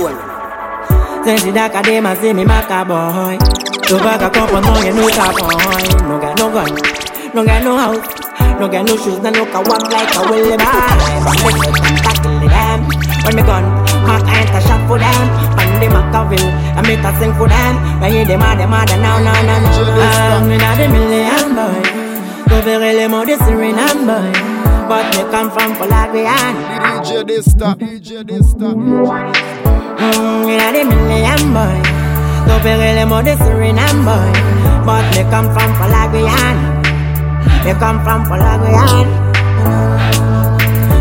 phone. Say she that a a see me maca boy. So back a couple more, you know top boy. No got no gun, no got no house, no got no shoes, no look a walk like a willy boy. Them. When me gun, Mac ain't a shot for them. And the I make a sing for them. When you dem a dem a now, now, now, now. I'm in a the um, million boy. Go very limo, this Suriname boy. But me come from Polagian. DJ Dysta, DJ Dysta. Mm, in a the million boy. Go very limo, this Suriname boy. But me come from Polagian. Me come from Polagian.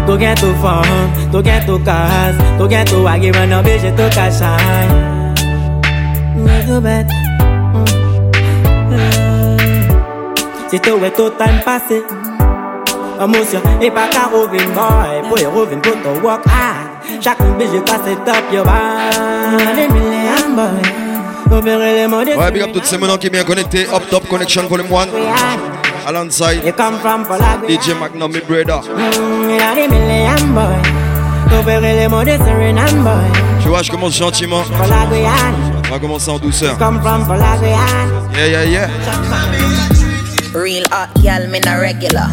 To get too far, to get too cars, to get too I give an obligation to cash shine. Go back. Si tu es tout time passé Émotion et pas qu'à revenir boy Pour y revenir pour te work hard Chaque bijou casse top yo bad Des millions boy Vous verrez les mots des Ouais, big up toutes ces menons qui sont bien connectés. Up Top Connection Volume 1. Alongside You come from Polagia DJ Magnum, my brother. Mm, Il a des millions boy Vous verrez les mots des Suriname boy Tu vois, je commence gentiment. Polagian On va commencer en douceur. Come from Polagian Yeah, yeah, yeah. Real hot gal, me na regular.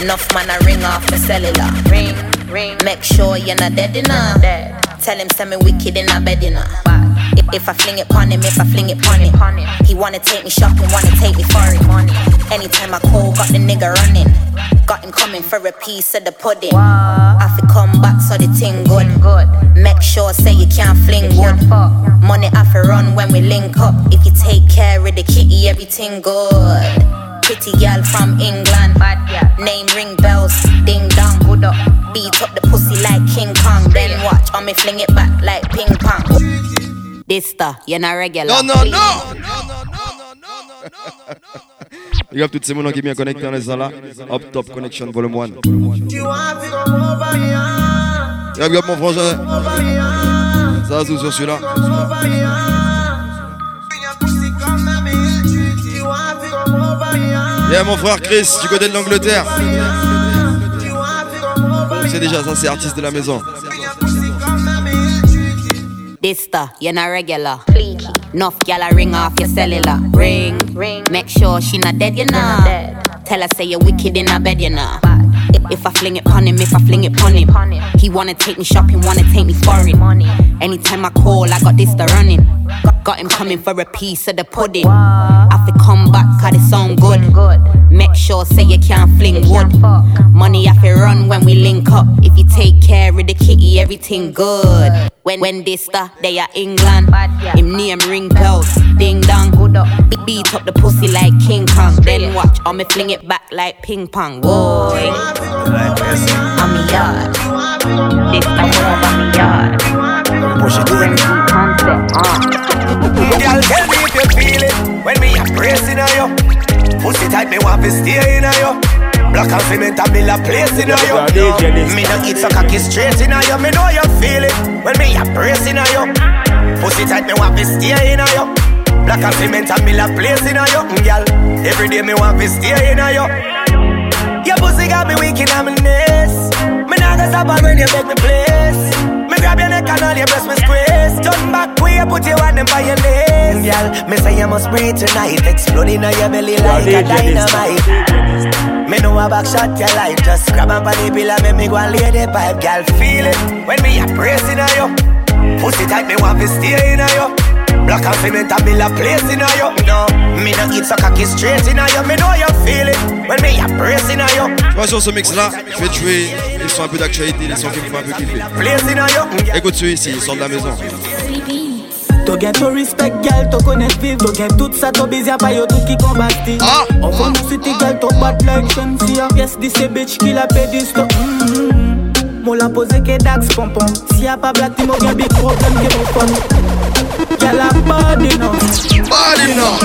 Enough man a ring off the cellular. Ring, ring. Make sure you're not dead enough. Tell him send me wicked in a bed enough. If, if I fling it pon him, if I fling it pon him, he wanna take me shopping, wanna take me for foreign. Anytime I call, got the nigga running. Got him coming for a piece of the pudding. I fi come back so the thing good. Make sure say you can't fling wood. Money I fi run when we link up. If you take care of the kitty, everything good. Pretty girl from England. Name ring bells, ding dong. Beat up the pussy like King Kong. Then watch on me fling it back like ping pong. This stuff, you're not regular. No, no, no, no, no, Big up toutes ces menons qui sont bien connectés dans les là. Up Top Connection Volume 1. Yeah, big up mon frangin. Ça va sur celui-là. Yeah, mon frère Chris, du côté de l'Angleterre. C'est déjà ça, c'est artiste de la maison. This stuff, you're not regular. Enough gal a ring off your cellular. Ring, ring. Make sure she not dead, you know. Tell her say you're wicked in her bed, you know. If I fling it pon him, if I fling it pon him, he wanna take me shopping, wanna take me foreign. Anytime I call, I got this the running. Got, him coming for a piece of the pudding. I fi come back, cause it sound good. Make sure say you can't fling wood. Money I fi run when we link up. If you take care of the kitty, everything good. When when this stuff, they are England. Him name ring bells, ding dong. Be- Beat up the pussy like King Kong. Then watch, on me fling it back like ping pong. Whoa. I'm a yard. This I know I'm a yard. Push it in. Concept, uh. Girl, tell me if you feel it when me a pressing on you. Pussy tight, me want to stay in on you. Black and cement and build a place in you. Me no eat so cocky straight in you. Me know you feel it when me a pressing on you. Pussy tight, me want to stay in you. Black and cement and build a place in you, girl. Every day me want to stay in you. Your pussy got me weak in my nest. Me nah go stop when you make me place. Grab your neck and all your breast me squeeze. Turn back you put your hand in by your legs. Girl, me say you must breathe tonight. Exploding on your belly like a dynamite. Me know a back shot your life. Just grab on the pillar, make me go and lay the pipe. Girl, feel it when me a pressing on you. Pussy tight, me want to stay in on you. Black and cement and build a place in on you. No, me no eat so cocky straight in on you. Me know you feel it when me a pressing on you. Tu vois, sur ce mix-là, je vais te jouer des sons un peu d'actualité, des sons qui me font un peu kiffer. Place in on you. Écoute celui ici, ils sont de la maison. To get to respect, girl, to connect vive To get tout ça, to busy, pas yo tout qui combatti Ah! On from the city, girl, to bad like Shensia Yes, this a bitch qui la paie du stock mm-hmm. Mo la pose ke dax pompon Si y'a pas black, ti mo gen big problem ke mo fon Girl, a body no Body now!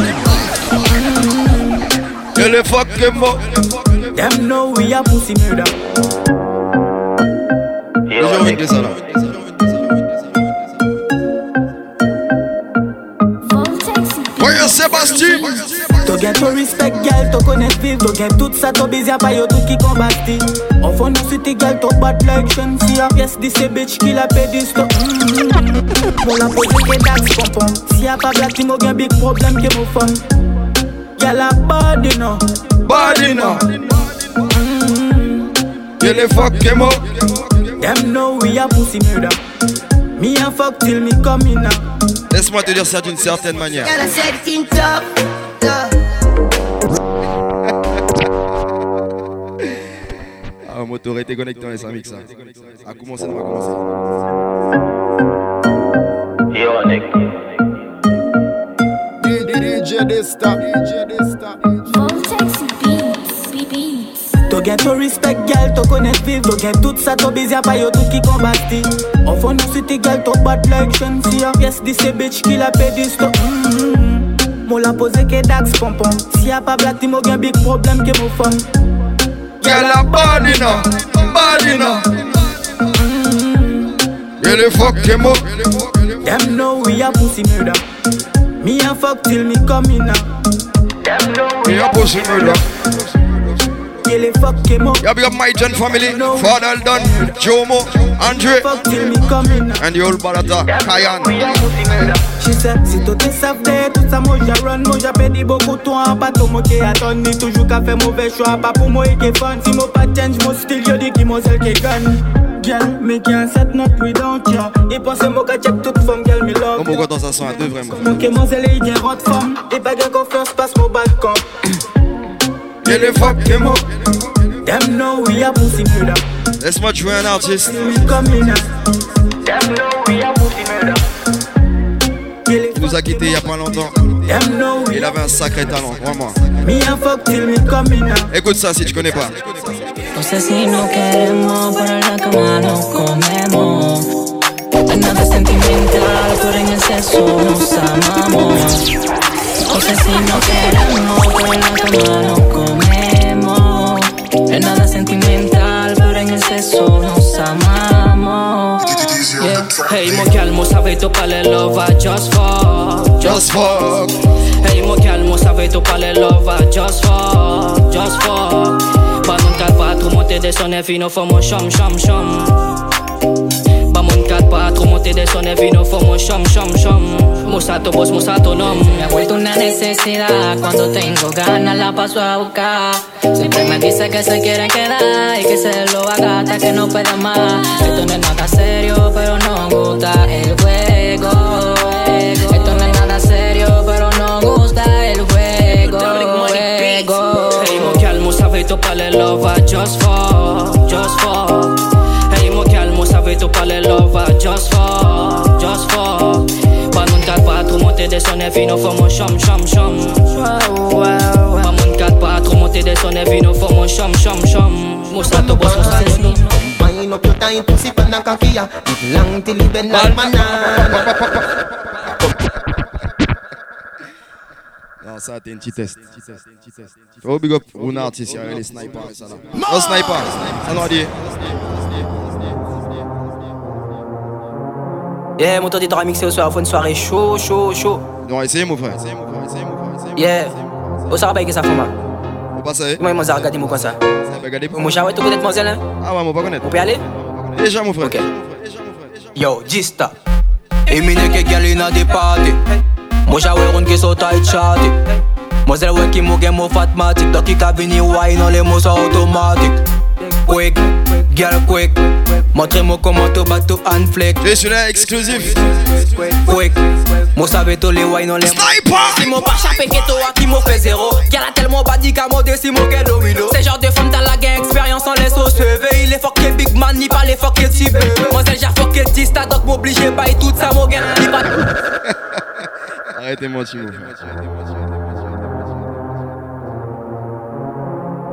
Et le fuck que moi! Them know we a pussy murder envie de ça là. Voyons gen to respect gal, to konet viv To gen tout sa to bizya pa yo tout ki kombati On fon nou siti gal to bad like Shensia Yes, di se bitch ki la pedis to. Mon la pose ke dax pompon Si a pa black ti mo gen big problem ke mo fon Gal a body no Body no Get the fuck him up. Them know we a pussy murder. Me a fuck till me coming now Laisse-moi te dire ça d'une certaine manière moto été connecté dans les 5 mix. A commencé, on va commencer. Yo, Nick. DJ Dista, DJ Dista. To gen to respect gal, to konet viv To gen tout sa to bizya pa yo tout ki kombati On fon nou siti gal to bad like Shensia Yes, di se bitch ki la pedis to mm-hmm. Mo la pose ke dax pompon Si a pa black ti mo gen big problem ke mo fon Girl a no Body no Get the fuck him up. Them know we a pussy murder. Me a fuck till me coming now Me a pussy murder It, fuck him up. Yeah, big up my John family. Father Don, Jomo, Andre. And the old Balata, Kayan. She said, si tout est de tout ça, moi j'ai run, moi j'ai perdu beaucoup de temps, pas tout moi qui attend, ni toujours qu'à faire mauvais choix, pas pour moi qui fun, si moi pas change mon style, yo dis qui moi celle qui gagne. Girl, me can't set not without ya. Et pense moi qu'à check toute femme, girl, me love. Comment quand ça sent à deux vraiment? Moi qui moi celle qui est hot femme, et pas de confiance, passe mon balcon. Get the fuck him up Them know we a pussy murder. Laisse-moi jouer un artiste. Them know we pussy murder. Nous a quittés il y a pas longtemps them know we Il avait un sacré talent, vraiment Me a fuck till me coming now. Écoute ça si tu connais pas No sé si no queremos, pero en la cama nos comemos. No es nada sentimental, pero en el sexo nos amamos. No sé si no queremos, pero en la cama nos comemos. Es nada sentimental, pero en el sexo nos amamos. Yeah. Hey, mo calmo, sabe tu pale love, just fuck. Just fuck Hey, mo calmo, sabe tu pale love, just fuck, just fuck. Moun kat pa tro monte de son e vino fò mon chom, kat pa tro monte de son e vino fò mon chom, chom, chom. Musato boss, musato nom. Me ha vuelto una necesidad cuando tengo ganas la paso a buscar. Siempre me dice que se quieren quedar y que se lo haga hasta que no pueda más. Esto no es nada serio, pero nos gusta el juego. Esto no es nada serio, pero nos gusta el juego. juego. Hey, mo calmo, sabe tu pale love, just fuck, just fuck. Hey, mo calmo, sabe tu pale love, just fuck, just fuck. Ba moun kat pa tro monte de son e vino fò mon chom, chom, chom. Ba moun kat pa tro monte de son e vino fò mon chom, chom, chom. Musato boss, musato nom. Wind up your time, pussy pan and kakia. It long till you bend like banana. Non, ça, t'es un petit test. Oh, big up, un artiste, il y a les snipers et ça là. Oh, sniper, ça nous a dit. Yeah, mon temps d'être mixé au soir, faut une soirée chaud, chaud, chaud. Non, essayez, mon frère. Essayez, mon frère. Essayez, mon frère. Essayez, mon Yeah. Au soir, pas que ça fait mal. frère. Faut passer. Moi, moi, ça regarde moi comme ça. Ça va regarder pour Moi, j'ai tout connaître, mademoiselle, hein. Ah, ouais, moi, pas connaître. On peut y aller? Déjà, mon frère. Ok. Déjà, mon frère. Déjà. Yo, Gista. Emine ke gal inna the party. Mo jawe run ke so tight shawty. Mo zel we ki mo gen mo fatmatic. Doki ka vini wine on le mo so automatic. Quick, girl quick. Montre-moi comment tu bats tout hand flick. Et celui-là, exclusif. Quick, mo sabe tout les wine on les Sniper! Si mon pas chapé que toi qui m'ont fait zéro Girl a tellement badi qu'à mon si mon gars domino C'est genre de femme t'as la gain expérience en laisse au CV Il est big man, ni pas les fucké type Moi c'est j'ai fucké tista donc m'oblige pas et tout ça mon gars Ni pas Arrêtez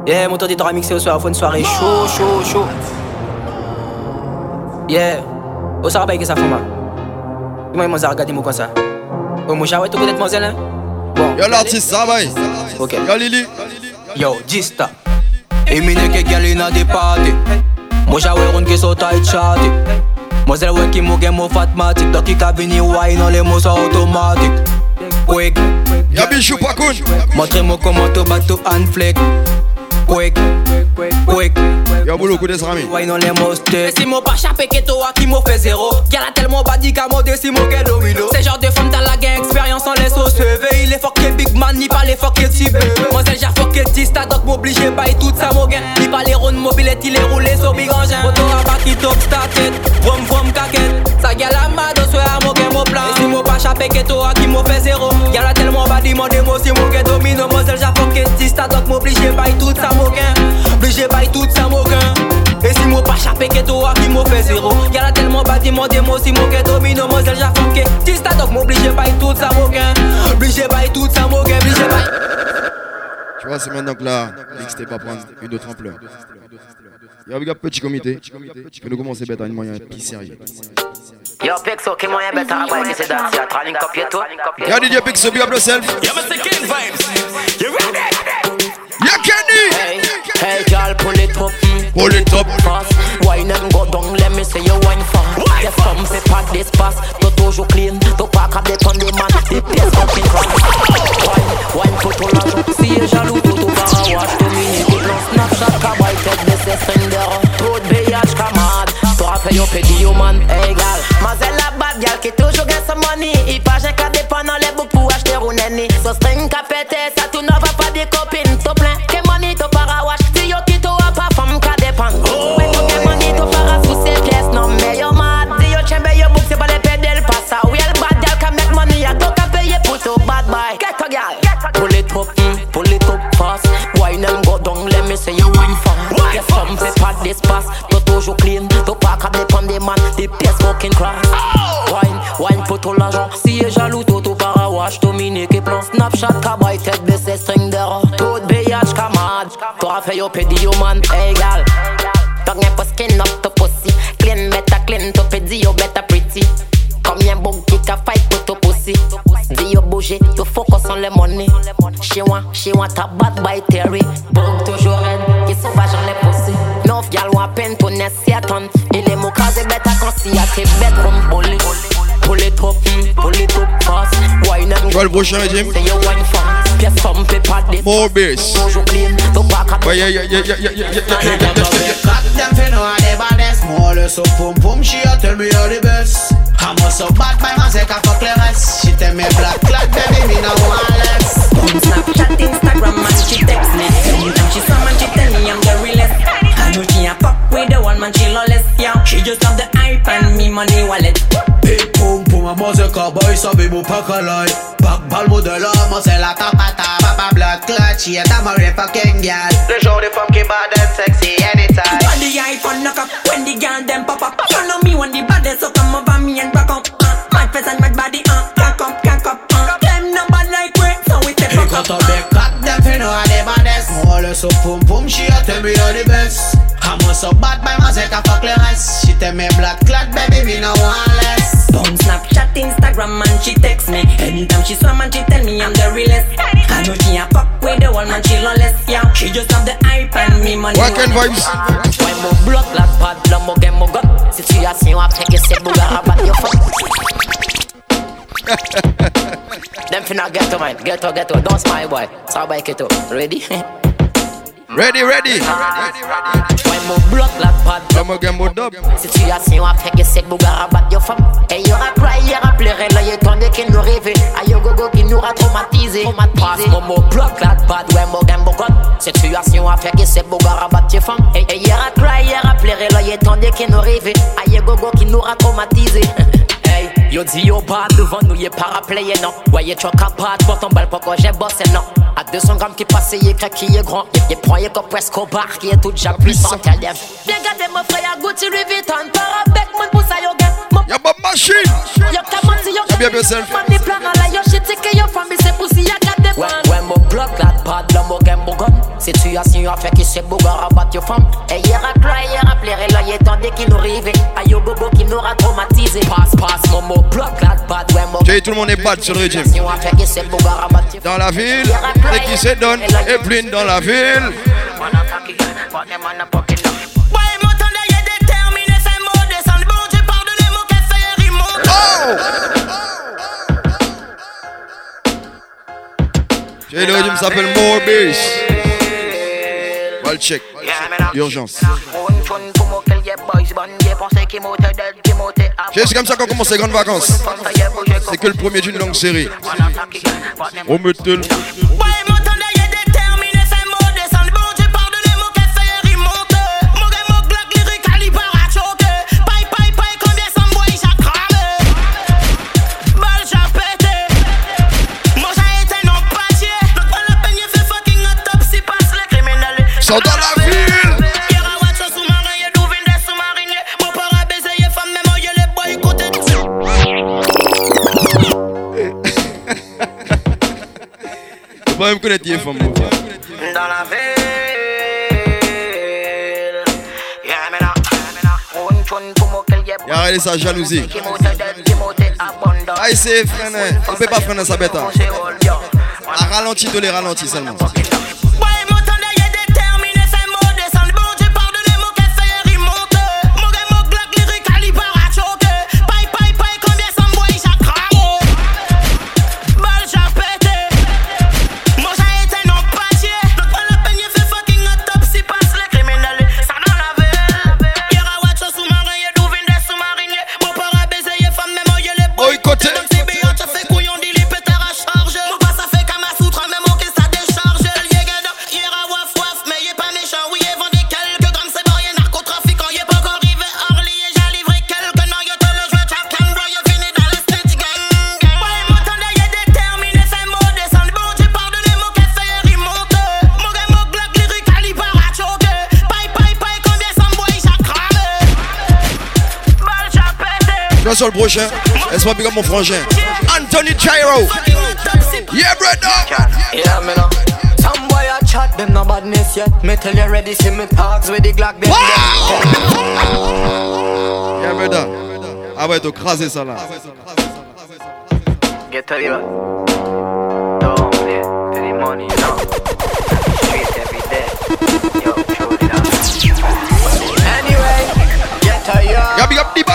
Yeah, mon temps des mixé au soir, faut une soirée chaud, chaud, chaud. Yeah, au soir, que ça fait mal. Moi, ils m'ont regardé, moi, comme ça. Au mouche, ouais, tout connaître, mademoiselle, hein? Bon. Yo, l'artiste, ça va, Ok. Yo, Lili. Yo, Dysta. Et mine que galina des pâtes. Moi, j'avais une qui saute à chaté. Moi, c'est le qui m'a gagné mon fatmatique. Donc, qui cabine, ouais, non, les mots sont automatiques. Quick. Y'a bichou, pas con. Montrez-moi comment ton bateau en flic. Quick Quick Y'a boulot coup des amis Ouais non les mostés Si mon pas chapé que toi qui m'a fait zéro? Y'en a tellement pas dit qu'à monter si mon gars domino C'est genre de femme dans la gang expérience en laisse au CV Il est fuck big man ni pas les fuck type Moi c'est j'ai fuck tista donc m'oblige pas et tout ça mon gars Ni pas les rondes mobilettes il est roulé sur big engine Auto rabat qui top started Vroom vroom caquette. Ça gars la mad au soir mon gars mon plan. Si mon pas chapé que toi qui m'a fait zéro? Y'en a tellement pas dit mon démo si mon gars domino Moi c'est j'ai fuck tista donc m'oblige pas et tout ça gars Obligé pas et tout ça gars et si moi pas chapé que toi qui m'a fait zéro? Y'a la tellement bâti mon démo si mon gars domino Moi j'ai funké Tista donc m'oblige pas tout ça mon gars Obligé pas tout ça gars Obligé pas Tu vois c'est maintenant que là L'XT pas prendre une autre ampleur. Y'a un petit comité. Que nous commençons à mettre un moyen plus sérieux Yo, Pixo, came on your better bike, you see that? You're calling up your toe. Yo, DJ Pixo, be up yourself. Yo, Mr. King Vibes. You ready? Yeah, Kenny. Hey, hey, girl, pull it up. Pull it up. Fast. Wine and go down, let me see you wine fast. Yes, some paper this pass. T'as toujours clean. T'as pas câblé ton demand. T'es pièces, t'as Wine, wine, put on a Si y'a jaloux, tout au bas, wash. se yo pe di yo man egal Mazel la bad gal ki toujou gen se money. I pa jen ka depan nan le bouk pou achte rouneni So string you pedi you man, hey gal. Don't ever skin up to pussy. Clean better, clean to pedi you better pretty. Come here, bon kick a fight with to pussy. Dis you bouger, you focus on the money. She want, she want a bad boy, Terry. Bug toujours red, qui sauvage on les pussy. Neuf gal want pen to nest ton. Il est mou better quand si a tes bêtes bully. Pull it up, hmm, pull it up fast. Why not? Quoi le prochain régime? Yes, some people did. More bass. Yeah, yeah, yeah, yeah, yeah, yeah, yeah, yeah. Got them for no never this more. So pum pum, she a tell me you're the best. I'm also bad, my man say can fuck the rest. She tell me black clad, baby, me no want less. Snapchat, Instagram, and she text me. And she summon, she one man, she lawless, yeah. She just love the hype and me money wallet. Big pum pum a música boy sabe mo pa kalay Back ball modèle moi c'est la tapata Papa blood clutch she a damn fucking girl Le genre de femme qui bad and sexy anytime On the iPhone knock up when the girl them pop up. You know me when the baddest, so come over me and back up. Uh, mad face and mad body, uh, can't up, can't up. Uh. Them bad like we, so we step He up. got a big cock them fi know how they baddest Small so pum pum she a tell me you're the best I'm so bad my man say fuck the rest She tell me blood clad baby me no want less On Snapchat, Instagram, man, she text me. Anytime she saw man, she tell me I'm the realest. I know she a fuck with the one man, she lawless, yeah. She just love the hype and me money. Weekend vibes Ouais mon bloc la bad là mon game mon gun Situation après que c'est bouga rabat yo fuck Them finna get to man, get to get to, don't smile boy Ça va get to, ready? Ready, ready. When mo block like bad Comme un gambo dub. Situation a fait que c'est bougara bat yo femme. Et yo a cry, yo a pleuré Là yo tendez qu'il nous rêvait. A gogo qui nous a traumatisé. Passe mo mo block like bad When mo gambo god Situation a fait que c'est bougara bat yo femme. Et yo a cry, yo a pleuré Là yo tendez qu'il nous rêvait. A gogo qui nous a traumatisé. Hey, yo dis yo bad devant nous, y y'a parapluie, non. Ouais, y'a choc à part, pour ton bal, pourquoi j'ai bossé, non. À 200 grammes qui passe, y'a crack qui est grand. Y'a prend, y'a comme presque au bar, qui est tout déjà puissant. Bien gardé, mon frère, Gucci, Louis Vuitton, par avec mon pouce à yo You're my machine. You come on, see your Be yourself. Money plan, all of your shit, take your from me, say pussy, I got the one. When we block that bad, là, mon game, mon gomme. Situation a fait qui se bouge bouga, rabat your femme. Et hier à cry, hier à plaire, et là, y'a tant qui nous rive. Aïe, bobo qui nous a traumatisé. Passe, passe, mon mot, block that bad, ouais, mon gomme. tout le monde est bad sur le régime. Dans la ville, et qui se donne, et blind dans la ville. Et le rythme s'appelle Morbius. Ball check. Urgence. C'est comme ça qu'on commence les grandes vacances. C'est que le premier d'une longue série. On me sont dans la ville. Moi, je me connais les femmes. Dans la ville. Y'a regardé sa jalousie. Ah, c'est freiner. On peut pas freiner sa bête. Hein. ralenti, de les ralentir seulement. Sur le prochain. Laisse-moi big mon frangin. Anthony Gyro. Yeah, brother. Yeah, man. Some boy a chat, them no badness yet. Me tell you ready, see me parks with the Glock, them Yeah, brother. Ah ouais, donc craser ça là. Get to the money, you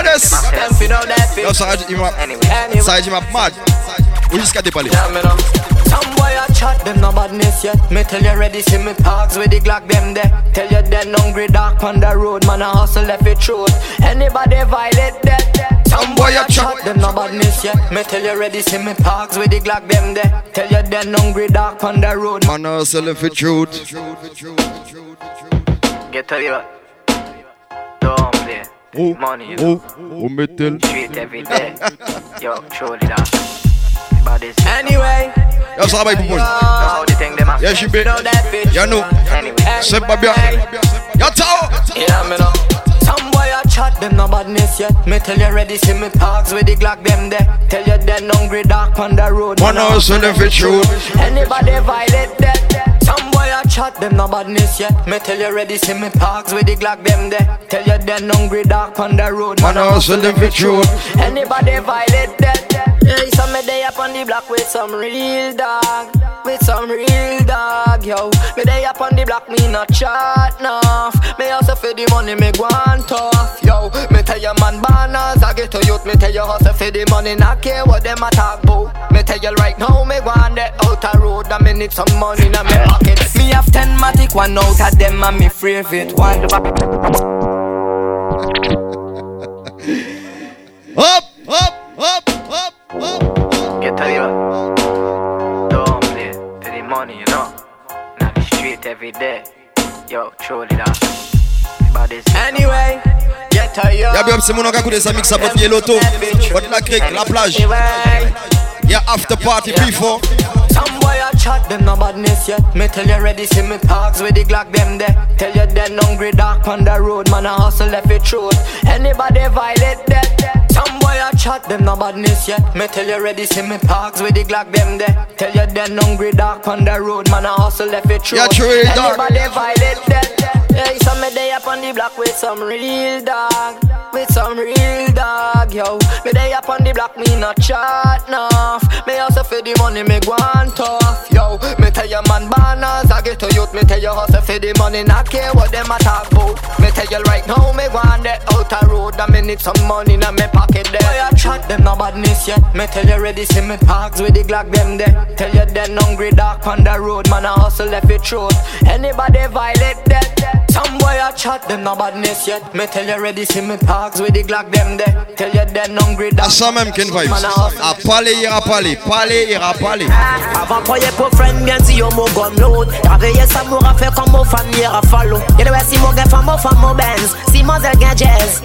Y'a big up the baddest Yo, ça il m'a Ça il m'a mad Ou jusqu'à dépaler Some boy a chat, them no badness yet. Me tell you ready, see me parks with the Glock them there. Tell you then hungry dark on the road, man a hustle left it truth. Anybody violate that? Some boy a chat, them no badness yet. Me tell you ready, see me parks with the Glock them there. Tell you then hungry dark on the road, man a hustle left it truth. Get to you. Play. Money, oh. Street every day. Yo, show it. Anyway, Yo, ça va pour moi. Yeah, she be. You know. C'est pas bien. Yo, ciao. Yeah, me know. Some boy a chat, them no badness yet. Me tell you ready, see me parks with the Glock them there. Tell you then hungry dark on the road. One house on the fit Anybody violate that? Boy a chat, them no badness yet. Me tell you ready, see me parks with the Glock them there. Tell you then hungry dark on the road. Man, I hustle them for true. Anybody violate that? Yeah, some me day up on the block with some real dog, with some real dog, yo. Me day up on the block, me not chat enough. Me also for the money, me on tough, yo. Me tell you man banners, I get to youth. Me tell you hustle for the money, not care what them talk about. Me tell you right now, me on the outer road, and me need some money in me pocket. Me have ten matic, one out of them and me favorite one. up, every day. Yo, truly that. Anyway, get to you. Y'a bien, c'est mon gars qui des amis qui s'abotent l'auto. Votre la crique, la plage. Yeah, after party before. Some boy a chat, them no badness yet. Me tell you ready, see me parks with the Glock them there. Tell you then hungry dark on the road, man a hustle left it truth. Anybody violate that? Some boy a chat, them no badness yet. Me tell you ready, see me parks with the Glock them there. Tell you then hungry dark on the road, man I hustle left it truth. Yeah, true, Anybody violate that? Yeah, some me day up on the block with some real dog, with some real dog, yo. Me day up on the block, me not chat enough. Me also for the money, me on tough, yo. Me tell you man banners, I get to youth, me tell you hustle for the money, not care what them a talk about. Me tell you right now, me want that outer road, and me need some money in me pocket there. Boy, I chat them no badness yet. Me tell you ready, see me parks with the Glock them there. Tell you then hungry dark on the road, man I hustle left it throat. Anybody violate that? Some boy I chat them no badness yet. Me tell you ready, see me parks with the Glock them there. Tell you then hungry dark. Ça même qu'une vibe. À parler, ira parler, parler, ira parler. Avant pour pour friend bien si yo mo gun load. Travailler ça moura fait comme mon famille a follow. You know si mon gars femme mon femme mon Benz, si mon zel gain jazz.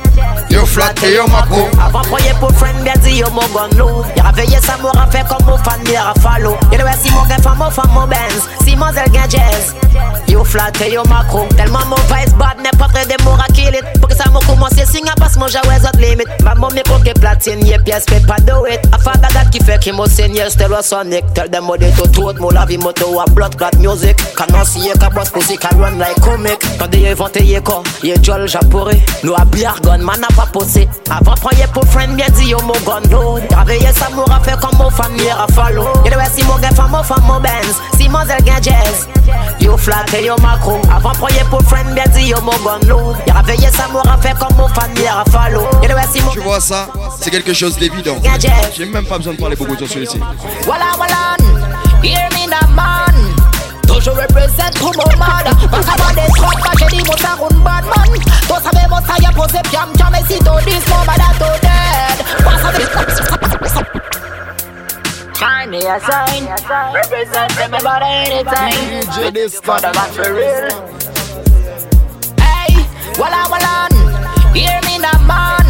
Yo flat et yo macro. Avant pour pour friend bien si yo mo gun load. Travailler ça moura fait comme mon famille a follow. You know si mon gars femme mon femme mon Benz, si mon zel gain jazz. Yo flat et yo macro. Tellement vice bad, n'est pas près de moura kill it. Pour que ça me commence signe passe mon j'avais autre limit. Maman me coque platine, y'a pièce fait pas do it. A father that qui fait qui mo senior still a sonic. Tell them what they to tote mo la vie moto a blood clot music. Can see ka boss pussy can run like comic. Quand des inventé y'a quoi, y'a jol japoré. Nous a bière gun, man a pas posé. Avant prendre pour friend bien dit yo mo gun load. Travailler ça moura fait comme mon famille a follow. Y'a de si mon gars femme mon femme mon Benz. Si mon zel gain jazz. Yo flat et yo macro. Avant prendre pour friend bien dit yo mo gun load. Y'a réveillé ça moura fait comme mon famille a follow. Y'a de si mon Tu vois ça, c'est quelque chose d'évident. J'ai même pas besoin de parler beaucoup sur celui-ci. Voilà, voilà. Hear me now, man. Toujours represent pour mon mad Pas avant des trop pas j'ai dit mon round bad man Toi savais mon ça y a posé jam jam Et si toi dis mon bad à to dead Pas savais Shine me a sign Represent everybody anytime DJ this For the man for real Hey, walla walla Hear me now man.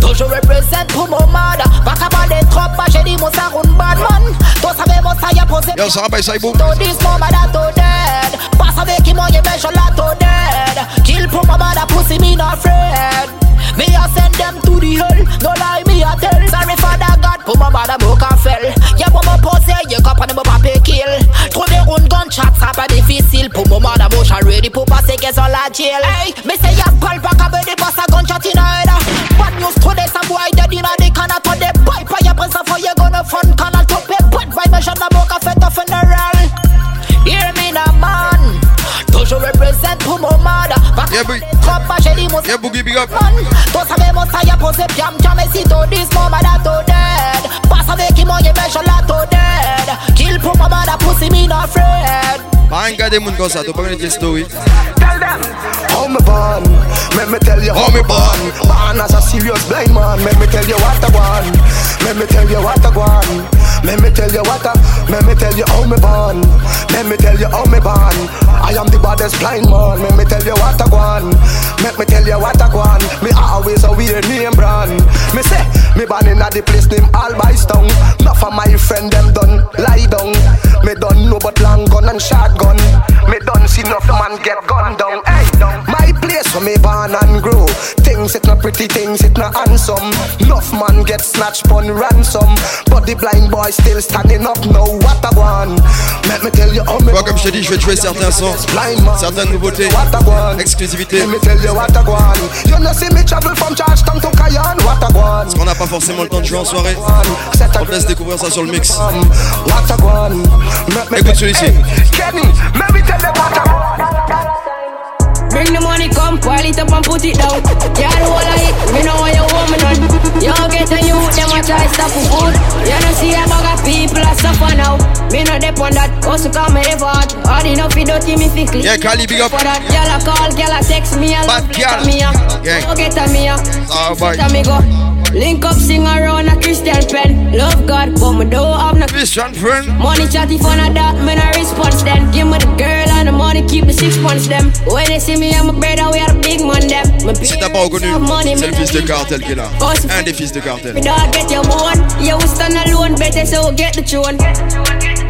Toujours represent pour mon mad Pas avant des trop pas j'ai dit mon round bad man. Toi savais mon ça y a posé Yo, ça bah, ça y est, To this moment I to dead. Pass avec qui moi y measure la to dead. Kill pour my mother pussy me not afraid. Me a send them to the hell. No lie me a tell. Sorry father God pour my mother book a fell. Y'a pour mon posé y'a qu'à prendre mon papier kill. Trouver gunshot ça pas difficile. Pour moi j'suis ready pour passer qu'est-ce la jail. Hey, me say y'a call back a body pass a gunshot in a head. Bad news today some boy dead in a the corner To the pipe for your press for you gonna fun canal To pay bad vibration a book a fait a funeral Hear me now man. Toujours represent pour mon mad Yeah, boy. Trop pas j'ai dit mon Yeah, boogie, big up. man Toi savais mon ça y a posé piam piam Et si to this mon mad a dead. Pas avec qui mon yé measure la to dead Kill pour mon mad pussy me not afraid Pas un gars des mouns comme ça, t'as pas besoin de dire story. Tell them how me born. Let me tell you how me born. Born as a serious blind man. Let me tell you what I want. Let me tell you what I want. Let me tell you what I. Let me tell you how me born. Let me tell you how me born. I am the baddest blind man. Let me tell you what I want. Let me tell you what I want. Me always a weird name brand. Me say me born in a the place named Albouystown. Enough of my friend them done lie down. Me done know but long gun and shotgun. Me done see enough man get gunned down. Hey, my place where me born and. Things it not pretty, things it not handsome. Enough man get snatched on ransom, but the blind boy still standing up. Now what I want? Let me tell you how me. Moi, comme je te dis, je vais jouer certains sons, certaines nouveautés, exclusivité. Let me tell you what I want. You know see me travel from Georgetown to Cayenne. What I want? Parce qu'on n'a pas forcément le temps de jouer en soirée. On te laisse découvrir ça sur le mix. What I want? Écoute celui-ci. Kenny, let me tell you what I want. Bring the money, come, pile it up and put it down. Yeah, whole of it, me know what you want me done. You get a youth, them a try stop for food. You don't see a bag of people a suffer now. Me not dep on that, also come me ever hard. Hard enough, you don't me fi clean. Yeah, Cali, big up. For that, y'all a call, y'all a text me, a love girl. me a. Yeah. Go get a me a. Boy. Let me go. Link up, sing around a Christian pen. Love God, but me don't have no Christian friend. Money chatty fun of that, me no response then. Give me the girl and the money, keep the six points them. When they see me, I'm a brother, we are the big man them. Si t'as pas reconnu, c'est le fils de cartel qui est là. Un des fils de cartel. Me dog get your one, yeah we stand alone, better so get the tune.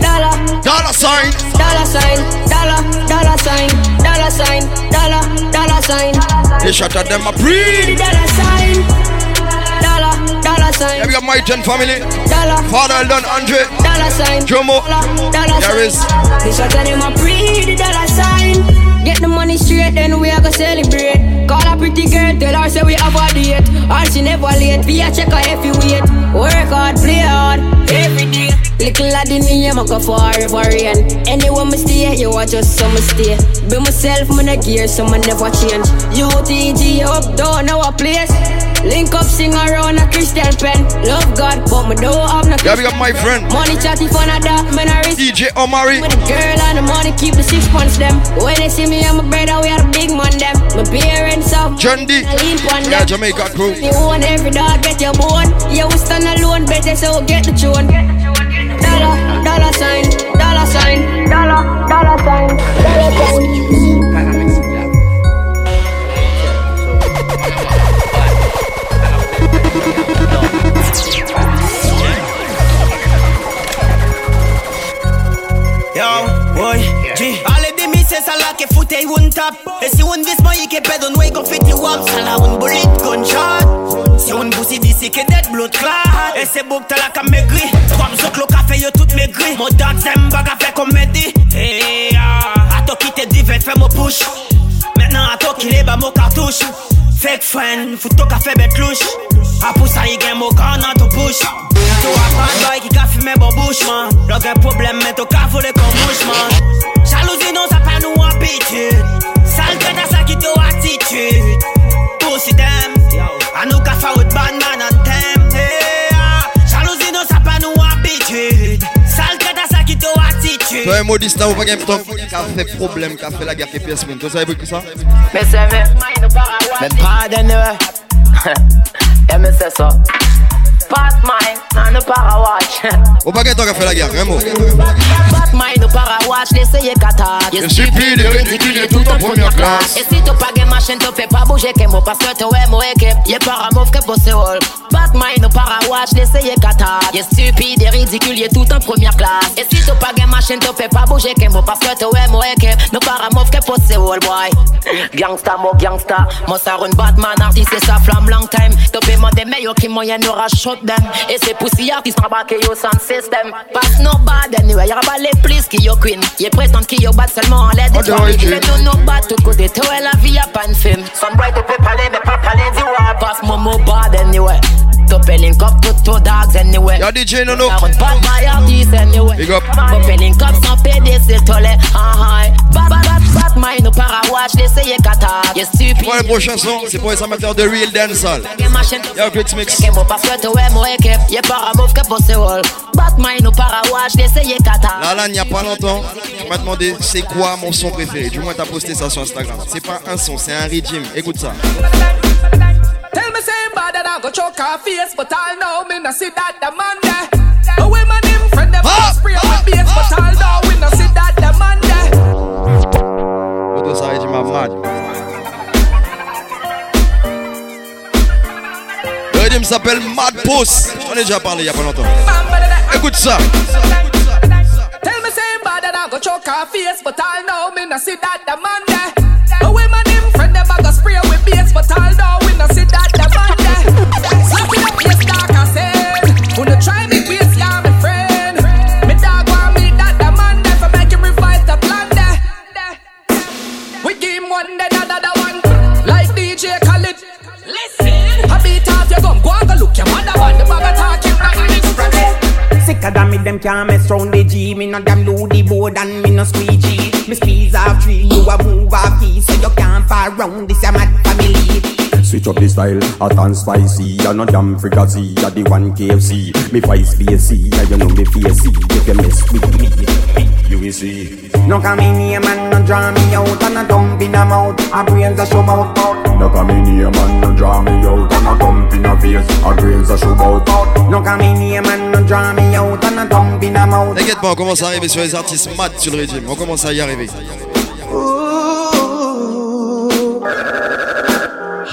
Dollar, dollar sign, dollar sign, dollar, dollar sign, dollar sign, dollar, dollar sign. Les shots at them a breed. Dollar sign, sign. Yeah, we got my 10 family. Dollar, Father Eldon, Andre, dollar sign, Jomo, dollar There is. They shot them a pretty dollar sign. Get the money straight, then we are gonna celebrate. Call a pretty girl, tell her say we have a date. Or she never late, be a check her if you wait. Work hard, play hard, every day. Little lad in me, I'm go forever rain. Anywhere me stay, you are just some stay. Be myself, me not gear, so me never change. UTG up, down our place. Link up, sing around a Christian pen. Love God, but me don't have no. Yeah, we got my friend. Money chatty fun at that, man. I risk. DJ Omari. With the girl and the money, keep the six points them. When they see me, I'm a brother, we are the big man them. My parents have. John D. Yeah, Jamaica crew. You want every dog, get your bone. Yeah, we stand alone, better so get the tune. Dollar, dollar sign, dollar sign, dollar, dollar sign, dollar sign. ke foute yon tap. E si yon vis man yi ke pedon wey kon fiti wap. Sala yon bolit gunshot Si yon busi disi ke det blot klat E se bok tala ka megri. Kwa mzok lo ka fe yo tout megri. Mo dak zem baga fe komedi. Hey ya Ato ki te divet fe mo push. Mètnen ato ki le ba mo kartouche Fake friend, fouto ka fe bet louch A pousa yi gen mou kan nan tou pouch Tou a bad boy ki ka fime bo bouch man. Lò gen problem men tou ka vole kon mouch man. Jalouzi nou sa pa nou apitude Sal gen a sa ki tou atitude Pousi den Toi, un modiste, là, ou pas game top, qui a fait problème, qui a fait la guerre, qui pièce, Tu savais pas ça? Mais c'est vrai, mais pas d'anywhere. Et mais c'est ça. Pas de mine, non, ne para watch. Ou pas toi qui a fait la guerre, vraiment. Pas de mine, ne para watch, l'essayer kata. Je suis plus de ridicule tout en première classe. Et si tu pas de machine, tu fais pas bouger que moi parce que tu es moi. Y'a para mauve que bosse all. Pas de mine, ne para watch, l'essayer kata. Y'a stupide et ridicule, y'a tout en première classe. Et si tu pas de machine, tu fais pas bouger que moi parce que tu es moi équipe. Ne para mauve que bosse all, boy. Gangsta, mo gangsta. Moi, ça run Batman, artiste, c'est sa flamme long time. Tu peux demander meilleur qui moyen aura shot them. Et c'est poussière qui se rabaque yo sans système. Pas no bad anyway, y'a pas les plus qui yo queen. Y'a prétend qui yo bat seulement en l'aide. Mais tout no bad, tout côté, toi la vie y'a pas une film. Some bright peut parler, mais pas parler du rap. Passe mon mot bad anyway. Topping up to two dogs anyway. Y'a DJ Nono. Bad my artist anyway. Big up. Topping up sans PD, c'est tolé. Ah ah. Bad bad bad my no para watch, l'essayer kata. Y'a stupide. Pour le prochain son, c'est pour les amateurs de real dancehall. Y'a Glitz Mix. Mon équipe, y'a para move que bosse all. Batman ou para watch, l'essayer kata. Là, là, il n'y a pas longtemps, tu m'as demandé c'est quoi mon son préféré? Du moins, t'as posté ça sur Instagram. C'est pas un son, c'est un régime. Écoute ça. Tell me same bad that I go choke her face, but I know me no see that the man there. A women him friend them ah, spray with beats, but I know we no see that the man there. Auto ça régime à mad. Régime s'appelle Mad Puss. Déjà parlé il y a pas longtemps. Écoute ça. Tell me same bad that I go choke her face, but I know me no see that the man there. A women him friend them a go spray with but I know we no see that the man there. Slap it up, yes, dark I said. Try me yeah, friend. Me dog want me that the man there for the plan there. We one, then another one, like DJ Khaled. Listen, I beat off your gum, go and go look your mother one. The bag of talking, Sicker than me, them can't mess round the G. Me no damn do the board and me no squeegee. Me squeeze off three, you a move off key, so you can't far round this a mad family. Switch up the style, hot and spicy. I no damn fricassee, I the one KFC. Me vice BSC, I you know me facey. You can mess with me, you will see. No come in here, man, no draw me out and a dump in a mouth. A brains a show mouth. No come in here, man, no draw me out and a dump in a face. A grains a show out. No come in here, man, no draw me out and a dump in a mouth. T'inquiète pas, on commence à arriver sur les artistes mad sur le régime. On commence à y arriver.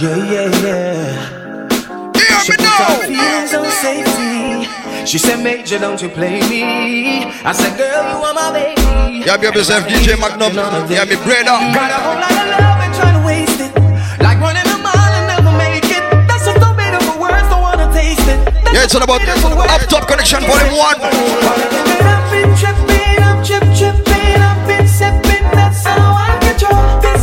Yeah, yeah, yeah. She put her fears on safety. She said, Major, don't you play me. I said, Girl, you are my baby. Yeah, be yourself, DJ Magnum. Yeah, me brother. Got a whole lot of love and trying to waste it. Like running a mile and never make it. That's just no bit of words, don't wanna taste it. Yeah, it's all about Up Top Connection Volume 1. I've been tripping, I'm trip, tripping, I've been sipping. That's how I control this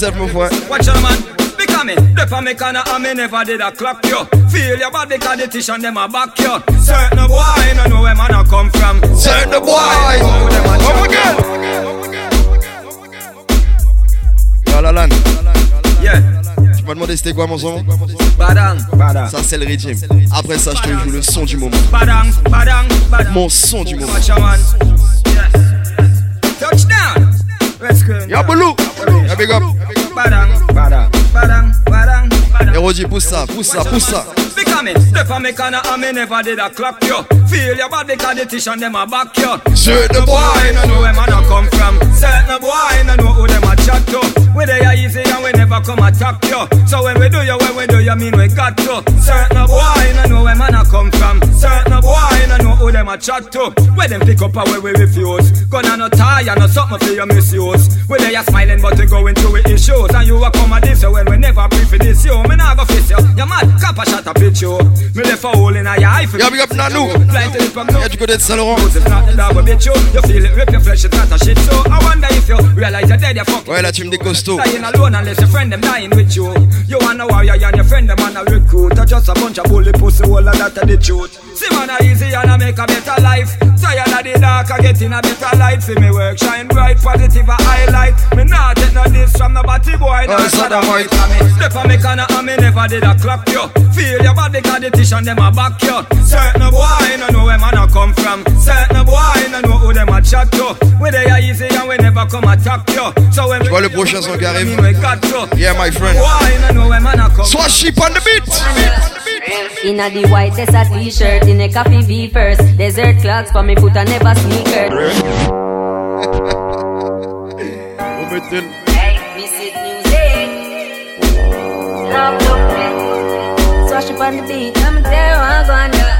yourself, my boy. Watch out, man. Because me, dep on me corner and me never did a clock you. Feel your body because the tish and them a back you. Certain boy, no know where man a come from. Certain boy. Come again. Yo, Lalan. Yeah. Tu m'as demandé c'était quoi mon son Badang, badang. Ça c'est le régime. Après ça, je te joue le son du moment. Badang, badang, badang. Mon son du moment. Watch out, man. Yes. Touchdown. Rescue. Y'a Boulou. Y'a Big Up. Badang, badang, badang, badang. Hérodi, pousse ça, pousse ça, pousse ça. Because me, step on me corner and me never did a clock you. Feel your body because the tish and them a back you. Certain boy, no know where man a come from. Certain boy, no know who them a chat to. We they are easy and we never come attack you. So when we do you, when we do you, mean we got to. Certain boy, no know where man a come from. Certain boy, no know who them a chat to. Where them pick up and where we refuse. Gonna no tie, no something for your misuse. We they are smiling but we going through the issues. And you a come at this, when we never pre for this, you. Me nah go face you. You mad, cap a shot a pitch you. Me left a hole in a your eye for Y'a Big Up Nanou. Blind to the pub, du côté de Saint-Laurent. The dog will bitch you. Feel it rip your flesh, it's not a shit. So I wonder if you realize you're dead, you're fucking. Ouais, la team des costauds. Dying alone unless your friend them dying with you. You wanna warrior and your friend them on a recruit. Or just a bunch of bully pussy, all of that are the truth. See man, a easy and I make a better life. Tired of the dark, I get in a better light. See me work, shine bright, positive, a highlight. Me not take no this from the body boy. Oh, not a mic. Step on me corner and me never did a clock you. Feel your body cause the tish and them a back you. Certain boy, no know where man a come from. Certain boy, no know who them a chat to. We they are easy and we never come attack you. So when Tu vois le prochain son qui arrive we got you. Yeah, my friend. Boy, no know where man a come Sois sheep on the beat. In a the white, there's a t-shirt In a coffee V first. Desert clocks for me foot and never sneaker. Où mettez le- Visit music Love look Swash up on the beat I'm there, I'm gonna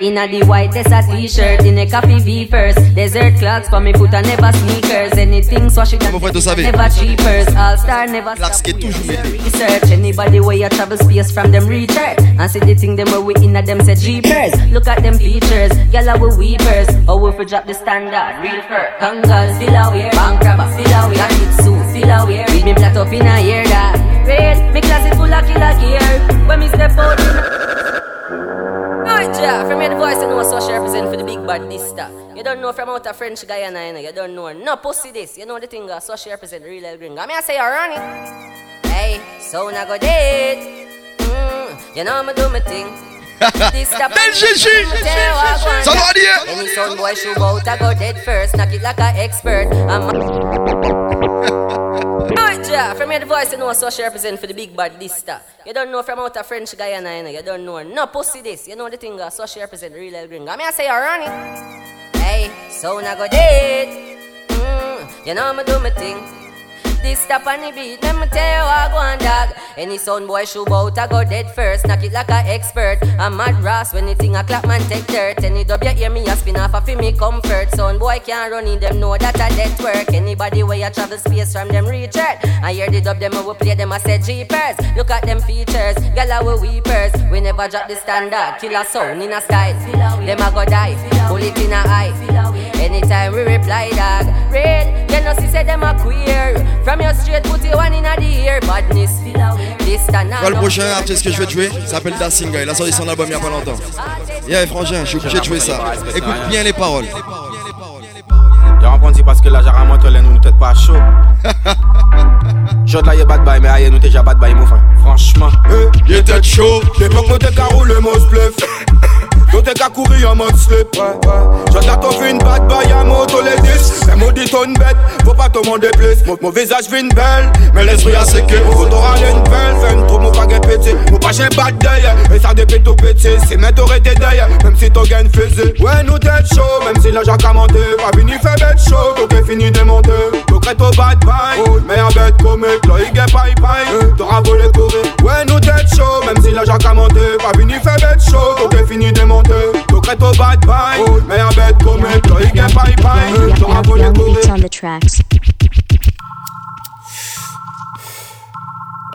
in a the white, there's a t-shirt In a coffee V first Desert clocks for me foot and never sneakers. Anything swash it and Mon frère, tu savais. never cheapers. All star never Clarks qui est toujours mêlé. research. Anybody where you travel space from them research. And see the thing them where we in a them say jeepers. Look at them features, gyal we weepers. Or if we drop the standard, real fur. Kangas, still aware, bank robber, still aware It suit, still aware, with me flat up in a year that Real, me closet full of killer gear. When me step out Right, from here the voice you know so she represent for the big bad this. You don't know from out of French Guyana, you know, you don't know no pussy this. You know the thing, uh, so she represent real El Gringo. I mean, I say you run it. Hey, so now go date. Mm, you know I'ma do my thing. This the Belgique. Ça doit dire. Any son boy shoot out, I go dead first. Knock it like a expert. I'm Right, yeah, from here the voice you know so she represent for the big bad this. You don't know from out of French Guyana, you know, you don't know no pussy this. You know the thing, uh, so she represent real El Gringo. I mean, I say you run it. Hey, so now go date. Mm, you know I'ma do my thing. This stop on the beat, let me tell you I go on dog. Any sound boy shoot out, I go dead first. Knock it like a expert. I'm mad Ross when the thing a clap man take dirt. Any dub you hear me a spin off a fi me comfort. Sound boy can't run in them know that a dead work. Anybody where you travel space from them reach it. I hear the dub them I will play them I say jeepers. Look at them features, gala we weepers. We never drop the standard, kill a sound in a style. Them a go die, pull it in a eye. Anytime we reply dog, real. You know see say them a queer. From your straight put you one in a the ear badness. Voilà, le prochain artiste que je vais te jouer s'appelle Da Singa. Il a sorti son album il y a pas longtemps. Yeah, frangin, je suis obligé de jouer ça. Écoute bien les paroles. Y'a reprendre parce que là, j'ai vraiment toi, nous, nous tête pas chaud. Shot là, y'a bad bye, mais aïe, nous t'es déjà bad bye, mon frère. Franchement, il était chaud. L'époque, nous t'es qu'à rouler, mon spliff. Nous t'es qu'à courir en mode slip. Là, t'en fais une bad bye à moto, les 10. Mais maudit ton bête, faut pas te demander plus. Mon, mon visage fait une belle, mais l'esprit a séqué. Faut t'en râler une belle, fais une trop, mon baguette pété. Mon pas j'ai bad day, et ça dépêche tout pété. C'est mais t'aurais tes deuils, même si t'as gain faisait. Ouais, nous t'es chaud, même si là j'ai monter. Pas fini, fait bête chaud, donc est fini de monter. Donc est au bad bye, mais un bête comique. Là, il paille paille, t'auras volé courir. Ouais, nous t'es chaud, même si là j'ai monter. Pas fini, fait bête chaud, donc est fini de monter. Donc est au bad bye, mais un bête comique. Là, il est paille paille, t'auras volé courir. on the tracks.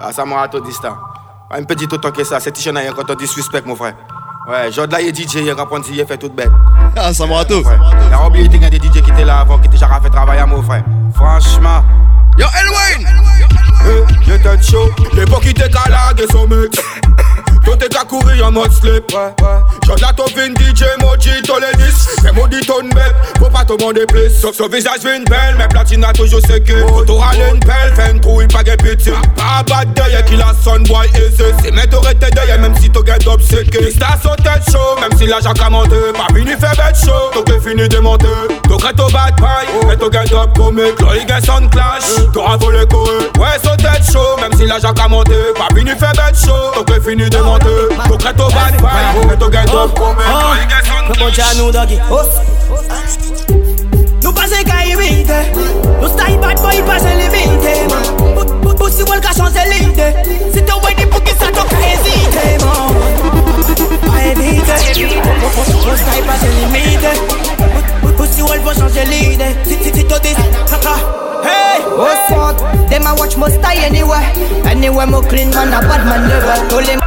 Ah, ça m'a tout dit ça. Ah, Un petit autant que ça, c'est t-shirt là, quand on disrespect, mon frère. Ouais, genre là, il est DJ, il apprend il fait toute bête. Ah, ça m'a tout. Il a oublié qu'il y a des DJ qui étaient là avant, qui étaient déjà fait travailler à mon frère. Franchement. Yo, Elwayne! J'ai tête chaud, l'époque qui t'es calade et son mec T'es qu'à courir en mode slip. J'en la une DJ Moji, tous les 10 Fais mon dit ton bête, faut pas te demander plus. Sauf son visage vient belle, mais platine a toujours séqué T'auras une belle, fais une trouille, pas de pitié Pas bad d'œil, qui la son boy easy C'est mettre t'aurais tes deuil, même si t'as get obséqué Stars son tête chaud, même si la jack a monté Pas fini fait bête chaud, t'as fini de monter. T'aurais ton bad pie, mais t'as get up comique Chloé get son clash, t'auras volé courir Ouais, tête chaud, même si la jack a monté Pas fini fait bête chaud, t'as fini de monter T'aurais ton bad pie, mais t'as get up comique Chloé oh. get son clash nous doggy. Oh. Nous passons qu'à imiter Nous style bad boy pas limité eh, Pussy well qu'à changer l'idée Si t'as ready pour qu'il ça t'as qu'à hésiter Pas éviter Nous style pas limité eh. Pussy well faut changer l'idée eh. Si si si t'as des Hey! What's up? Them I watch my style anyway Anyway, mo clean man, a bad man never Told him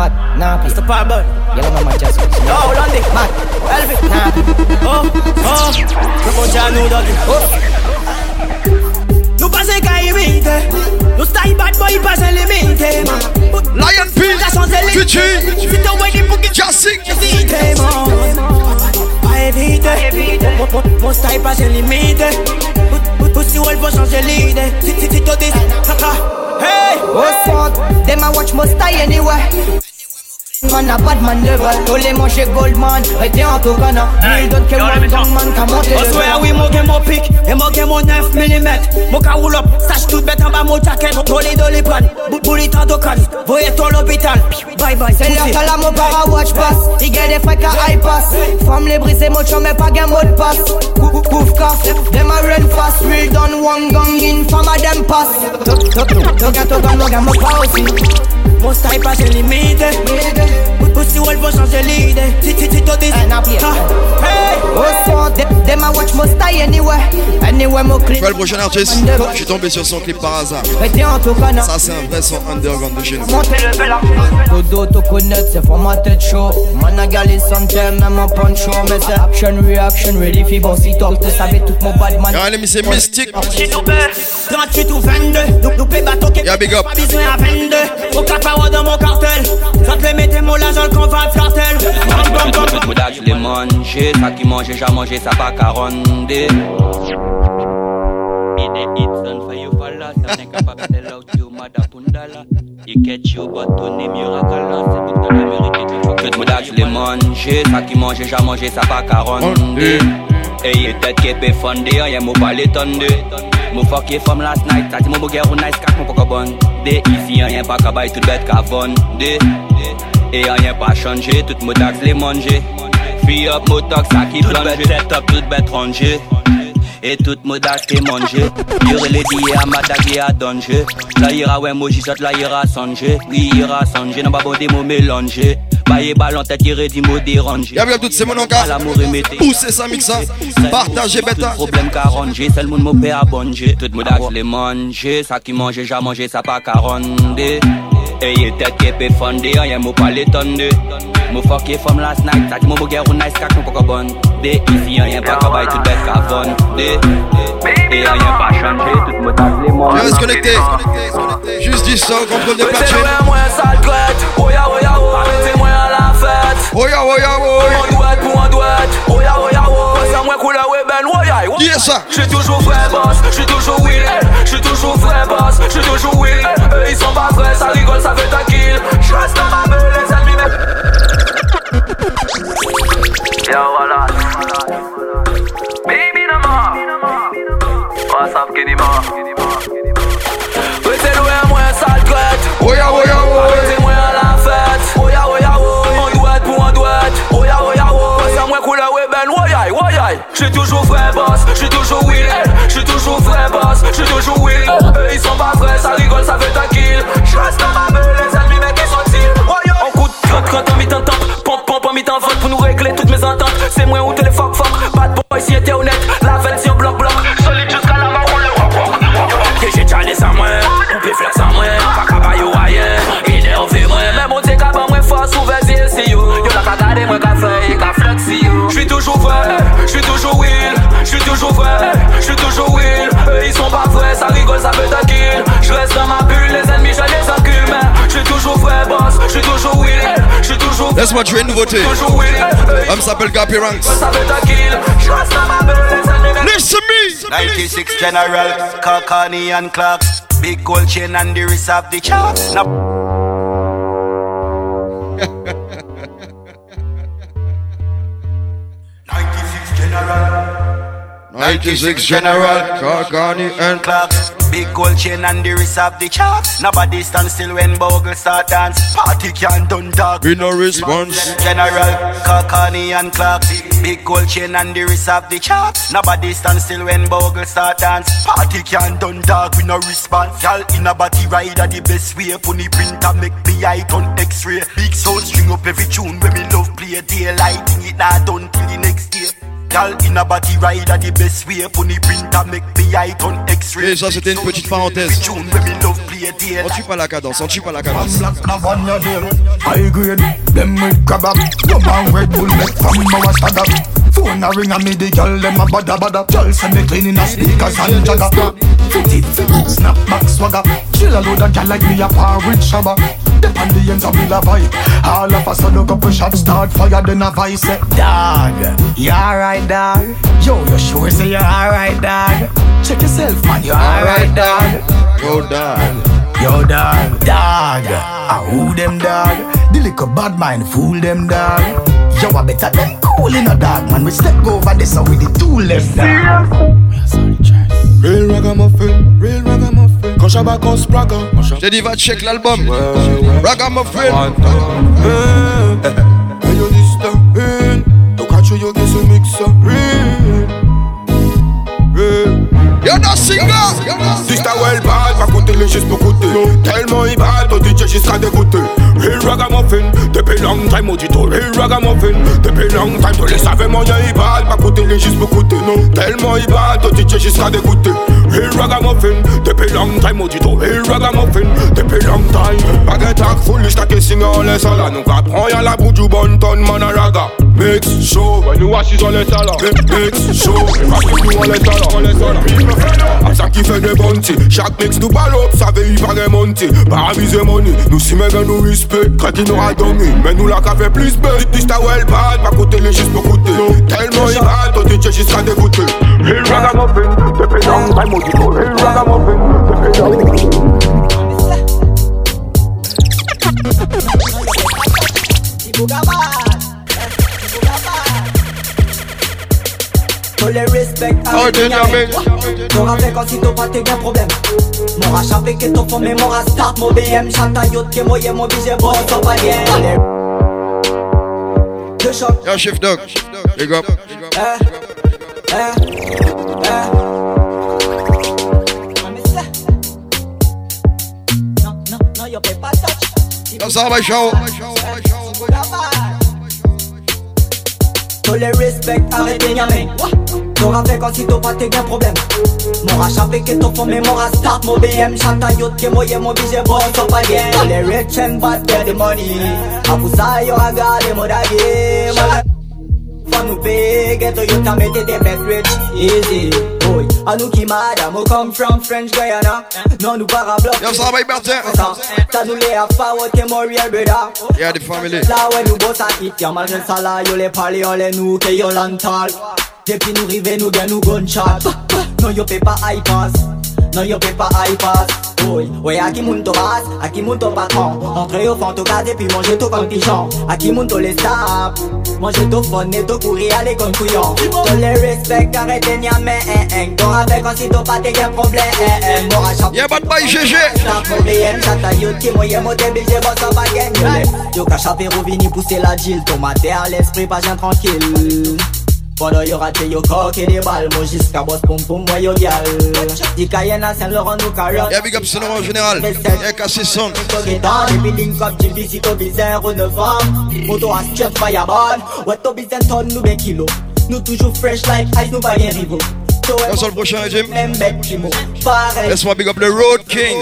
Mad, nah, please Mr. Parbell You don't know my just No, Landy Mad, Elvis. Nah Oh, oh. Come on, John, no doggy Oh. Nous passons qu'à imiter. Nous style bad boy pas limité Lion P Fuji Si t'as wedding pour qu'il Jassic Hésiter, Pas éviter. Mon style pas limité. Pussy well faut changer l'idée. Si si si t'as des Hey! What's up? Them I watch my style anyway Man a bad man never. Tous les manger Goldman Restez en tout cas Ils donnent que one gun man Qu'a monté le swear oui mon game mon pic Et mon game mon 9 mm Mon ka roule up. Sache tout bête en bas mon jacket les deux les pannes Boulit en docan Voyez ton l'hôpital Bye bye. C'est là que la mon para watch pass. Il get des frais qu'à high pass. Femme les briser mon chum mais pas gain mot de passe Pouf caf Them a run fast. Real done one gang in Femme a them pass. Toga toga moga mon pas aussi Mon style pas limité Pussy faut changer l'idée Si Hey! Them I watch Tu vois le prochain artiste. Je suis tombé sur son clip par hasard. Restez en tout cas Ça c'est un vrai son underground de chez nous. Montez le bel Dodo te connaître c'est pour ma tête chaud. Man a galé santé même en poncho. Mais c'est action reaction ready fi bon si toi Tu savais tout mon bad man. Y'a un c'est mystique. 38 ou 22 Nous nous paie bateau qui Y'a big up. Pas besoin à 22 Au caparo dans mon cartel. Ça te les mettez mon l'argent qu'on va le cartel Tout le dax les ça qui mange, j'ai mangé, ça pas qu'à ronder. It the hits done for you for last, I'm not to tell you mother pundala. You catch you but to name your akala, c'est tout dans la mérite. Tout le dax les ça qui mange, j'ai mangé, ça pas qu'à ronder. Et il tête qui peut fonder, y'a mon pas l'étonde. Mon fuck you from last night, ça dit mon bouguer ou nice cash, mon pas bon. Des ici, rien pas qu'à bailler tout bête qu'à vendre. Et rien pas changé, tout mon taxe les manger. Free up mon taxe, ça qui plonge. Toute bête set up, toute bête rangée. Et toute mon taxe est mangé. Y'aurait les billets à ma taxe et à danger. Là ira ouais, moi j'y saute, là ira songer. Oui, ira songer, n'a pas bon des mots mélangés. Bailler ballon tête, il dit mots dérangés. Y'a bien tout, c'est mon encas. L'amour est mété. Poussez ça, mixa. Partagez, bêta. Problème qu'à ranger, c'est le monde mon père à bonger. Tout mon taxe les manger. Ça qui mange, j'ai mangé, ça pas qu'à ronder. Et il tête qui peut fonder, y'a mon pas l'étonde. Mon fuck you from last night, ça dit mon bouguer ou nice cash, mon pas bon. Des ici, rien pas qu'à bailler tout bête qu'à vendre. Et rien pas changé, tout mon taxe les manger. Je reste connecté. Juste 10 ça, contrôle des platines. C'est moi sale crête, oya oya oya, c'est moi à la fête. Oya oya oya. Pour un douette, pour un douette, oya oya oya. Ça moi couleur ouais ben oya. Qui est ça? J'suis toujours vrai boss, j'suis toujours will, j'suis toujours vrai boss, j'suis toujours will. Eux ils sont pas vrais, ça rigole, ça fait ta kill. J'reste dans ma bulle, les ennemis mais. Yo voilà. Baby no more. What's up, Kenny Ma? Oui, c'est loin, moi, sale oya. C'est moi à la fête. Oya oya oya. On douette pour un douette. Oya oya oya. Ça moi couleur ouais ben woyai woyai. J'suis toujours vrai boss. J'suis toujours will. J'suis toujours vrai boss. J'suis toujours will. Eux ils sont pas vrais, ça rigole, ça fait ta kill. J'reste dans ma bulle, Mi-temps vote pour nous régler toutes mes ententes. C'est moi ou les fuck fuck. Bad boy si était honnête. La version bloc bloc. Solide jusqu'à la mort on le rock rock. J'ai déjà sans moi. On peut faire sans moi. Pas bailler ou rien. Énervé moi. Mais mon dieu qu'à moi force ou vas-y si yo. Yo la cagade moi qu'à et qu'à flexi yo. J'suis toujours vrai. J'suis toujours will. J'suis toujours vrai. J'suis toujours will. Eux ils sont pas vrais. Ça rigole ça toujours vrai boss, je suis toujours winner, je suis toujours Laisse-moi tuer une nouveauté. Homme s'appelle Gappy Ranks. Listen me. 96 General, Kakani and Clark. Big gold chain and the wrist of the chalk. Now. Kakani and Clark. Big gold chain and the wrist of the charts. Nobody stand still when Bogle start dance. Party can't done dog. We no response. General, Kakani and Clark. Big gold chain and the wrist of the charts. Nobody stand still when Bogle start dance. Party can't done dog. We no response. Y'all in a body rider the best way. Funny printer make me eye on X-ray. Big sound string up every tune when me love play. Daylight it not done till the next day. Y'all in a body rider the best way. Funny printer make me eye on X-ray. Et ça c'était une petite parenthèse. Tune when me love play. On tue pas la cadence, on tue pas la cadence. High grade, them with kebab Rum and Red Bull make from our stagger Phone a ring and me the girl them a bada bada Girl send me cleaning a sneakers and jagger Fit it, snap back swagger Chill a load of gal like me a par with shabba Dep on the ends of me la vibe All of a sudden couple shots start fire then a vice. Say Dog, you alright dog? Yo, you sure say you alright dog? Check yourself man, you alright dog? Yo dog. Yo dog, dog, I who them dog? The little bad mind fool them dog. Yo, I better than cool in a dog man. We step over this so with the two left dog. Shabaka Spraga. J'ai dit va check l'album. Ragamuffin. Hey yo this the in. Don't catch you get some mixer. Real. Real. You're not singer. Ta well bad, pas coûter les juste pour coûter. Tellement il bad, ton DJ jusqu'à dégoûter. Real ragamuffin, depuis long time audito. Real ragamuffin, depuis long time. Tous les savais moyen il bad, pas coûter les juste pour coûter. Tellement il bad, ton DJ jusqu'à dégoûter. Real ragamuffin, depuis long time audito. Real ragamuffin, depuis long time. Baguette ak foolish, ta kissing on les salas. Nous apprend y'a la bout du bon ton man a raga. Mix show, when you watch is on les salas. Mix show, rock you on les salas. On les. A ça qui fait des Chaque mix nous ballot, ça veut y paraît monter Pas amuser money, nous si méga nous respect Quand il nous a donné, mais nous la fait plus bête Dis ta well bad, pas côté les juste pour coûter Tellement il bad, ton DJ jusqu'à dégoûter Real ragamuffin, long Tous les respect Oh, dynamique. T'auras fait quand si t'as pas t'es qu'un problème. Mon rachat fait que ton fond mais mon start Mon BM chanta yacht que moi y'a mon budget bon t'en pas bien De choc Yo Chef Dog. Big up. Eh, eh, eh. Non, non, non, y'a pas touch. Yo ça Tous les respect arrêtez nyamé T'auras fait quand si t'as pas t'es qu'un problème. Mon rachat fait que ton fond mais mon start Mon BM chanta yacht que moi mon budget bon t'en pas Tous les rich and bad get the money. A pour ça y'aura gardé mon dagué Faut nous payer, ghetto you ta mette des best rich. Easy, boy. A nous qui madame, we come from French Guyana. Non nous para bloc Yo ça va Bertin. Ta nous les a forward que mon real brother. Yeah the family. Ouais nous boss à hit, y'a malgré ça là Yo les parler, on les nous que yo l'ental Depuis nous rive, nous gagne nous gunshot Non yo pay pas high pass. Non yo pay pas high ouais à qui moun to à qui moun to patron. Entrer au fond to gaz et puis manger tout comme pigeon. À qui moun to les sap Manger tout fun et tout courir aller comme couillon. Tous les respect, arrêtez nyamé, hein, hein. T'auras fait quand si pas t'es qu'un problème, hein, hein. Mon rachat Y'a pas de bail GG. Mon BM, chata yo qui moi y'a mon débile, j'ai en baguette Yo ka chapé pousser la gile Tomate à l'esprit, pas bien tranquille Pendant yo raté yo coque et des balles Moi jusqu'à boss pom pom, moi yo gal Di Cayenne à Saint-Laurent nous carotte Y'a big up Sonora en général. Y'a cassé son. Dans les buildings comme Jim visite au bizarre au 9 ans Moto à strip fireball Ouais to bizarre tonne nous ben kilo Nous toujours fresh like ice nous pas rien rival Là sur le prochain régime. Même bête primo Pareil Laisse-moi big up le Road King.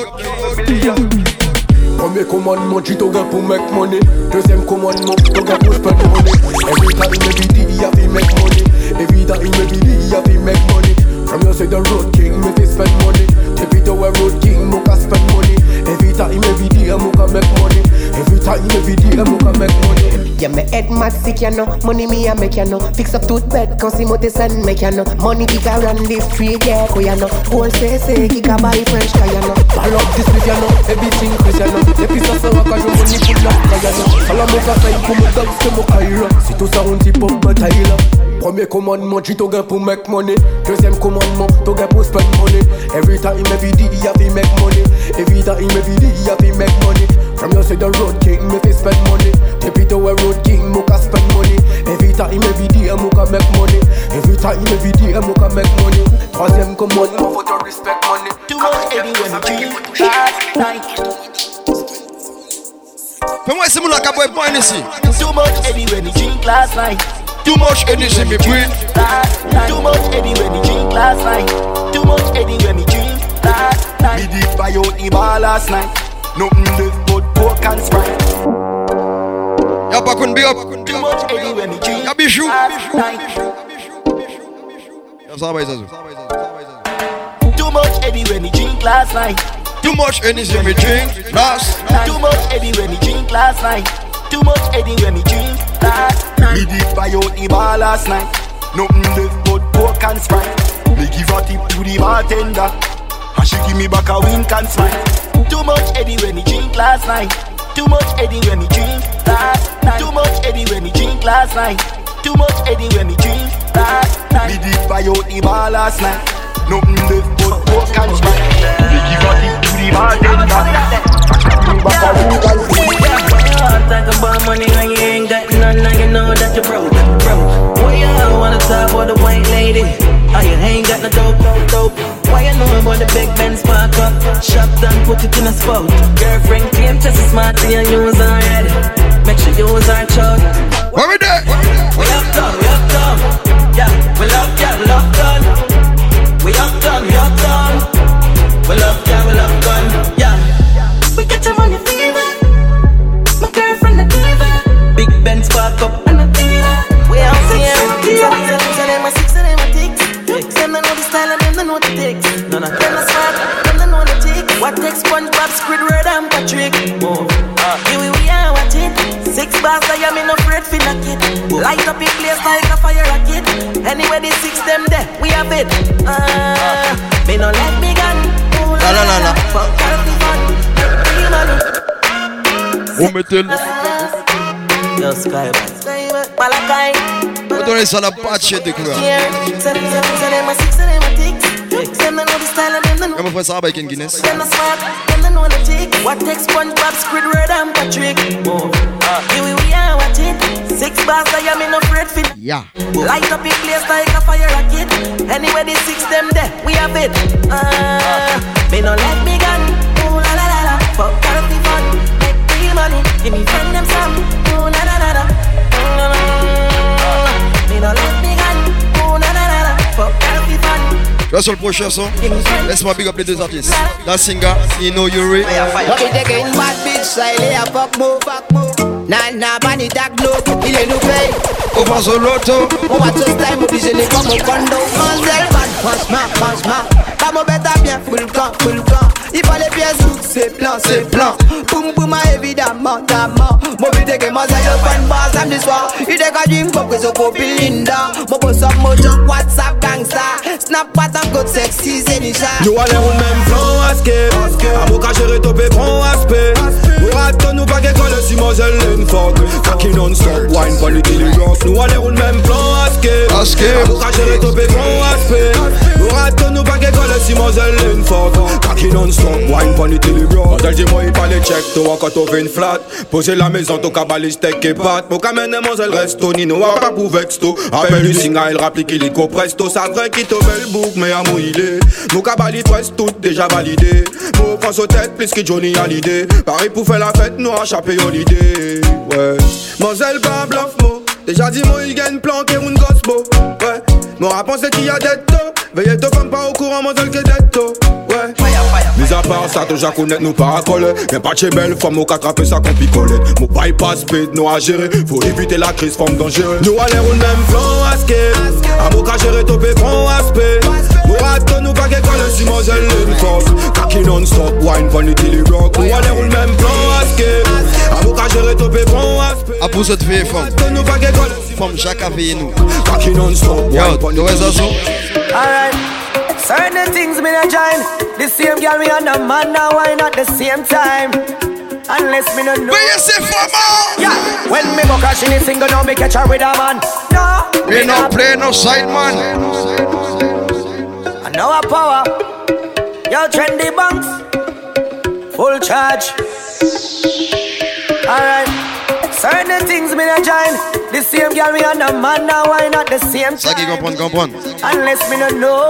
Premier commandement, tu t'en pour make money. Deuxième commandement, t'en pour spend money. Every time, every day, you have to make money. Every time, every day, you have to make money. From your side, the road king, me fi spend money. Every day, a road king, mo ka spend money. Every time, every day, mo ka make money. Every time, every day, mo make money. Yeah, sick you know. Money me I make you know. Fix up tooth bed, cause him out send make you know. Money kick around the free yeah, go you know. Whole say say kick a buy French car you know. Ball up this with you know. Everything Chris you know. Les pistes se waka je money full of kaya know. Ala mo ka say pour me dogs que mo kaira. Si tout ça on type up bataille là. Premier commandement, tu t'as pour make money. Deuxième commandement, t'as pour spend money. Every time, every day, you have to make money. Every time, every day, you have to make money. From your side, the road king, me fi spend money. Depuis to a road king, mo ka spend money. Every time, every day, mo ka make money. Every time, every day, mo ka make money. Troisième commandement, faut te respect money. Too much heavy when you dream. Last night. Fais-moi esse moleque a boy point ici. Too much heavy when you drink last night. Too much energy me breathe. Too much heavy when you drink last night. Too much heavy when you drink last night. Me did buy out the bar last night. Nothing left but coke and sprite. Y'a pas qu'on big up. Too much heavy when you drink Y'a bijou. last night. Y'a ça va, Too much heavy when you drink last night. Too much energy me drink last. Too much heavy when you drink last night. Too much heavy when you drink last night. Me did buy out the bar last night. Nothing left but coke and sprite. Me give a tip to the bartender. She give me back a wink and smile. Too much heavy when you drink last night. Too much heavy when you drink last night. Too much heavy when you drink last night. Too much heavy when you drink last night. Me did buy out the bar last night. Nothing left but coke and sprite. Me give a tip to the bartender. Me back a wink and smile. Talk about money when you ain't got none, now you know that you're broke, broke. Why you wanna talk about the white lady? Oh, you ain't got no dope, dope, dope. Why you know about the big Benz spark up? Shop done, put it in a spot. Girlfriend claim just as smart and you use already. Make sure you use our chart. Where we there? We up done, we up done. Yeah, we love, yeah, we love done. We up done, we up done. We love, yeah, we love gun. Yeah. We get your money fever. My girlfriend a diva. Big Ben spark up and a ticks. No, no. Them a smart, them don't know the ticks. What takes SpongeBob, Squidward and Patrick? Here we, we are watch it. Six bars, I am in afraid for knock it. Light up in place like a fire rocket. Anyway, the six them there, we have it. Uh, me no let me gun. Ooh, La la la la. Fuck healthy fun. Free money. On mettez le. Yo, Sky, Malakai. Retournez sur la patch de a a style and know ça avec une Guinness? Them a smart, them don't know the tick. What takes SpongeBob, Squidward and Patrick? Uh, here we, we are watch it. Six bars, I am in afraid for. Yeah. Light up in place like a fire rocket. Anyway, the six them there, we have it. Uh, me no let me gun. Ooh la la la la. Fuck healthy fun, make real money. Give me friend them some. Ooh la la la la. Me no let fun. Tu vois sur le prochain son Laisse-moi big up les deux artistes. Dasinga, Nino Yuri. What we taking bad bitch, Siley a fuck move, fuck move. Nah nah, bunny tag look, il est nous paye. Au Vanzo Lotto. On va tout time obligé les comme au condo. Mansell bad, franchement, franchement. Pas mon bête à bien, full camp, full camp. Il faut les pièces où c'est plan, c'est plan. Boum boum, évidemment, d'amant. Mon but que moi, j'ai le fan bar samedi soir. Il est qu'à dream pop que ce copine Linda. Mon boss up, mon junk, WhatsApp, gangsta. Snap pas en code sexy, c'est Nisha. Nous allons au même plan aspect Amour qu'à gérer topé prend aspect Nous ratons nous pas qu'école si Moselle l'enfant Cocky non-stop, wine pour les diligences Nous allons au même plan aspect Amour qu'à gérer topé prend aspect Nous ratons nous pas qu'école si Moselle l'enfant Cocky non-stop, wine pour les diligences Moselle dis-moi il pas les check, toi quand on fait une flat. Poser la maison, ton cabal steak et pâte Mon camène Moselle resto, Nino a pas pour vexto. Appelle du signal, rapplique illico presto. Ça vrai qui te belle boucle, mais à moi il est Mon cabal il presse tout déjà validé. Mon France aux têtes, plus que Johnny a l'idée Paris pour faire la fête, nous a chapé holiday. Ouais, Moselle pas bluff mo. Déjà dit moi il gagne planqué une gosse beau Ouais, mon rap c'est qu'il y a des taux. Veillez toi comme pas au courant Moselle que des taux Ouais, mis à part ça, déjà connaître à coller. Y'a pas de chez belle femme, au qu'attraper ça qu'on picolette Mon bypass speed, nous à gérer. Faut éviter la crise, forme dangereuse. Nous allons au même plan à skate Amour qu'à gérer, topé, prend aspect Nous ratons nous pas qu'école si Moselle une force. Cocky non-stop, wine, vanity, les rock Nous allons au même plan à skate Amour qu'à gérer, topé, prend aspect Ah pour cette fille femme nous pas qu'école forme, Jacques a. Cocky non-stop, Yo, wine pon tu the vois ça, Alright. Certain things me not join. The same girl me and the man now wine at the same time. Unless me no know. Where you say for ah? Yeah. When me go cash in a single now me catch her with a man. No. Me no play no side man. I know a power. Yo, trendy banks. Full charge. Me not join. The same girl me and the man now wine at the same Ça qui time. comprend, comprend. Unless me no know.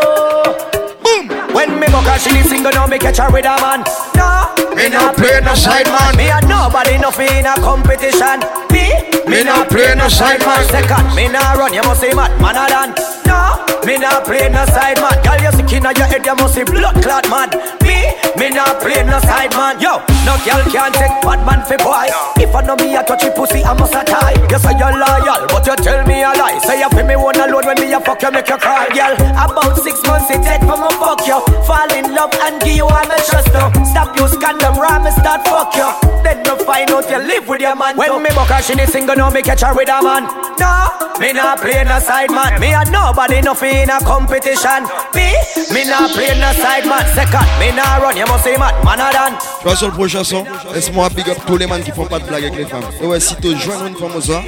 Boom. When me go in the single now me catch her with a man. No. Me no play no side man. Me and nobody no in a competition. Me. Me no play no side man. Second. Me no run. You must say mad man a done. No. Me no play no side man. Girl you sick inna your head. You must say blood clot mad. Me. Me no play no side man. Yo. No girl can take bad man for boy. If I know me a touchy pussy, I must a tie. You say you're loyal, but you tell me a lie. Say you feel me one alone when me a fuck you, make you cry, girl. About six months it take for me fuck you. Fall in love and give you all my trust now. Stop you scandal, ram me start fuck you. Then you find out you live with your man. When me buck her, she need single, now me catch her with a man. No, me not play no side man. Me and nobody no in a competition. Me, me not play no side man. Second, me not run, you must say mad, man a done. Tu vois sur le prochain son, laisse-moi big up tous les man qui font pas de blague avec les femmes. Et ouais, si tu joins une femme au soir,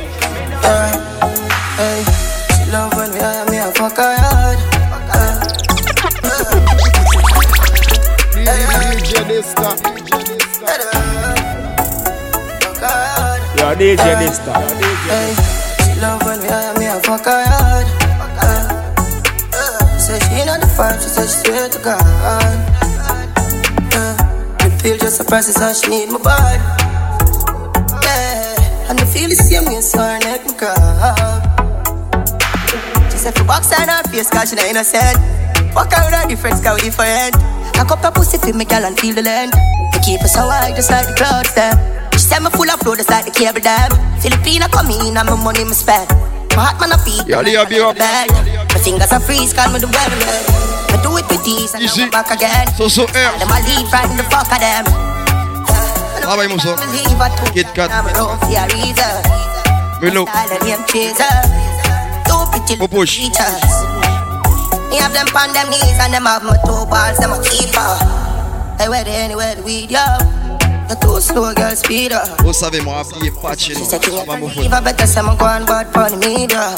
Hey, she love when me hire me a fuck her hard. DJ Nista. DJ Nista. Hey, she love when me hire me a fuck her hard. Eh, eh. Say she not the five, she said she swear to God. Uh, the pill just process how she need my body. Yeah, and the feel the same way, her neck me cry. She said for box on her face, cause she not innocent. Fuck her with her difference, cause we different. I cup her pussy for me, girl, and feel the land. We keep us so high, just like the clouds there. Said me full of flow, just like the cable dam. Filipina come in, and my money me spend. My heart man a feed, Yeah, up. bad. My fingers are freeze, call me the weather. I do it with these, and I'm back again. so so eh. air. Them a lead right in the fuck of them. Travaille mon son. Believe I took Kit Kat. I'm around for a reason. Melo. Style and name chaser. Two pretty little creatures. Me have them on them knees and them have my two balls, them a keeper. Hey, where they anywhere the weed, two slow girl speed up. Vous savez, moi, habillé pas chez nous. Ça va me If I better say I'm going bad for the media.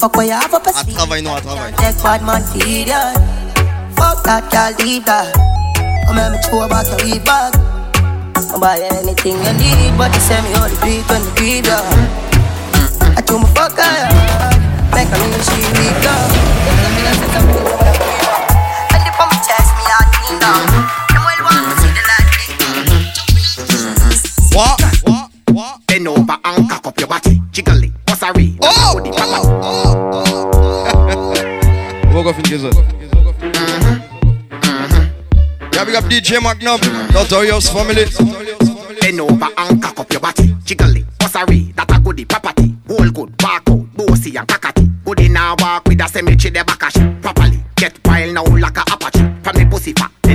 Fuck where you have up a À travail, non, à travail. Take bad man feed ya. Fuck that girl, leave that. Come here, me throw back your weed back. I buy anything you need, but you send me all the beat when the beat ya. I told my fuck her, yeah. Make her real she weak up. Light. What? Bend over and cock up your body. Jiggle it. What's a read? Oh! The papa. On va encore finir ça. Yeah, big up DJ Magnum, Notorious Family.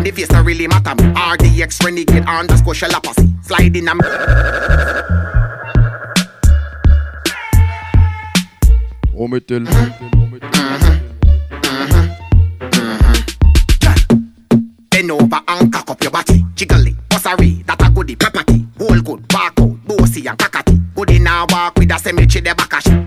The face not really matter me. RDX renegade underscore shalapassy. Slide in a Remettez-le. Bend over and cock up your body. Jiggle a read? That a goodie property. Whole good. Walk out. Bossy and cockatty. Good in a walk with a cemetery the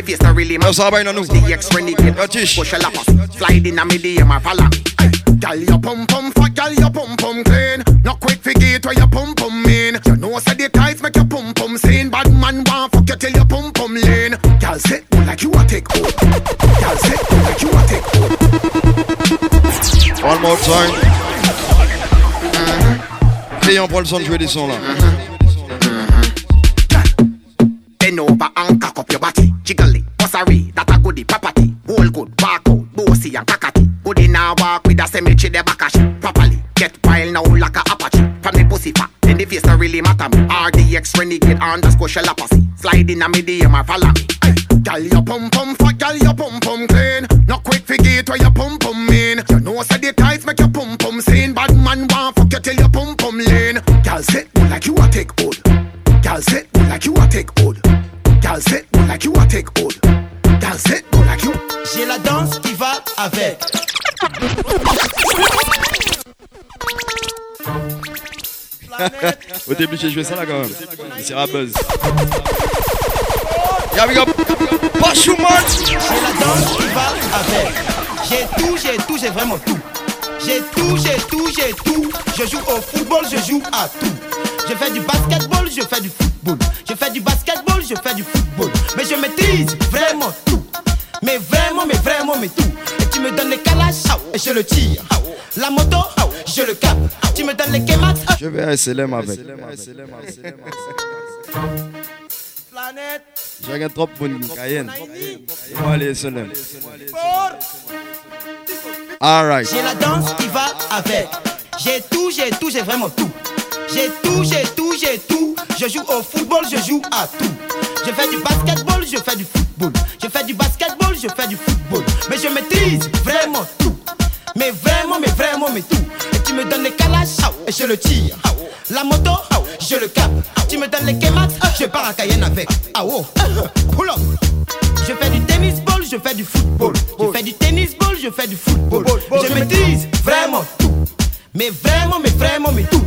the face not really man. matter. Ça va, nous. The ex renegade. Underscore shalapassy. Slide in a medium or follow me. Girl, your pum pum fat, girl, your pum pum clean. Not quick forget where your pum pum mean. You know, say the tights make your pum pum seen. Bad man want fuck you till your pum pum lean. Say, oh, like you a take. Girl, say, oh, like you a take hold. One more time. Et on prend le son de jouer des sons là. Mm-hmm. Mm-hmm. Mm-hmm. Bend over and cock up your body. A read? That a goodie property. Whole good. Out. Bossy and cockatty. Good in a walk with a cemetery the back properly. Get wild now like a apache. From the pussy fat. Then the face not really matter me. RDX renegade underscore shalapassy. Slide in a medium or follow me. Girl, your pum pum fat, girl, your pum pum clean. Not quick forget where your pum pum mean. You know, say the tights make your pum pum seen. Bad man want fuck you till your pum pum lean. Say, oh, like you a take hold. Gal go like you a take hold. Like you take like you. J'ai la danse qui va avec. Au début, j'ai joué ça là quand même. C'est la buzz. Yeah, big up. Pashuman. J'ai la danse qui va avec. J'ai tout, j'ai tout, j'ai vraiment tout. J'ai tout, j'ai tout, j'ai tout. Je joue au football, je joue à tout. Je fais du basketball, je fais du football. Je fais du basketball, je fais du football. Mais je maîtrise vraiment tout. Mais vraiment, mais vraiment, mais tout. Et tu me donnes les calaches et je le tire. La moto, je le capte. Tu me donnes les kémats. Je vais à SLM avec. J'ai regardé trop une Cayenne. On va aller SLM. Alright. J'ai la danse qui va avec. J'ai tout, j'ai tout, j'ai vraiment tout. J'ai tout, j'ai tout, j'ai tout. Je joue au football, je joue à tout. Je fais du basketball, je fais du football. Je fais du basketball, je fais du football. Mais je maîtrise vraiment tout. Mais vraiment, mais vraiment, mais tout. Et tu me donnes les calaches et je le tire. La moto, je le capte. Tu me donnes les kémats, je pars à Cayenne avec. Ah oh, pull up. Je fais du tennis ball, je fais du football. Je fais du tennis ball, je fais du football. Je maîtrise vraiment tout. Mais vraiment, mais vraiment, mais tout.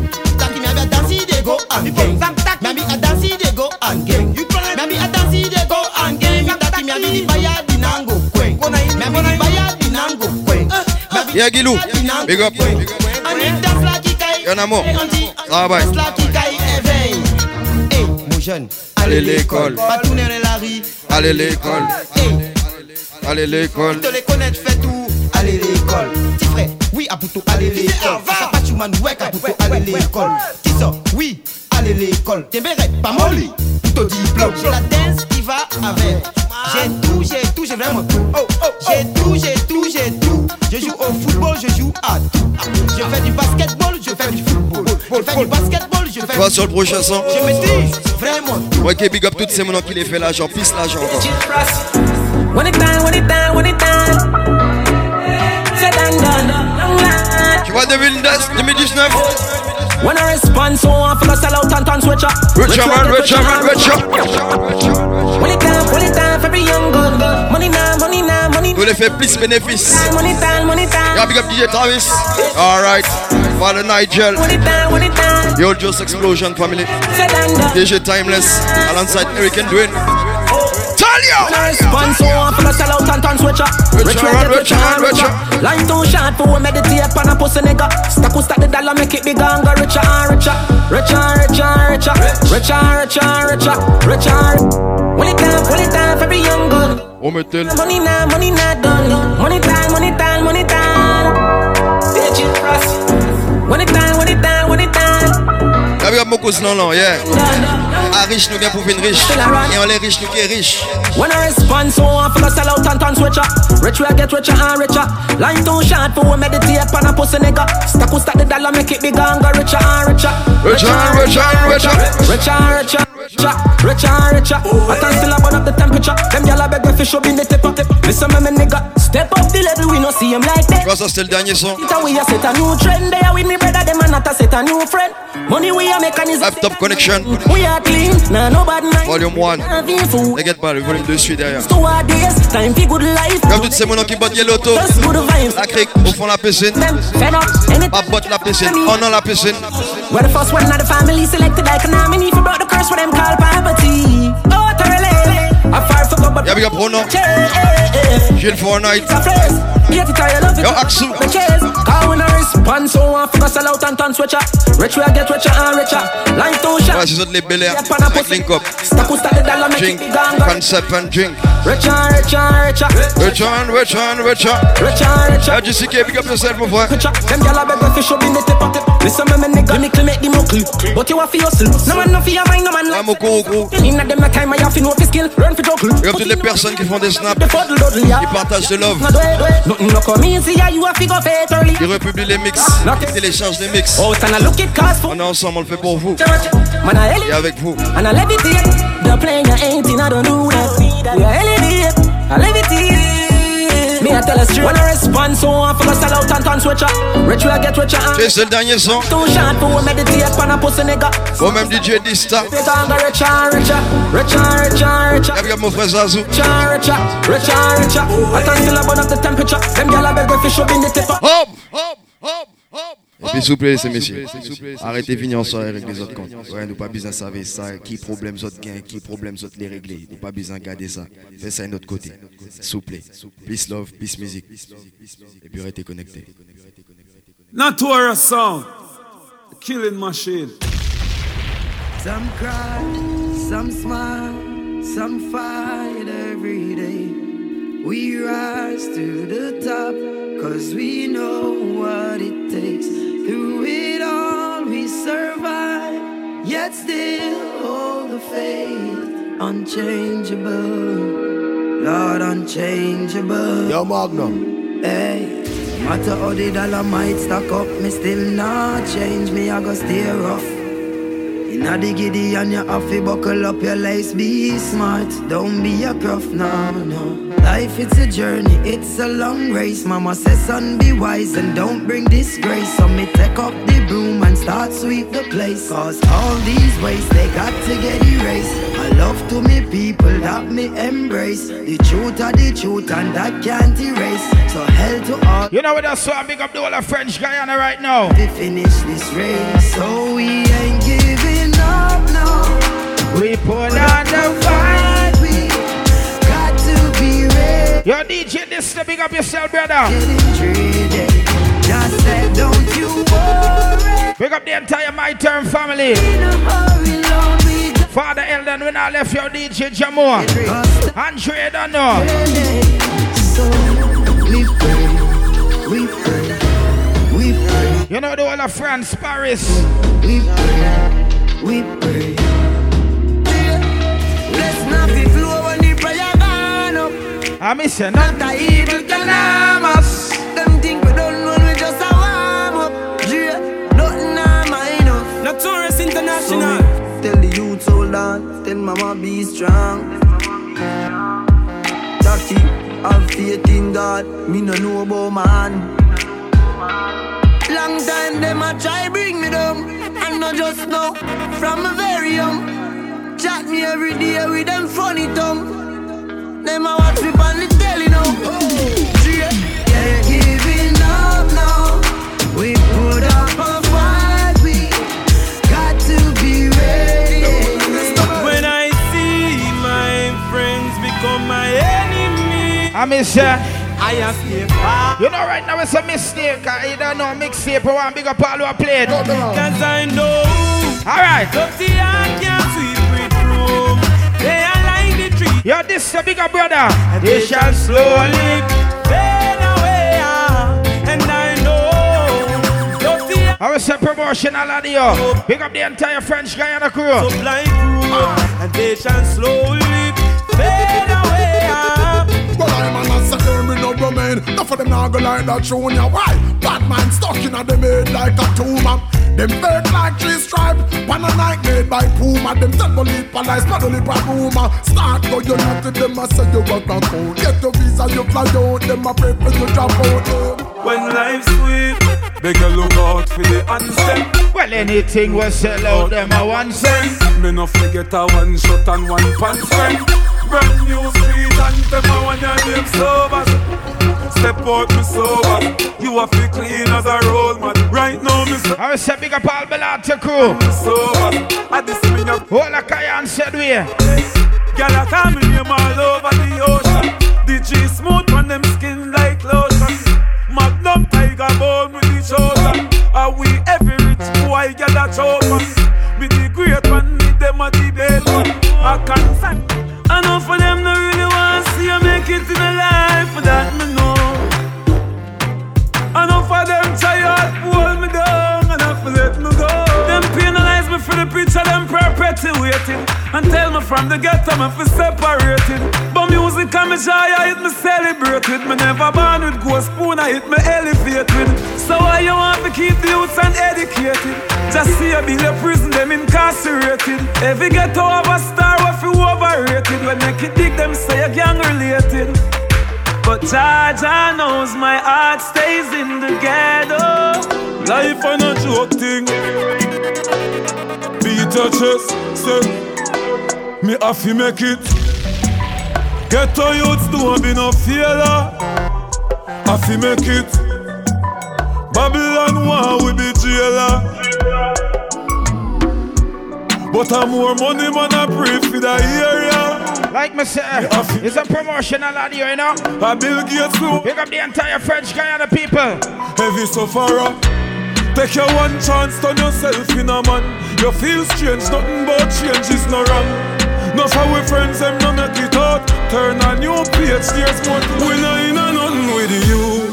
Taki mi abi dansi de go and gang. Mi abi a dansi de go and gang. Mi abi a dansi de go and gang. Mi taki mi abi di baya di nango kwen. Mi abi di baya di nango kwen. Yeah, Gilou. Big up. On dit danse la qui caille. Y'en a mort. On dit Travail. danse la qui caille éveille. Hey, mon jeune. Allez l'école. Pas tourner dans la rue. Allez l'école. Allez l'école. Te les connaître, fais tout. Allez l'école. Petit frère, oui, à Poutou, allez l'école. Ça pas tu m'en ouais, à Poutou, allez l'école. Sort, oui, allez l'école. T'es béret, pas molly? Poutou diplôme. J'ai la dance qui va avec. J'ai tout, j'ai tout, j'ai vraiment tout. J'ai tout, j'ai tout, j'ai tout. Je joue au football, je joue à tout. Je fais du basketball, je fais du football. Je fais du basketball, je fais sur le prochain son? Je maîtrise vraiment tout. Ok, big up toutes ces monons qui les fait l'argent. Pisse l'argent. When it when when line. Tu vois 2010, 2019 When I respond, so I feel sell out and turn switch up. Richer man, richer man. When it done, when it done, for every young gun. Money now, money now, money Nous les fait plus bénéfice. Money time, money time. Yeah, big up DJ Travis. Alright. Father Nigel. When it done, when it done. Yo, Just Explosion family. Said and done. DJ Timeless. Alongside Eric and Dwayne. I respond, so I sell out and turn switch up. Richer man, richer man, richer. Line too short for we meditate on a pussy nigga. Stack who stack the dollar, make it bigger and go richer and richer. Richer and richer and richer. Richer and richer and richer. Richer and When it done, when it done, for every young gun. On me tell. Money now, money not done. Money time, money time, money time. Bitch, you cross. When it done, when it done, done. Yeah, big non, non, yeah. Ah, riche, nous bien pour une riche. Et on les riches, nous qui est riche. When I respond, so I feel sell out and turn switcher. Rich we get richer and richer. Line too short for we meditate on a pussy nigga. Stack who stack the dollar, make it bigger and go richer and richer. Richer and richer and richer. Richer and richer. Richer, richer and richer. I can still burn up the temperature. Them gyal a beg me fi show in the tip up. Listen me, me nigga. Step up the level, we no see him like that. Quoi, ça c'était le dernier son. We a set a new trend. They are with me brother, them a not a set a new friend. Money we a mechanism. Up Top ConeXXion. We are clean, nah no bad mind. Volume 1. T'inquiète pas, le volume 2 suit derrière. Two a days, time fi good life. Comme toutes ces monons qui bottent Yellow Auto. Just good vibes. La crique, au fond la piscine. Fed up, anything. Pas botte la piscine. Oh non, la piscine. We're the first one of the family selected like an army for brought the curse for them called poverty. Oh, but Yeah, big up Bruno. Gilles Fortnite. Hate it or you love it. Yo, Axu. The chase. Cause when I respond, so I focus sell out and turn switcher. Rich we get richer and richer. Line too short. Ouais, c'est ça de les Bel Air. I Avec pussy. Link Up. Who stack the dollar, make Drink. it and. Concept and drink. Richer and richer and richer. Richer and richer and richer. Richer and richer. Yeah, JCK, big up yourself, frère. Richer. Them gyal a beg me fi show me the tip up. Listen me, me nigga. Clinical make the muckle. But you a fi hustle. No man no fi a mind, no man Ah, like. mon coco. Inna them a time I have fi know fi skill. Learn fi juggle. Big up toutes les personnes qui font des snaps. The fuddle duddle, yeah. Qui partagent de love. Nothing no come easy, yeah, you have to go fate early. Qui republient les mix. Qui téléchargent les mix. Oh, and I look it cause for On est ensemble, on le fait pour vous. Man, I Et avec vous. and I levitate. Me, I tell a straight. When I respond, so I feel sell out and turn switcher. Rich will get richer. C'est ce dernier son. Too short for we meditate pan a pussy nigga. Au même DJ Dysta. Fit on go richer and richer. Richer and richer and richer. Regarde mon frère Zazou. Richer and richer. Richer and richer. I can still burn up the temperature. Them gyal a beg if you show in the tipper. Hop, hop, hop, hop. Et puis s'il vous plaît, ces messieurs, arrêtez de venir en soirée avec les autres comptes. Ouais, nous pas besoin de savoir ça, qui problème autres gain, qui problème autres les régler. Nous pas besoin de garder ça. Fais ça de notre côté. S'il vous plaît. Peace love, peace music. Et puis arrêtez connecté. Notorious sound. Killing machine. Some cry, some smile, some fight every day. We rise to the top, cause we know what it takes. Through it all, we survive, yet still hold the faith. Unchangeable, Lord, unchangeable. Yo, Magnum. Hey, matter how the dollar might stack up, me still not change. Me, I go stay rough. Inna the giddy and you have to buckle up your lace. Be smart, don't be a gruff, no, no. Life it's a journey, it's a long race. Mama says, son, be wise and don't bring disgrace. So me take up the broom and start sweep the place. Cause all these ways they got to get erased. I love to me people that me embrace. The truth are the truth and that can't erase. So hell to all. You know what I big up the whole of French Guiana right now. We finish this race, so we ain't giving up now. We put on the fight. Yo, DJ, this to big up yourself, brother. Just said, don't you worry. Big up the entire My Turn family. Father Eldon, when I left your DJ Jamor. Andre, don't know. So we pray, we pray, we pray. You know the whole of France, Paris. We pray, we pray. I miss you, Not a evil can harm us. Them think we don't run, we just a warm up. Yeah, nothing harm I enough. Notorious International. So, tell the youth hold on, tell mama be strong. Jackie, have faith in God, me no know about man. Long time them a try bring me down, and not just now, from a very young. Chat me every day with them funny tongue. Them a watch me on the telly now. Yeah, yeah, giving up now. We put up a fight, we got to be ready. When I see my friends become my enemy, I miss you. I have stay. You know, right now it's a mistake. I don't know mixtape. I want big up all who are played. Cause I know. Alright. Dirty like the tree. Yo, this is a bigger brother. And they shall slowly fade away. And I know. Dirty I was a promotional audio. Big up the entire French Guiana crew. so blind room. And they shall slowly fade away. Well, I'm an assassin, me no remain. Enough of them now go like that junior. Why? Bad man stuck in a them head like a tumor. Them fake like three stripe. One a night made by Puma. Them tell me police, not only by rumor. Start go you not to them, I say you work a code. Get your visa, you fly out. Them a pray for you drop out. When life's sweet, beg you look out for the answer. Well, anything will sell out them a one cent. Me no forget a one shot and one pan friend. Brand new street and them a one your name sober. Step out me sober. You a fi clean as a roll man. Right now me so I a big up all Belata crew. sober. I this me a All a Cayenne said we. Girl a call me name all over the ocean. DJ smooth on them skin like lotion. Magnum tiger bone with the chosen. Are we every rich boy girl a chosen? With the great one, with them a debate one. Me for separated. But music and me joy, I hit me celebrate with. Me never born with ghost spoon, I hit me elevate with. So why you want to keep the youths uneducated? Just see you build a prison, them incarcerated. Every ghetto have a star, what you overrated. When make it dig, them say you gang related. But Jaja knows my heart stays in the ghetto. Life on a joke thing. Beat your chest, say, me have to make it. Get to youths don't be no failure. Have to make it. Babylon want we be jailer. But I'm more money man I pray for the area. Like me say, it's a promotional audio, you know. A Bill Gates too. Pick up the entire French Guiana people. Heavy sufferer. Take your one chance, turn yourself in a man. You feel strange, nothing but change is no wrong. No for we friends, them no make it out. Turn a new page, there's more. We no in a nothing with you.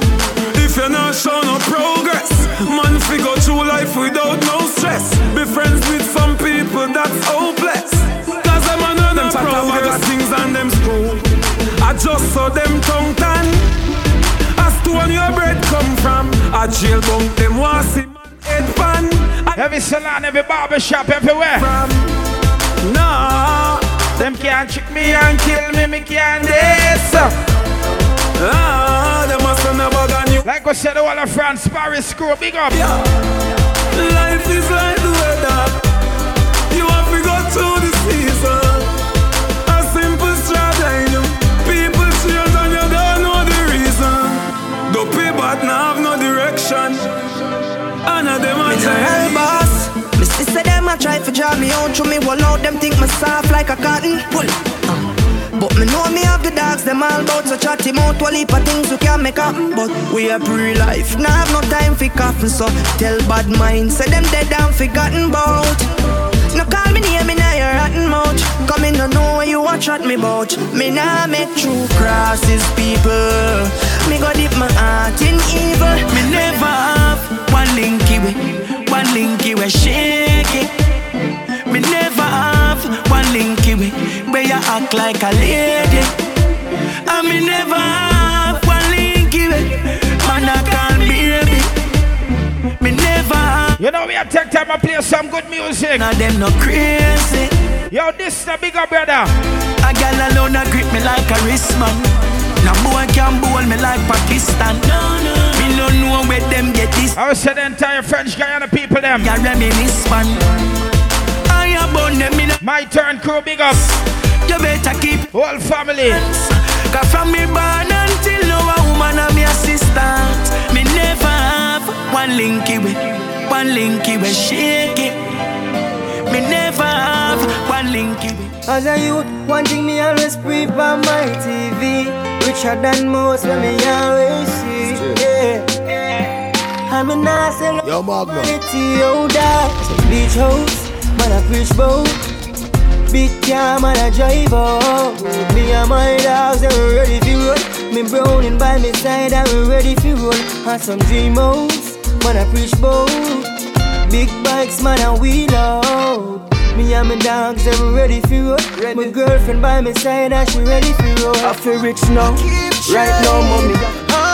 If you're not showing no progress, man, figure through life without no stress. Be friends with some people that's hopeless. Cause them are none them progress things and them school. I just saw them tongue tan. As to when your bread come from, a jail bunk them see man head pan. Every salon, every barber shop, everywhere. From, nah, them can't trick me and kill me, me can't this. Ah, them must never got you. Like I said, whole of France, Paris, screw big up. Yeah. Life is like draw me out, to me wall out them think me soft like a cotton. Pull. Uh. But me know me have the dogs, them all bout so chatty mouth One heap of things we can make happen But we are pre-life, now have no time for coffin So tell bad mind, say them dead and forgotten bout No call me name, me now your rotten mouth Come in, no know what you watch at me bout Me nah make true crosses, people Me go dip my heart in evil Me never have one linky way One linky way have one linky way Where you act like a lady. And me never have one linky way Man I call baby. Me never have. You know we have take time to play some good music. Now them no crazy. Yo, this is the bigger brother. A gal alone a grip me like a wristman Now boy can bowl me like Pakistan. No, no. Me no know where them get this. I say the entire French Guiana people them. Ya reminisce man I them in My turn crew big up. You better keep Whole family. Cause from me born until now a woman and me assistant. Me never have one linky way One linky way shake it. Me never have one linky way As a youth, one thing me always pre on my TV Richer than most when me always see. Yeah. I'm a nice and Yo, Magna. Yo, that Some beach house, man I preach boat. Big car, man I drive out Me and my dogs, they were ready for roll. Me browning by my side, I we ready for roll. And some dream house, man I preach boat. Big bikes, man I wheel out. Me and my dogs, they were ready for roll. My girlfriend by my side, and she ready for roll. I feel rich now, right now, mommy.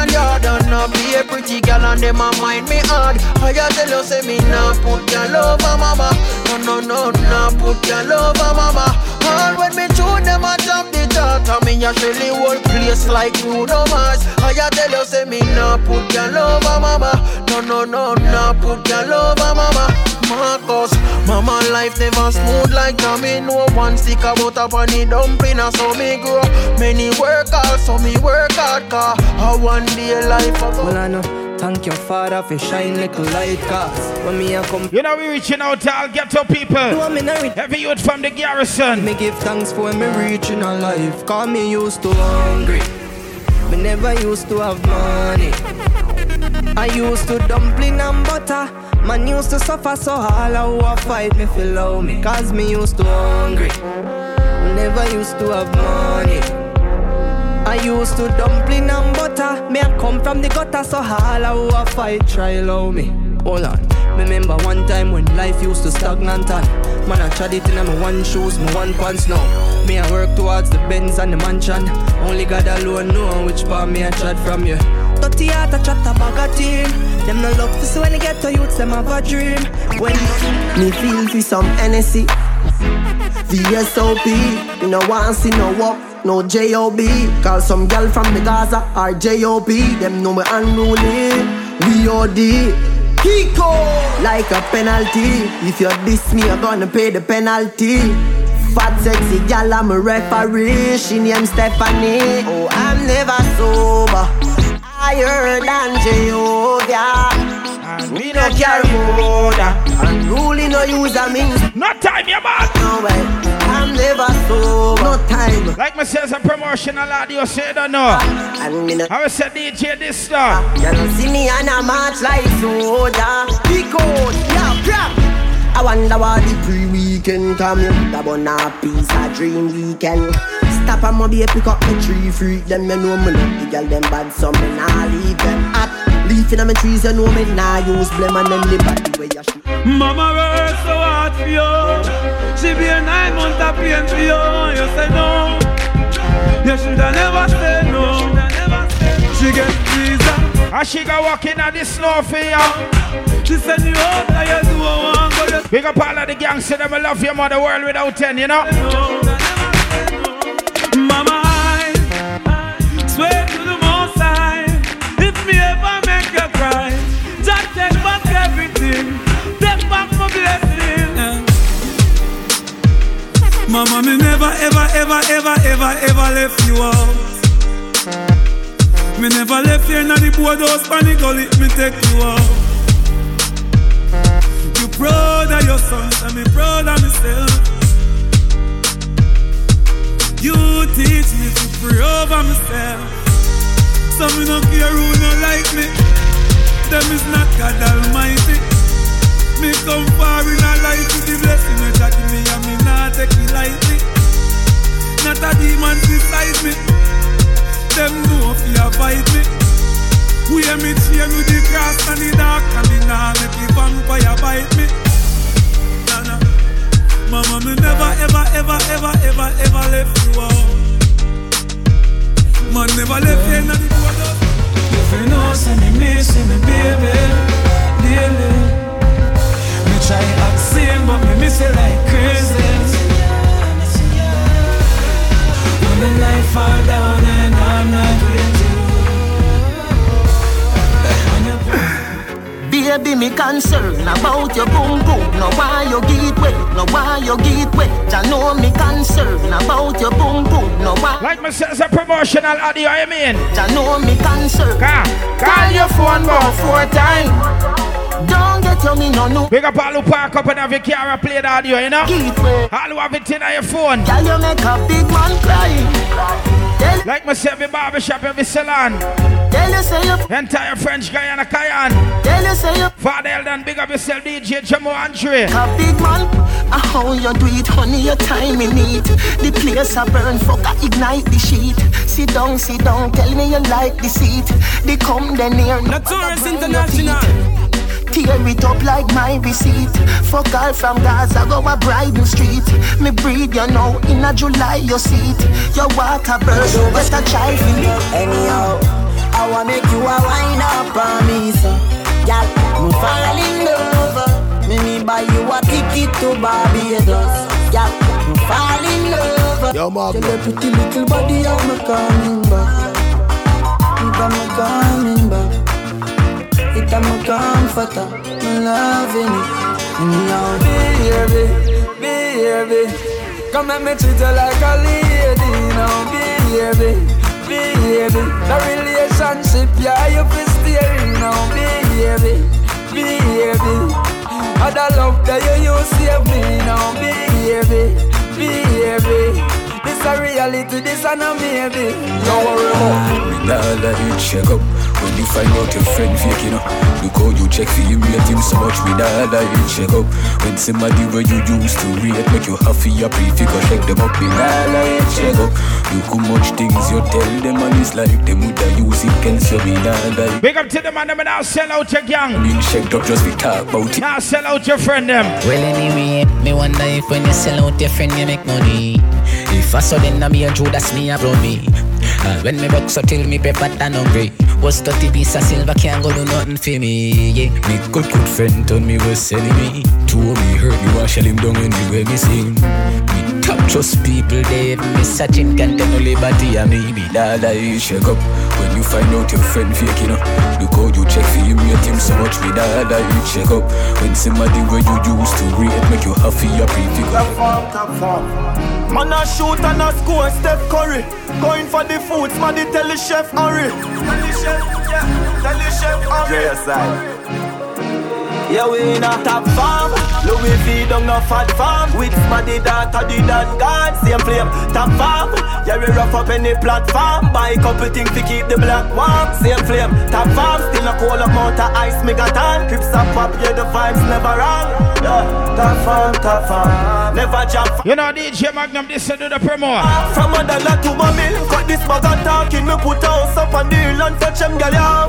Million yard And be a pretty girl and them a mind me hard. I tell you say me nah put your love on mama? No, no, no, nah put your love on mama. All when me tune them a top the chart And me a Shelly whole place like Bruno Mars I just tell you say me nah put your love on mama? No, no, no, nah put your love on mama Marcus. Mama life never smooth like Tommy. No one stick about up on the dumpling, and so me grow. Many work hard, so me work hard, car. A one day life ago. Well, I know. Thank your father for shine little light cause when me a come You know we reaching out to all ghetto people Every youth from the garrison Me give thanks for me reaching a life Cause me used to hungry Me never used to have money I used to dumpling and butter. Man used to suffer so all who a fight me feel love me Cause me used to hungry. Never used to have money. I used to dumpling and butter. Me a come from the gutter so all who a fight try love me. Hold on. Remember one time when life used to stagnant and Man I tried it in my one shoes, my one pants now Me I work towards the Benz and the mansion. Only God alone know which part me I tried from you Dirty heart I chat a bag of team Them no love to see when they get to youths them have a dream When Me feel for some Hennessy VSOP, you know want see no walk no J.O.B. Call some girl from the Gaza or J.O.P. Them know me unruly, B.O.D. Kiko, like a penalty. If you diss me, you're gonna pay the penalty. Fat sexy gal, I'm a referee. She named Stephanie. Oh, I'm never sober. Higher than Jehovah. We no care border. Unruly no use a means. No time, yeah, man. No way. I'm never sober. No time. Like me says a promotional audio, say don't know. And me no. I will say DJ Dysta. You don't see me on a march like soda. Pick out, yeah, crap. I wonder why the pre-weekend come in. That one a piece of dream weekend. Stop and maybe pick up the tree freak. Them me know me love the girl them bad, so me nah leave them hot. Leaf in my trees, you know me nah use blame and then the body where you shoot. Mama worked so hard for you. She be a nine month of pain for you. You say no. You shoulda never say no. She get visa. And she go walking on the snow for you. She said, you out that you do one, but you Big up all of the gangsters that will love your mother world without ten, you know. Mama, I swear to the most high, if me ever make you cry, just take back everything, take back my blessing. Mama, me never, ever, ever, ever, ever, ever left you out. Me never left you in the boardhouse, panic gully, me take you out. You proud your sons, and me proud myself. You teach me to pray over myself. Some me no care who no like me. Them is not God Almighty. Me come far in a life with the blessing that give me and me not take it lightly. Not a demon beside me. Hear me chain with the cross and the dark and the nah make the vampire bite me. Nah, nah. Mama, me never, ever, ever, ever, ever, ever left you out. Man, never left you in the border. You know, say me missing me baby, daily. Me try act same, but me miss it like crazy. When the light fall down and I'm not with Baby, me concern about your boom boom. No why you get wet, no why you get wet. Ya know me concern about your boom boom. No why. Like me says a promotional audio, I mean. Ya know me concern. Call, Call your phone about four times. Don't get your me no no. Big up all who park up and have your car and play the audio, you know? Gateway. All who have it in on your phone. Girl, you make a big man cry. Like say, every barbershop, every salon. Tell you say you, Entire French Guiana Cayenne. tell you say you. Father Eldon, big up yourself, DJ Jamo Andre. A big man, a how you do it, honey, your time in need. The place a burn, fuck, I ignite the sheet. Sit down, sit down, tell me you like the seat. They come then near, Notorious International. Tear it up like my receipt. Fuck all from Gaza, go a Bridal Street. Me breathe, you know, in a July you see it. Your water burn, but a child for me. Anyhow, I wanna make you a wine up on me, so Girl, me fall in love. Me me buy you a ticket to Barbados. Girl, me fall in love. Yo, Mark. Tell your pretty little body how me coming back. It a uh, me coming back. It a me comforter Me loving it Anyhow, Baby, baby, come and me treat you like a lady now, baby, baby. The relationship, yeah, you fi steering now, baby, baby. Other love that you use save me now, baby, baby. This a reality, this a no maybe. Don't worry about Me nah let you check up you find out your friend fake, you know Look how you check for him, rate him so much Me nah let you check up When somebody where you used to rate Make you happy, your if you go check them up Me nah let you check up Look how much things you tell them And it's like them would have use it against you Me nah let you Big up to them and them and now sell out your gang. Been checked up just be talk about it Now sell out your friend them. Well, anyway, me wonder if when you sell out your friend, you make money. If I saw then, I me a Judas, me a blow me. Uh, when me box so till me paper and hungry. Was 30 piece of silver can't go do nothing for me. Yeah. Me good good friend told me was me. Two me hurt me wash him down anywhere me sing. Me top trust people they me searching tell no liberty and me be that I shake up. When you find out your friend fake, you know Look how you check for him, rate him so much with that you check up When somebody where you used to rate Make you happy, you prefigure Top Man a shoot and a score, Steph Curry Going for the foods, man, tell the chef hurry Tell the chef, yeah, tell the chef hurry JSI yeah, we in a top farm. Louis V down no fat farm. With smaddy daughter, the dan God, same flame. Top farm. Yeah, we rough up any platform. Buy a couple things to keep the black warm. Same flame. Top farm. Still a cold amount of ice, me got on. Crips up up, yeah, the vibes never wrong. Yeah, top farm, top farm. Never jump. You know, DJ Magnum, this to do the promo. From a dollar to a mill. Cut this bag and talking. Me put a house up on the hill and touch them often.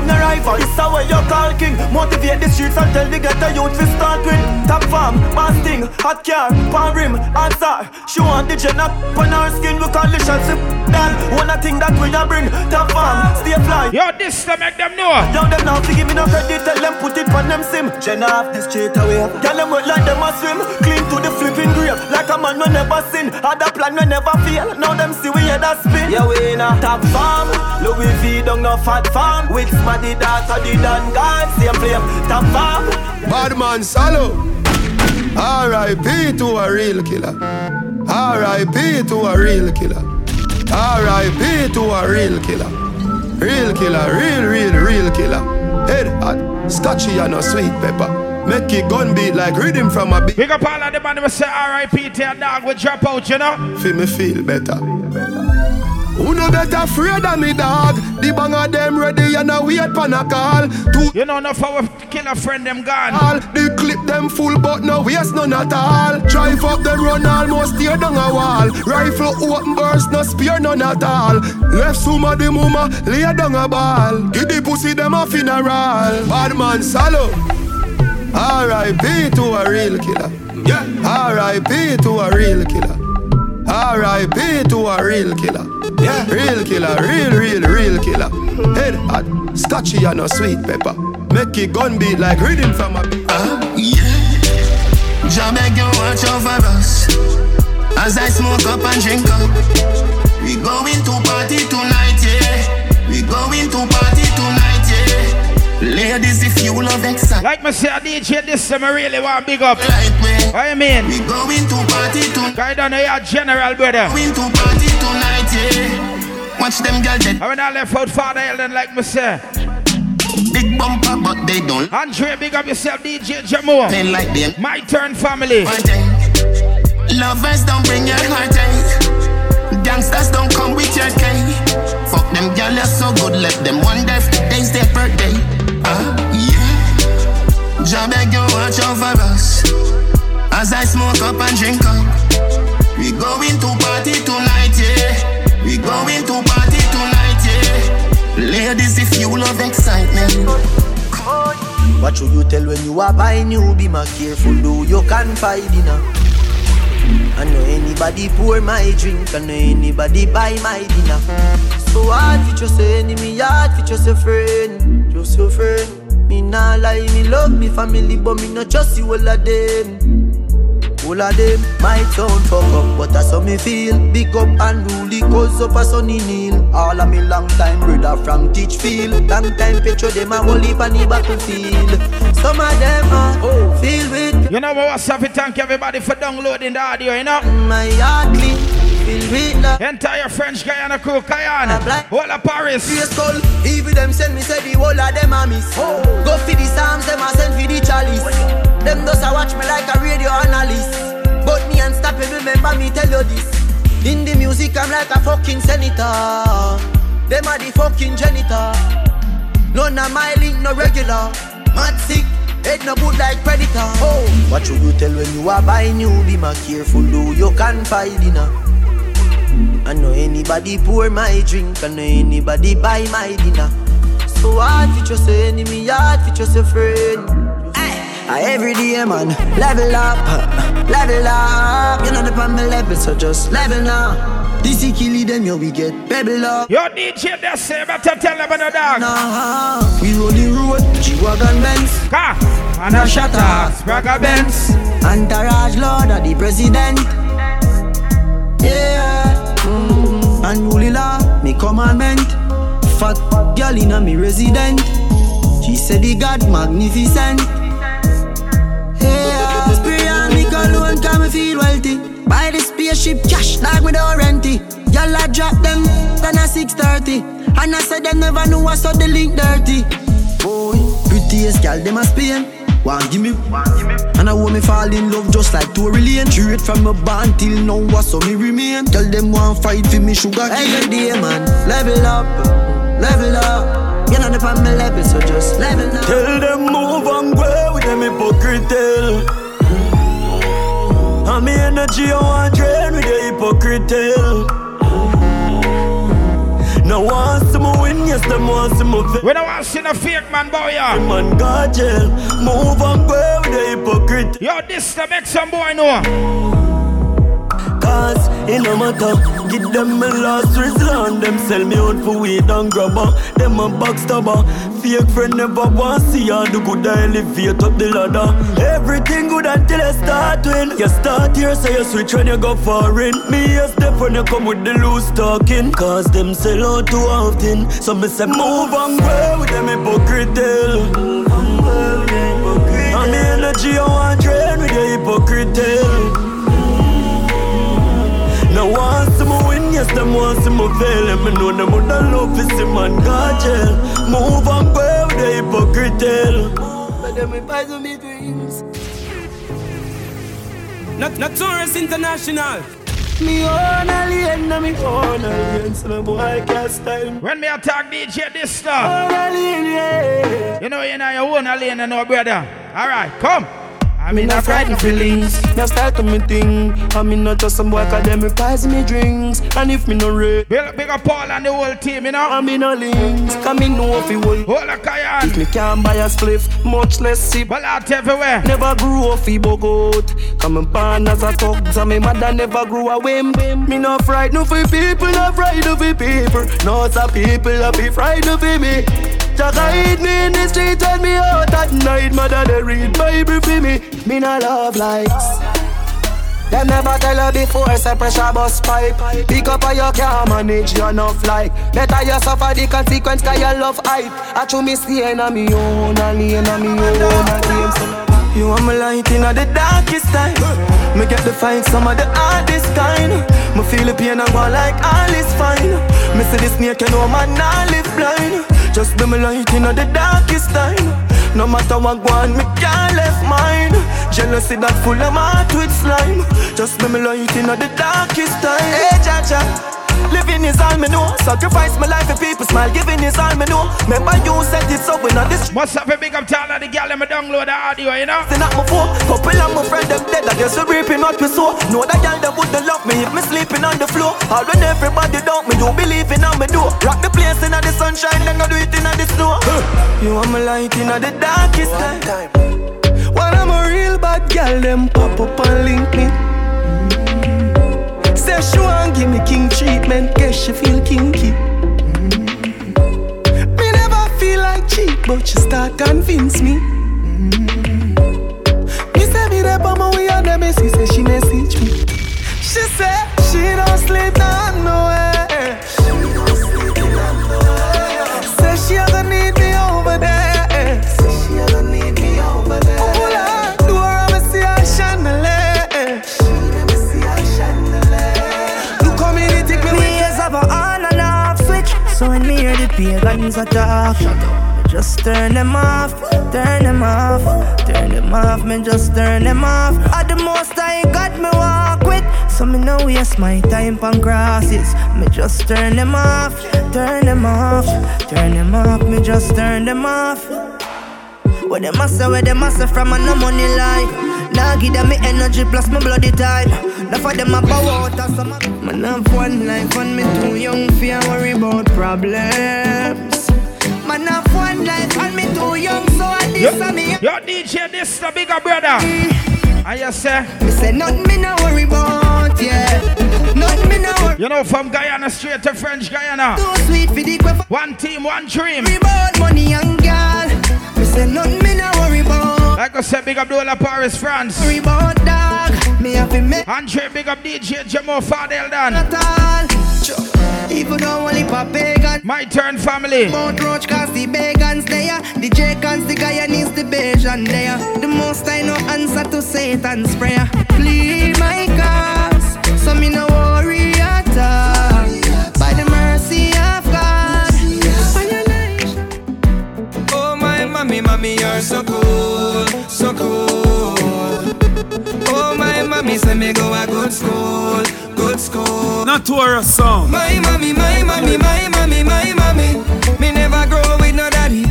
I dance become the rival. This is how you call king. Motivate the streets and tell the ghetto youth to start with. Top farm, basting, hot car, palm rim, answer. She want the gen up on her skin, we call the shots Dan, one thing that we a bring. Top farm, stay fly. Yo, this to make them know. Yo, them now to give me no credit, tell them put it on them sim. Gen off the straight away. Girl, them work like them a swim. Clean to the flipping grave. Like a man we never sin Had a plan we never fail. Now them see we head a spin. Yeah, we in a top farm. Louis V down no fat farm. With smaddy daughter, the Dan God Same flame, top farm Bad man solo R.I.P. to a real killer R.I.P. to a real killer R.I.P. to a real killer Real killer, real, real, real killer Head hot, scotchy and a sweet pepper Make it gun beat like rhythm from a beat Big up all of the man who say R.I.P. to a dog will drop out, you know Feel me feel better who no better afraid of me dog? The bang of them ready and a wait pan a call. Two you know enough our killer friend them gone. All the clip them full but no waste none at all. Drive up the run almost tear down a wall. Rifle open burst no spear none at all. Left summa the mama lay down a ball. Give the pussy them a funeral. Bad man salo. R.I.P. to a real killer. Yeah. R.I.P. to a real killer. R.I.P. to a real killer. Yeah. Real killer, real, real, real killer. Head hot, scotchy and a sweet pepper. Make it gun beat like reading from a. Uh, yeah. You watch over us as I smoke up and drink up. We going to party tonight, yeah. We going to party. Ladies, if you love excitement. Like me say, DJ, this time I really want big up. Like me. What you mean? We going to party tonight. Guy down here, general brother. Going to party tonight, yeah. Watch them girls dead. I when I left out Father Elden, like me say. Big bumper, but they don't. Andre, big up yourself, DJ Jamo. Pain like them. My turn, family. Lovers don't bring your heartache. Eh? Gangsters don't come with your cake. Fuck them girls, are so good. Let them wonder if today's their birthday. Jah beg you watch over us as I smoke up and drink up. We going to party tonight, yeah. We going to party tonight, yeah. Ladies, if you love excitement. What should you tell when you are buying you? Be more careful, do you can find dinner. I know anybody pour my drink, I know anybody buy my dinner. So hard for just say enemy, hard for just a friend, just your friend. Me nah lie, me love me family, but me not trust you all of them. All of them might sound fuck up, but that's how me feel. Big up and rule cause up a sunny kneel. All of me long time brother from Teachfield. Long time picture them a whole heap on the battlefield. Some of them uh, oh. feel with. You know what, what's up? Thank everybody for downloading the audio, you know? My heart clean. Feel with love. Entire French Guiana crew, Guyana, all of Paris. Call, even them send me say the whole of them a miss. Oh. Go for the Psalms, them a send for the chalice. Them does a watch me like a radio analyst. But me unstoppable, remember me tell you this. In the music, I'm like a fucking senator. Them are the fucking janitor. None of my link, no regular. Mad sick, head no good like predator. Oh, what should you tell when you are buying you? Be more careful, do you can find dinner. I know anybody pour my drink, I know anybody buy my dinner. So hard for just an enemy, hard for just a friend. I every day, man. Level up, uh, level up. You know the pan level, so just level now. This is killing them, yo, we get pebble up. Yo, DJ, that's say, better tell them about the dog. Nah, we roll the road, G-Wagon Benz. Car, and a shutter, Spragga Benz. Entourage Lord of the President. Yeah. Unruly law, me commandment. Fat girl in a me resident. She said the God magnificent. Yeah. Spray on me cologne, come me feel wealthy. Buy the spaceship cash, like me don't rent. Y'all I drop them, then a 630. And I said them never knew I saw the link dirty. Boy, prettiest girl, them a Spain. One give me, and I want me fall in love just like Tory Lane. Straight from my band till now, what so me remain. Tell them one fight for me sugar cane. Every day, man, level up, level up. You know the pan me level, so just level up. Tell them move and go with them hypocrite. And me energy I want drain with the hypocrite tell. No one see me win, yes, them want see me fail. We don't want to see no fake man, boy, yeah. Man, God jail. Move go with the hypocrite. Yo, this to make some boy know. Cause it no matter. Give them my last resort. Them sell me out for weed and grabber Them a backstabber Fake friend never want see ya. Do good I elevate up the ladder. Everything good until I start win You start here so you switch when you go foreign. Me a step when you come with the loose talking. Cause them sell out too often. So me say move and grow with them hypocrite tell And me energy I want drain with the hypocrite no one see me win, yes, them want see me fail. And me know them would love to see man God jail Move and go with the hypocrite tell But them me poison me dreams. Not, Notorious International. Me own alien, na me own alien So me boy can't style. When me attack DJ Dysta. Own alien, yeah. You know you know your own alien and no brother. Alright, come I'm in a frightened feelings. Now start to me thing. I'm in not just some boy cause them requires me drinks. And if me no rate, big, big up Paul and the whole team, you know. I'm in a links. Come in if you will. Hold a Cayenne. If me can't buy a spliff, much less sip. Well out everywhere. Never grew off he bug out. Come born as a thug. So me mother never grew a whim. Me no frightened for people, no frightened for people. No, some people a be frightened for me. Jack hide me in the street and me out at night. Mother they read Bible for me. Me no love likes. Them never tell her before, say pressure bus pipe. Pick up or you can't manage your enough like. Better you suffer the consequence cause you love hype. I chew me stay in me own, a lane on me own, a game. So you want me light in the darkest time. Me get the fight some of the hardest kind. Me feel the pain and go like all is fine. Me see the snake, you know man not live blind. Just be me light in the darkest time. No matter what go on, me can't left mine. Jealousy that full of heart with slime. Just be me light in the darkest time. Hey, Jaja. Living is all me know. Sacrifice my life for people smile. Giving is all me know. Remember you said it so when I this. What's up, a big up to all of the girl Let me download the audio, you know? Still not my phone. Couple of my friend them dead. I guess we reaping what we sow. Know that girl them wouldn't love me if me sleeping on the floor. All when everybody doubt me, you believe in on me do. Rock the place in the sunshine, then go do it in the snow. you want me light in the darkest time. When I'm a real bad girl, them pop up and link me. Say she want give me king treatment, guess she feel kinky. Mm. Me never feel like cheap, but she start convince me. Mm. Me say me there on my way and them me say she message me. She say she don't sleep now nowhere. Pagans attack just turn them off, turn them off, turn them off, me just turn them off. At the most I got me walk with, so me no waste my time on crosses. Me just turn them off, turn them off, turn them off, me just turn them off. What them must say, where them must say from a no money life. Now give them me energy plus my bloody time. Now for them a power out of some. Man have one life and me too young for worry about problems. Man have one life and me too young So I this a me. yo DJ, this the bigger brother. I just say, Me say nothing me no worry about, yeah. Nothing me no worry. you know, from Guyana straight to French Guiana. Too sweet for the. One team, one dream. Money and girl. Me say nothing me no. Like I said, big up Dola Paris, France. Worry dog. Me have to make Andre, big up DJ Jamo Fadel Dan. at all. Sure. Even though only for pagan. My turn, family. Mount Roach cause the bagans there. The Jacons, the Guyanese, the Bajan there. The most I know answer to Satan's prayer. Plead my cause, so me no worry at all. Mommy, mommy, you're so cool, so cool. Oh my mommy, say me go a good school, good school. Not Torah song. My mommy, my mommy, my mommy, my mommy. Me never grow with no daddy.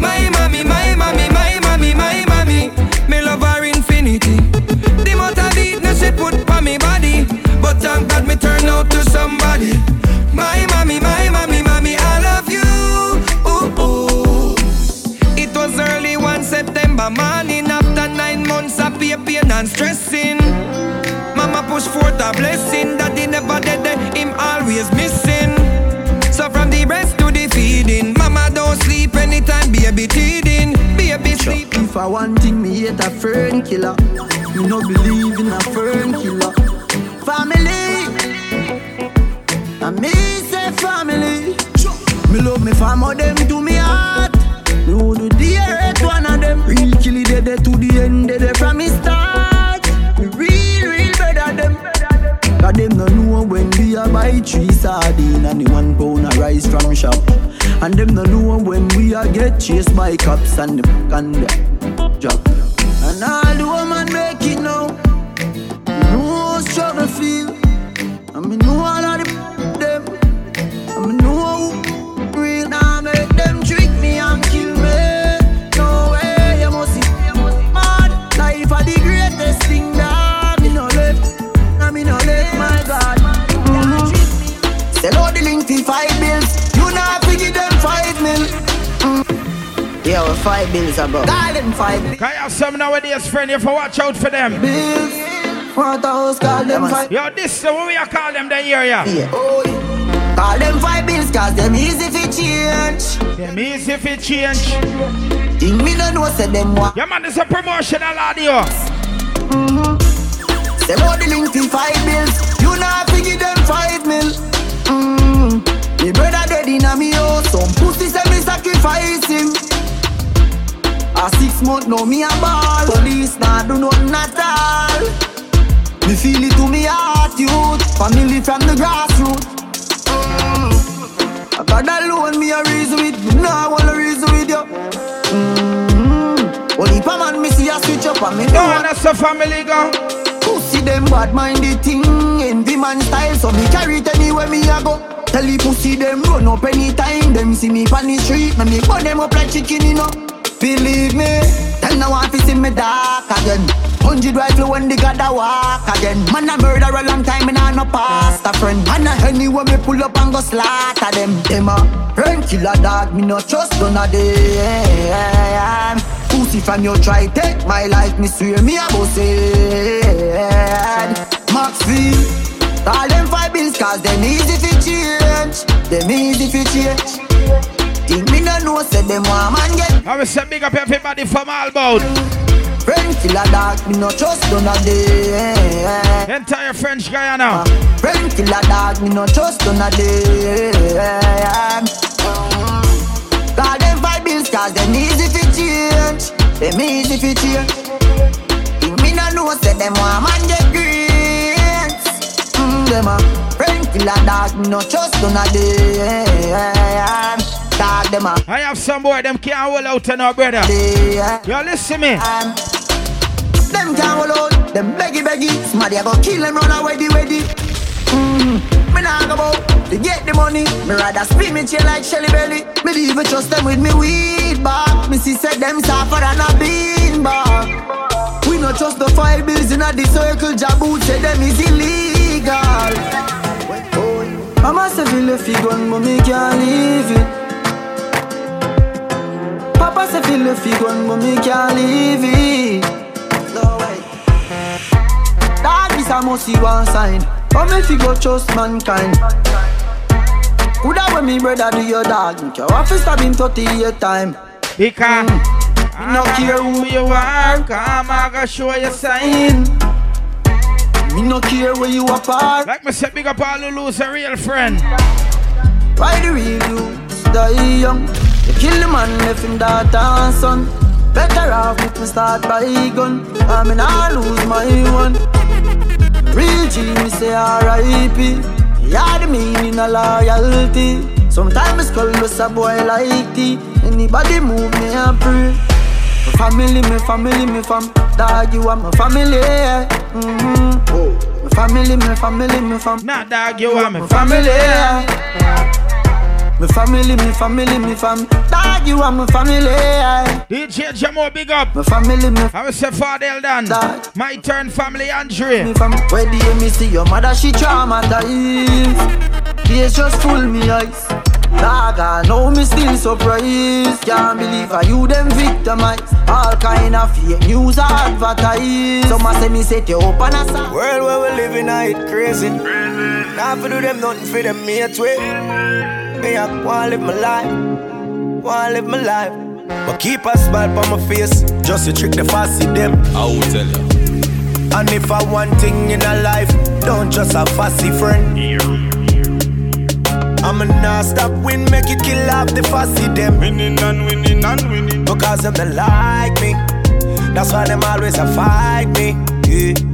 My mommy, my mommy, my mommy, my mommy. Me love her infinity. The amount of beatness she put on me body. But thank God me turn out to somebody. My mommy, September morning after nine months of pain, pain and stressing. Mama push forth a blessing that he never dead, him always missing. So from the breast to the feeding, mama don't sleep anytime baby teething, baby sleep. If I want thing, me hate a fern killer. Me no believe in a fern killer. Family, I me say family. Me love me family, them to me heart. Do the earth one of them. Real kill it dead to the end, dead from me start. Real, real better them. Cause them no know when we a buy three sardine and the one pound of rice from shop. And them no know when we a get chased by cops and the and the drop. And all the woman make it now. Me know how struggle feel. And me know five bills about. Call them five bills. Can you have some nowadays, friend? You have to watch out for them. Bills. Want a house, call them five. Yo, this is what we are call them then here, yeah. Yeah. Oh, yeah. Call them five bills, cause them easy fi change. Them easy fi change. Think me no know, say them what. Yeah, man, this a promotional audio. Mm-hmm. Sell out the link for five bills. You not figure them five mil. Mm. Me brother dead in a me house. Some pussy say me sacrifice him. A six month now me a ball. Police not do nothing at all. Me feel it to me heart, youth. Family from the grassroots. Mm. I got alone me a reason with. Me nah wanna reason with you. Mm. Only pa man me see a switch up and me No, that's a family go. Pussy them bad minded thing Envy man style So me carry it anywhere me a go Tell the pussy them run up anytime Them see me on the street Me me burn them up like chicken you know Believe me. Tell no one to see me dark again. Hundred rifle when they got a walk again. Man a murder a long time and I no past a friend. And a anywhere me pull up and go slaughter them. Them a friend killer dog Me no trust none of them. Pussy from you try take my life Me swear me a go said Maxfield Call them five bills cause them easy fi change. Them easy fi change Think me no know say them want man get I will say big up everybody from Albout. Friend killer dog, me no trust none of them. Entire French Guiana. Friend killer dog, me no trust none of them. Call them five bills cause them easy fi change. Them easy fi change. Think me no know say them want man get grades. Mm, them a friend killer dog, me no trust none of them. Dog them. I have some boy, them can't hold out to no brother. Yo, listen me. Them can't hold out, them beggy beggy. Somebody a go kill them, run away the ready. Mm, me nah go bout to get the money. Me rather spin me chair like Shelly Belly. Me leave it trust them with me weed back. Me see said them suffer and a bean back. We no trust the five bills in a the circle. Jaboot say them is illegal. Mama say feel if you gun, but me can't leave it. Papa say feel the fig one, but me can't leave it. No way. That is a must see one sign. But me fi go trust mankind. Coulda when me brother do your dog, me care what fi stab him 38 time. Because mm. me no ah. care who you are, come I go show you sign. Me no care where you apart. Like me say, big up all who lose a real friend. Why the real youths die young? You kill the man, left him daughter and son. Better off if me start by gun. I mean I lose my one. Real G me say R.I.P. Yeah, the meaning of loyalty. Sometimes skull just a boy like tea. Anybody move me and pray. My family, my family, my fam. Dog, you are my family. Mm-hmm. My family, my family, my fam. Nah, dog, you are my My family. Yeah. My family, my family, my fam. Dog, you are my family. Yeah. DJ Jamo, big up. My family, my I will say Fadel Dan. My turn, family, Andre. Me fam. Where do you me see your mother? She traumatized. Tears just full me eyes. Dog, I know me still surprised. Can't believe how you them victimized. All kind of fake news advertised. Some a say me set you up on a side. World where we living, I it crazy. Now for do them nothing for them mates way. Me I wanna live my life, wanna live my life. But keep a smile on my face, just to trick the fussy them. I will tell you. And if I want thing in a life, don't just a fussy friend. I'ma not stop win, make it kill off the fussy them. Winning and winning and winning. Because them they like me. That's why them always a fight me. Yeah.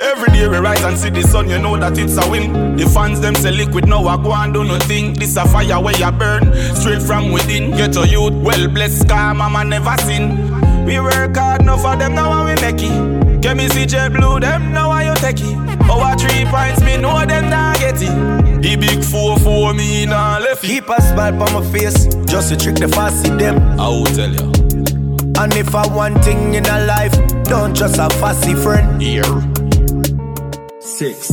Every day we rise and see the sun, you know that it's a win. The fans them say liquid, now I go and do nothing. This a fire where you burn, straight from within. Get a youth, well blessed, car mama never sin. We work hard, no for them, now we make it. Get me see jet blue, them now I you take it. Over three points, me know them not get it. The big four for me now left it. Keep a smile on my face, just to trick the fussy them. I will tell you. And if I want thing in a life, don't just a fussy friend. Here. Six.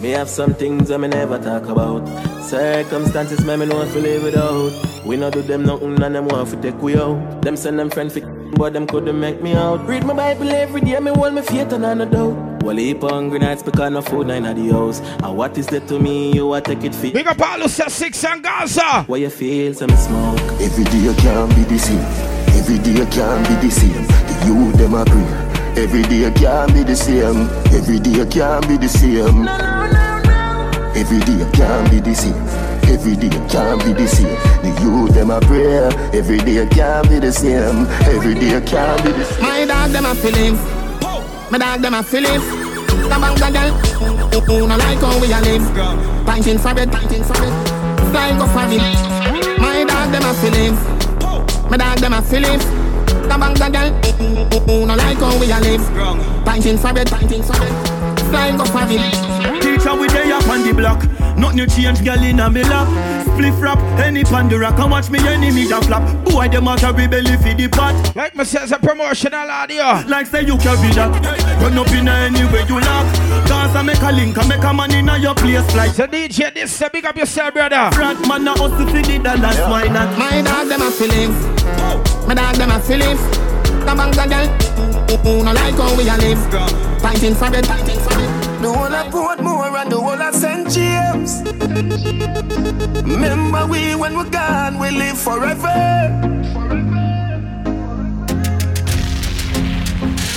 Me have some things I me never talk about. Circumstances me me know fi live without. We not do them nothing and them want to take we out. Them send them friend fi but them couldn't make me out. Read my Bible every day, me hold me faith and I no doubt. Well, heap hungry nights because no food nine at the house. And what is that to me? You a take it fit. Big up all who six and Gaza. Why you feel some smoke? Every day can't be the same. Every day can't be the same. The youth them a pray. Every day can't be the same. Every day can't be the same. No, no, no, no. Every day can't be the same. Every day can't be the same. The youth them a pray. Every day can't be the same. Every day can't be the same. My dog them a feeling. My dog them a feeling. The bank the girl. Who mm-hmm, no like how we a live. Pinting for it, pinting for it. Flying go for it. My dog them a feeling. My dog them a feeling. The bank the girl. Who no like how we a live. Pinting for it, pinting for it. Flying go for it. Teacher we day up on the block. Nothing you change, girl in a me lap. Spliff rap, any pandora can watch me enemy a flap. Boy, them out a rebellion for the pot. Like me says a promotional audio. Like say you carry that. Run up in any way you like. Cause I make a link, I make a man in a your place like. So DJ, Dysta big up yourself, brother. Frat man a hustle for the dollars, why not? My dog them a feeling. My dog them a feeling. The the girl. Who no like how we a live. Pinting for it, it. The whole of Portmore and the whole of St. James. Remember we when we're gone, we live forever.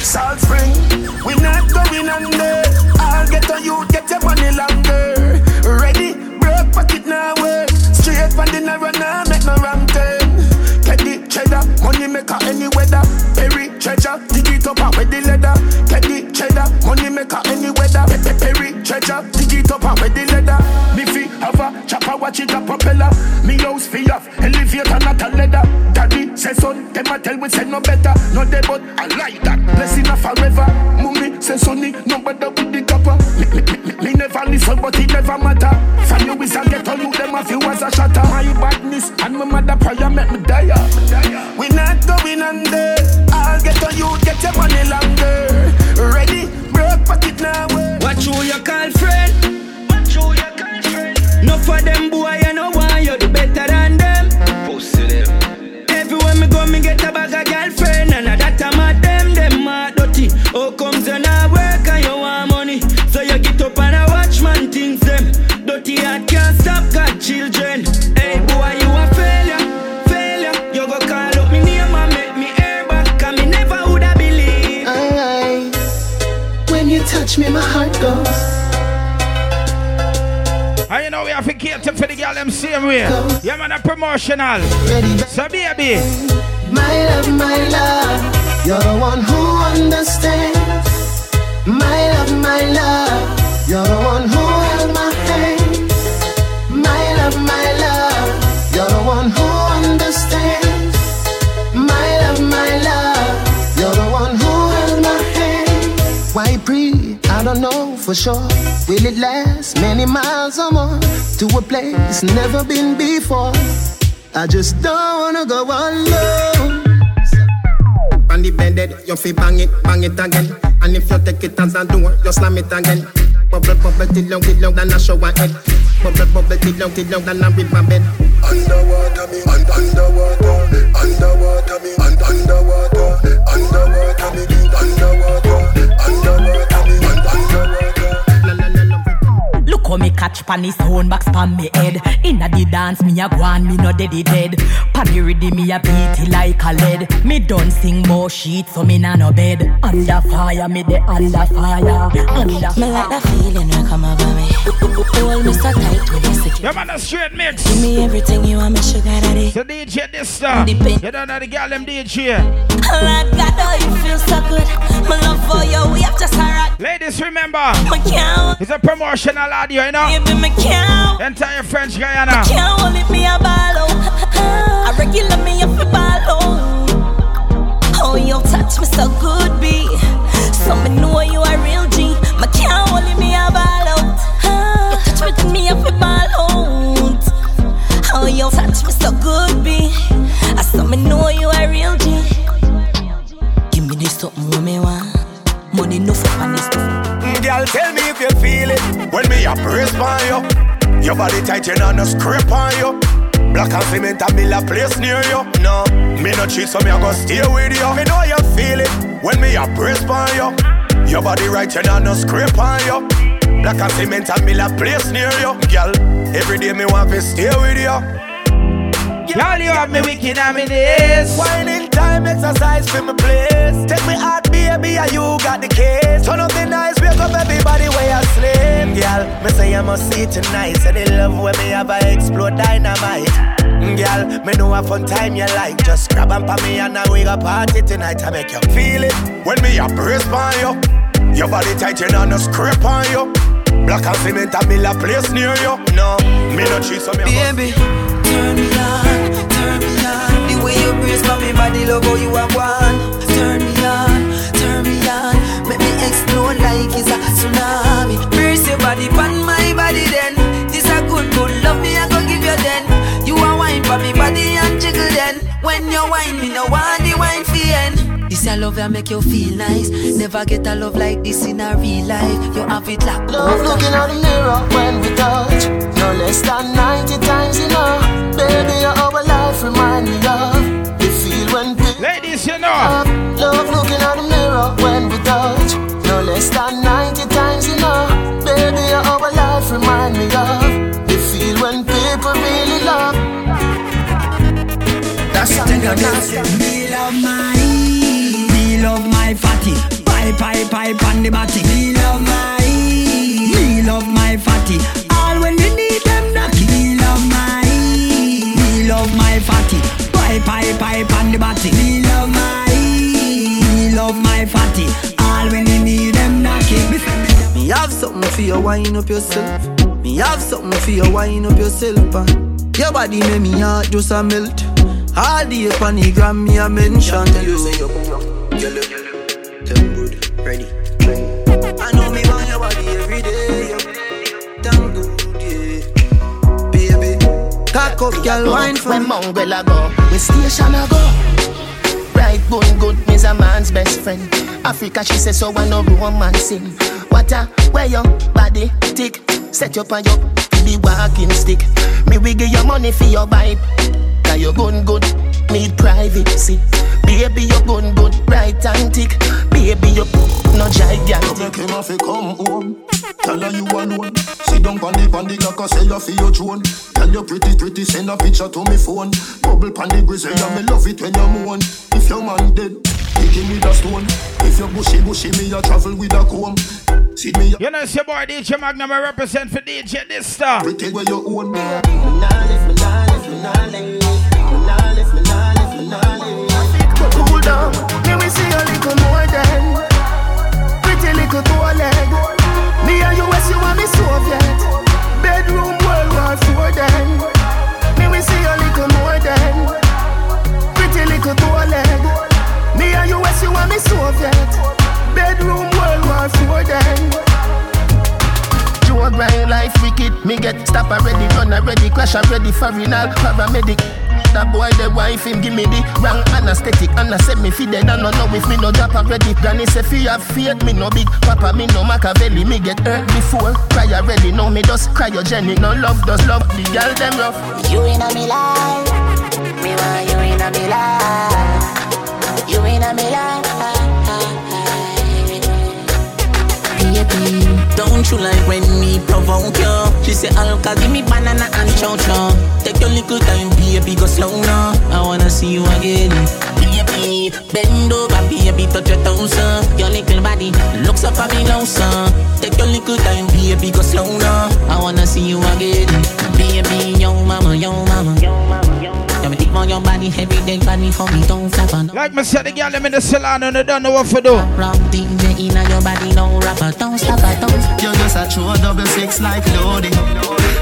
Salt Spring, we not going under. I'll get on you, get your money longer. Ready, broke pocket now work. Straight from the narrow now, make no wrong turn. Money maker any weather. Perry, treasure, dig it up and with the leather. Teddy, cheddar, money maker any weather. Pe- pe- Perry, treasure, dig it up and with the leather. Me fi have a chopper, watch it a propeller. Me house fi off, elevator not a leather. Daddy say son, them a tell we say no better. No they but I like that. Blessing a forever. Say Sonny, no better with the copper. Me, never listen, but it never matter. From you is a ghetto, you them a few as a shatter. My badness and my mother prayer make me die. We not going under. I'll get on you, get your money longer. Ready, break broke it now. Eh. What you you call friend? What you you call friend? No for them boy, you know why You the better than them. Pussy them. Everywhere me go, me get a bag of girlfriend, and I that I'm at them, them mad party. Oh, comes and I work and you want money. So you get up and I watch man things them. Dirty heart can't stop, got children. Hey, boy, you a failure, failure. You go call up me name and make me air back. Cause me never woulda believed. Aye. When you touch me, my heart goes. And you know we have to cater for the girl them same way. Yeah man, a promotional. Ready, so baby. My love, my love you're the one who understands. My love, my love, you're the one who held my hand. My love, my love, you're the one who understands. My love, my love, you're the one who held my hand. Why breathe? I don't know for sure. Will it last many miles or more to a place never been before? I just don't wanna go alone. The bed, you feel bang it, bang it again. And if you take it as a door, you slam it again. Bubble, bubble, till long, till long, then I show my head. Bubble, bubble, till long, till long, I rip my bed. Underwater me, un- underwater, underwater me, un- underwater, underwater me, underwater, underwater me, un- underwater. Look me catch pan his own box pan me head. Inna the dance, me a go on, me no dead dead. Pan me ready, me a beat it like a lead. Me don't sing more shit, so me nah no bed. Under fire, me the under fire. Under Me like that feeling when come over me. Hold me so tight with this security. Yeah, man, a straight mix. Give me everything you want, me sugar daddy. So DJ this uh, star. You don't know the girl them DJ. Lord God, oh, you feel so good. My love for you, we have just a rock. Ladies, remember. It's a promotional you know. Baby, my count. Entire French Guiana. Can't hold it, me a ball out. A regular me a fi ball out. Oh, oh you touch me so good, B. So me know you a real G. My can't hold it, me a ball oh. out. You touch me, me a fi ball out. Oh, you touch me so good, B. I saw me know you a real G. Give me this something me want. Money no for stuff. Girl, tell me if you feel it when me a press on you. Your body tight, you know no scrape on you. Black and cement and mill a place near you. No, me no cheat, so me a go stay with you. Me know you feel it when me a press on you. Your body right, you no scrape on you. Black and cement and mill a place near you. Girl, every day me want to stay with you. Girl, you have me wicked and me this. Whining time, exercise for my place. Take me out, baby, and you got the case. Turn up the nice, wake up everybody where I sleep. Girl, me say I must see tonight. Say the love when me have I explode dynamite. Mm, Girl, me know a fun time you like. Just grab and pa me and now we got party tonight. I make you feel it when me a press on you. Your body tight, you know no scrape on you. Black and cement and mill a place near you. No, me no cheat, so me Baby, turn me on, turn me on. The way you brace for me body, love how you are one. Turn me on, turn me on. Make me explode like it's a tsunami. Brace your body on my body then. This a good, good love me, I go give you then. You a wine for me body and jiggle then. When you wine, me no wine for end. This a love that make you feel nice. Never get a love like this in a real life. You have it locked Love looking at the mirror when we touch. No less than 90 times enough. Baby, you're our life remind me of the feel when people Ladies, you know. Love looking at the mirror when we touch. No less than 90 times enough. Baby, you're our life remind me of the feel when people really love. That's the thing Me love my, me love my fatty. Pipe, pipe, pipe on the body. Me love my, me love my fatty. All when we need them knocky. Me love my, me love my fatty. Pipe, pipe, pipe on the body. Me love my, me love my fatty. All when we need them knocky. Me have something for you, wind up yourself. Me have something for you, wind up yourself. And your body make me heart just a melt. All day on the gram, me a mention you. Yellow, them good, ready. I know me want your body every day. you Damn good, yeah. Baby, cock up, girl, wine for me. mongrel I go, when station I go. Right, going good, me's a man's best friend. Africa, she says so I no romancing. What a where your body tick, set up on your the walking stick. Me we give you money for your vibe. Now you gun good, need privacy. Baby, you gun good, right and tick. Baby, you no gigantic. Make him have to come home. Tell her you alone. She down pon the pon the clock, I say you feel your drone. Tell you pretty pretty, send a picture to me phone. Bubble pon the grizzly, yeah, me love it when you moan. If your man dead, kick him with a stone. If you bushy bushy, me a travel with a comb. See me. You know, it's your boy DJ Magnum. I represent for DJ Dysta. Pretty where you own. Me nah live, me nah live, me nah live, down, let me see a little more than pretty little toe leg. Me and you, as you and me Soviet. Bedroom World War Four then. Me we see a little more than pretty little toe leg. Me and you, as you and me Soviet. Bedroom World War Four then. Joe grind life wicked. Me get stop already, run already, crash already, foreigner, paramedic. That boy, the wife, him give me the wrong anesthetic. And I said me feed dead, I don't know if me no drop already. Granny say fi have faith, me no big. Papa, me no Machiavelli, me get hurt before. Cry already, no me just cryogenic. No love, does love, the girl them rough. You in a me life, Don't you like when me provoke you? She say, Alka, give me banana and chow chow. Take your little time, baby, go slow now. I wanna see you again. Baby, bend over, baby, touch your toes, uh. Your little body looks up at me now, son. Take your little time, baby, go slow now. I wanna see you again. Baby, yo mama, yo mama. Yo mama, yo mama. Yeah, me think on your body every day, body for me, don't flap on. Like me said, the girl them in the salon and they don't know what to do. Rock DJ in your body, no rapper, don't stop, I don't. You're just a true double six like loading.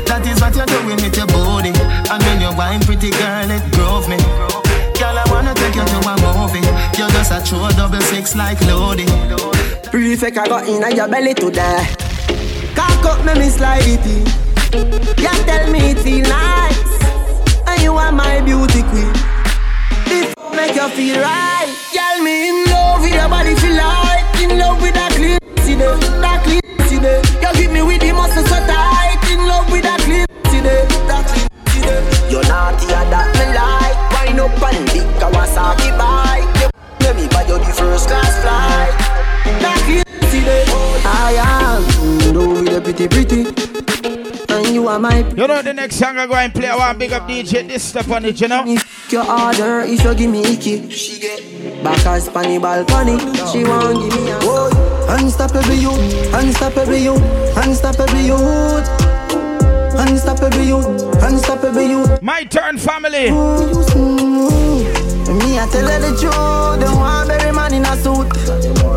That is what you're doing with your body. And when you're wine, pretty girl, it drove me. Girl, I wanna take you to a movie. You're just a true double six like loading. Prefect I got in your belly to die. Cock up, me me slide it in. You tell me it feel nice, and you are my beauty queen. This make you feel right. Girl, me in love with your body, feel like in love with that clean see that clean see. You give me with the muscle so tight, in love with that clean see that clean see. You're naughty and that me like. Wind up and big Kawasaki bike. Let me buy you the first class flight. That clean there. I am do with the pretty pretty. And you are my You know the next song I go and play I want big up DJ Dysta on it, you know? Your order if you give me icky. She get back as panny balcony. She want give me a oh, unstoppable you, unstoppable you, unstoppable you. Unstoppable you, unstoppable you. My turn, family. Me, I tell her the truth. Don't want every man in a suit.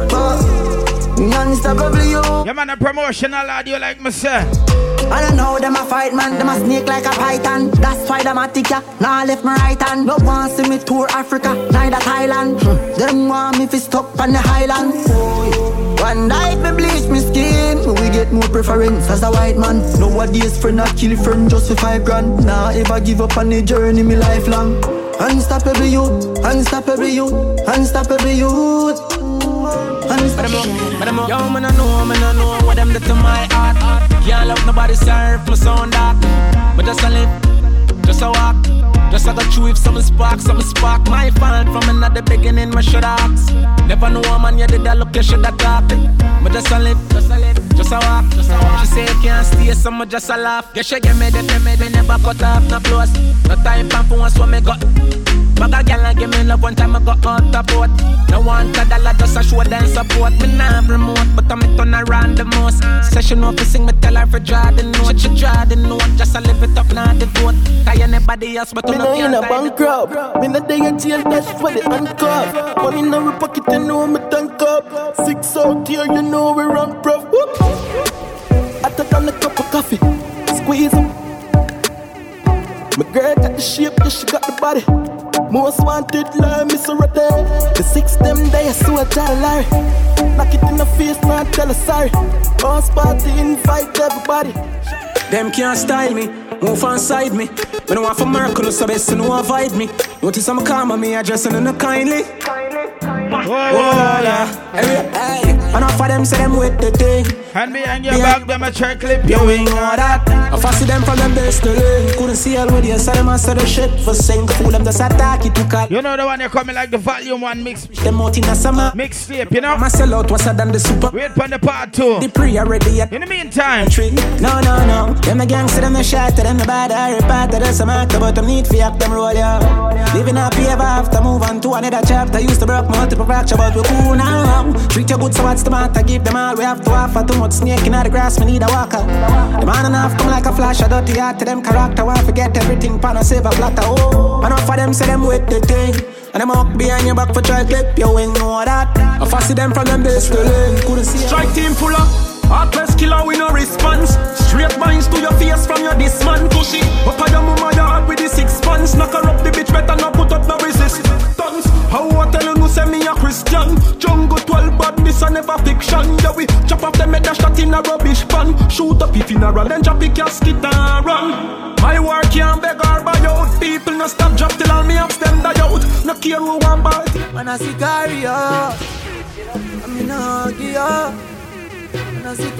But me unstoppable you. Yeah, man, a promotional audio like me say. I don't know them a fight man, them a snake like a python. That's why them a tick ya. Now left my right hand. No want see me tour Africa, neither Thailand. Hmm. Them want me fi stuck on the highlands. One night me bleach me skin, we get more preference as a white man. Nowadays friend a kill friend just for five grand. Nah ever give up on the journey me lifelong. Unstoppable youth, unstoppable youth, unstoppable youth. Unstoppable. Yo, man, I know, man, I know what them do to my heart. Can't love nobody serve my sound that. But just a live, just a walk. Just a go through if something spark, something spark. My fault from another beginning, my should ask. Never know a man, you did that look, you should have talked. But just a live, just a live, just a walk. Just a walk. She say can't stay, so me just a laugh. Guess she get me the me, me never cut off, no close. No time for phone, so me got. Bag a gal and give me love one time I got out the boat. No one a dollar just a show them support. Me nah remote, but I'm it on around the most. Session off sing me tell her for draw the note. She draw the note, just a live it up now the vote. Tie anybody else, but Me you no know in a bankrupt. Me no day in jail, that's for the handcuff. Money in our pocket, you know me tank up. Six out here, you know we run prof. Whoop. I took on a cup of coffee, squeeze squeeze 'em. My girl got the shape, yeah, she got the body. Most wanted, like Miss Rotty. The six them day, I swear to Larry. Knock it in the face, not tell her sorry. House party, invite everybody. Them can't style me, move on side me. Me no want for miracle, so best to know avoid me. Notice I'm calm on me, addressing them no kindly. Oh, yeah. Hey, hey. Enough of them say them with the thing. And behind your back, them a try clip you wing all that. I fancy them from them best to learn. Couldn't see all with you, so them answer the shit for sing. Fool them just attack it to cut. You know the one you coming like the volume one mix. Them out in the summer. Mixtape, you know. My sell out was than the super. Wait for the part two. The pre already at In the meantime, No, no, no. Them the gangster, them the shot, them the bad, I repart to this, I'm actor, but them need for act them roll, yeah. Living happy ever after, move on to another chapter. Used to broke multiple fracture, but we cool now. Treat you good, so what's the matter? Give them all we have to offer. Too much snake in the grass, we need a walker. The man and half come like a flash, I dirty heart to them character. Want forget everything, pan a silver platter. Oh, enough for them say them with the thing. And them up behind your back for try clip your wing, know that. I fussy them from them base to lane, couldn't see. Strike team full up. Heartless killer with no response. Straight minds to your face from your this man pushy. Up on your mama yard with the six pants. Knock her up the bitch better not put up no resistance. How I tell you no say me a Christian. Jungle 12 but this a never fiction. Yeah we chop off them head dash shot in a rubbish pan. Shoot up if funeral then drop the casket and run. My work can't beg or buy out. People no stop drop till all me ups them die out. No care who want buy. Man I see carry up. I mean I give up. I see.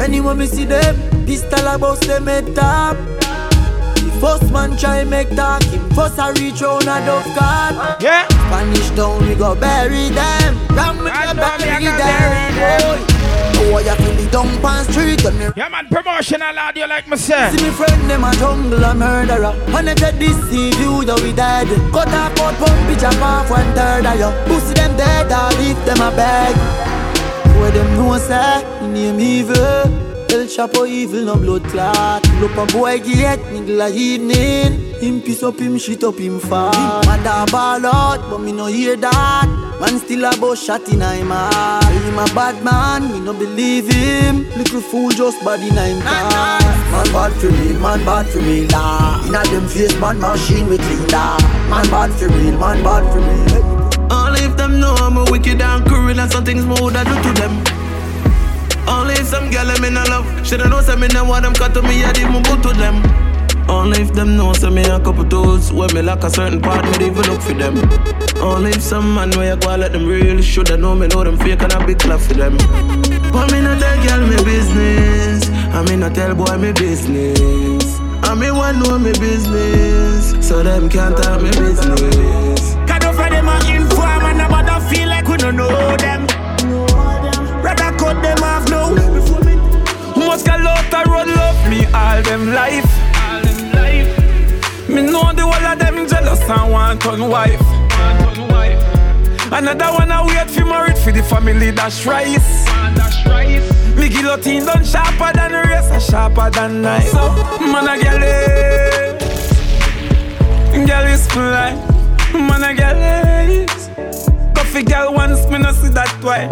Anyone me see them, pistol a bust them head top. The first man try make talk, him first a reach round a dove card. Yeah. Spanish down, we go bury them. Ram me go bury them. Boy. Oh, you feel the dump on street and me Yeah man, promotional audio like myself See me friend them a jungle a murderer And if they deceive you, you we dead Cut off out pump bitch up off one third of you Pussy them dead or leave them a beg Where them know say, name evil. El Chapo evil, no blood clot. Look a boy get nigga a evening. Him piece up, him shit up, him Him mother ball out, but me no hear that. Man still a bout shot in him heart Him a bad man, me no believe him. Little fool just bad in him car. Man. Bad for real, man bad for real nah. Inna them face, man machine we clean da Man bad for real, man bad for real. Only if them know I'm a wicked and cruel and some things more that do to them. Only some girl I'm in a love. Shoulda know say me know what them cut to me, I didn't go to them. Only if them know say me a couple toes When me like a certain part, me even look for them Only if some man where you go let them real Shoulda know me know them fake and a big clap for them But me not tell girl me business I me not tell boy me business I me one know me business So them can't talk me business don't know them. Rather cut them off now. Must got lot of road love me all them life. Me know the whole of them jealous and want on wife. Another one I wait for married for the family that's rice. Me guillotine done sharper than razor, sharper than knife. Man a girl girl is fly. Man a girl it, coffee girl once me no see that twice.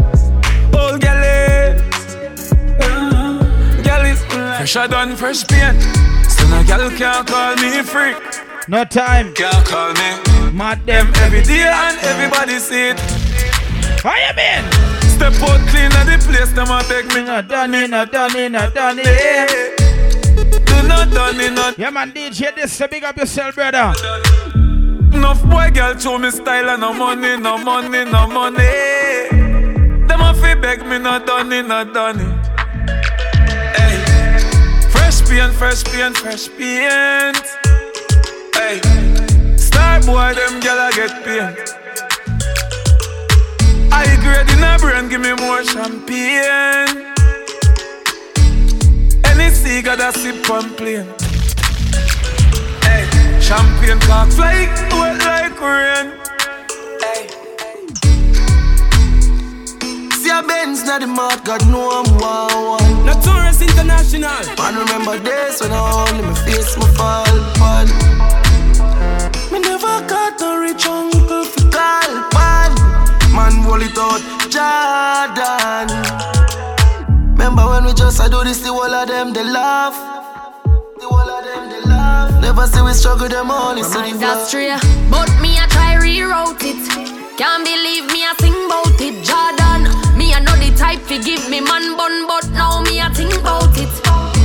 Old oh, girl it, girl is fly. Fresher than fresh paint. So no girl can't call me freak. No time. Can't call me. Mad them every day and everybody see it. You mean? Step out clean at the place, them a take me. Not done it, not done it, not done it. Do not done it, not. Yeah man, DJ, Dysta big up yourself, brother. Enough boy girl show me style and no money, no money, no money. Them a fi beg me, not done it, not done it. Hey, fresh paint, fresh paint, fresh paint. Hey, star boy, them gyal a get paint. I grade in a brand, give me more champagne. Any cigar that sip on plane. Hey, champagne clocks like wet like rain. See a Benz na the mark, God know I'm one one. Notorious International. Man remember days when I only my face my fall, fall. Me never got no rich uncle for call, pal. Man roll it out, Jordan. Remember when we just I do this, the whole of them they laugh. Never see we struggle, them only see the Industry, but me I try reroute it. Can't believe me I sing about it, Jordan. Me I know the type fi give me man bun, but now me I think about it.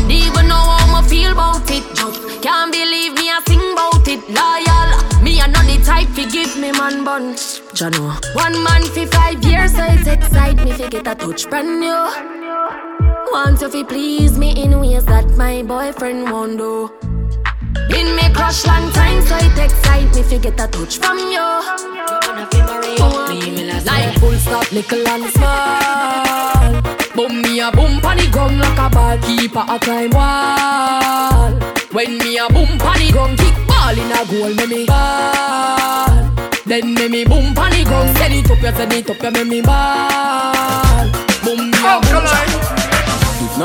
Even know how me feel about it, just can't believe me I sing about it, loyal. Me I know the type fi give me man bun, Jano. One man fi five years, so it's excite me fi get a touch brand new. Want you fi please me in ways that my boyfriend won't do. Been me crush long time, so it excite me fi get a touch from you. Oh, Like full stop, little and small. Boom me a boom pon the ground like a ball. reaper a climb wall. When me a boom panic ground, kick ball in a goal, me me ball. Then me me boom panic ground, send it up, you send it up, you me me ball. Boom me a oh, boom. If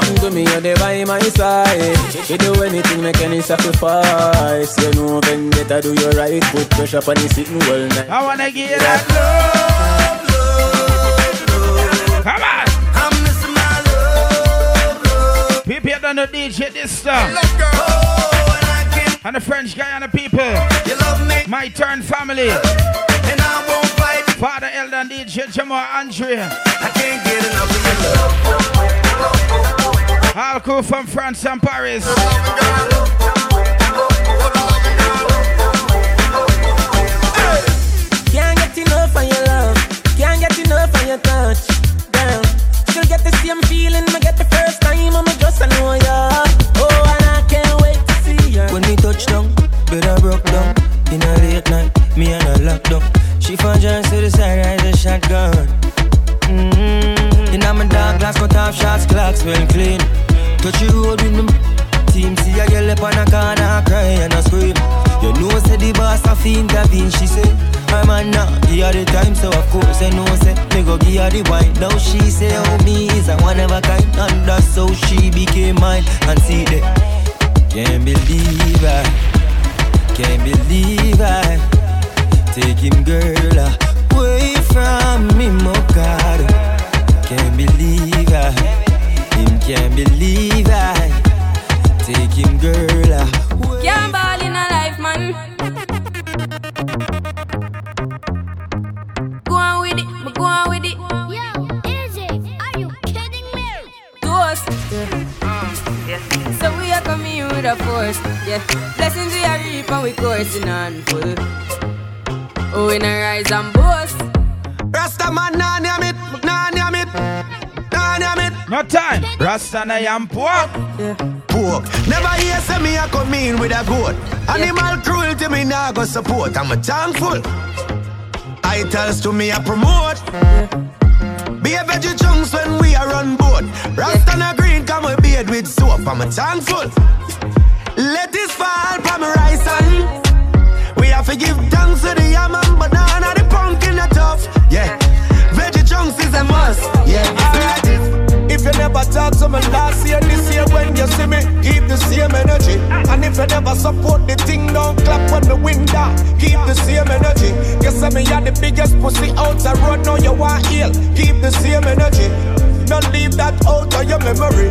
nothing to me, you're there by my side. You do anything, make any sacrifice. You know, vendetta, do you right. Put pressure on the sitting well night. I wanna give you that love, love, love. Come on. I'm missing my love, love. People you done the DJ Dysta. And the French guy and the people. You love me. My turn family. And I won't fight. Father Elder and DJ Jamal Andrea. I can't get enough of your love. All cool from France and Paris. Can't get enough of your love. Can't get enough of your touch. Girl, still get the same feeling I get the first time. I'm just I know ya. Oh, and I can't wait to see ya. When we touch down, bed I broke down. In a late night, me and her locked up. She found just to the side, as a shotgun. Mm-hmm. In my dark glass, cut off shots, clocks well clean. Touch the road with me. Team see a girl up on a corner, cry and a scream. You know, say the boss a fiend intervene. She say, I'm a nah, give her the time, so of course I know, say, me go give her the wine. Now she say, oh, me is a one of a kind, and that's how she became mine. And see that, can't believe I, can't believe I, take him girl away from me, my God. Can't believe I, can't believe I, take him girl away. Can't ball in a life, man. Go on with it, but go on with it. Yo, easy. Are you kidding me? Ghost. Uh, yeah. So we are coming here with a force. Yeah. Blessings we are reap and we coursing on full. Oh, in a rise and boast. Rasta man, nah name it, nah name it, nah name it. No time. Rasta na yam pork. Pork. Never hear say me a come in with a goat. Animal cruelty me nah go support. I'm a thankful. Titles to me a promote. Be a veggie chunks when we are on board. Rasta na green come we beard with soap. I'm a thankful. Let this fall from my rice and we have to give thanks to the yam and banana, the pumpkin, the tough. Yeah, veggie chunks is a must. Yeah, like this. If you never talk to me last year, this year when you see me, keep the same energy. And if you never support the thing, don't clap when the wind down. Keep the same energy. You say me are the biggest pussy out the road, now you want heal. Keep the same energy. Don't leave that out of your memory.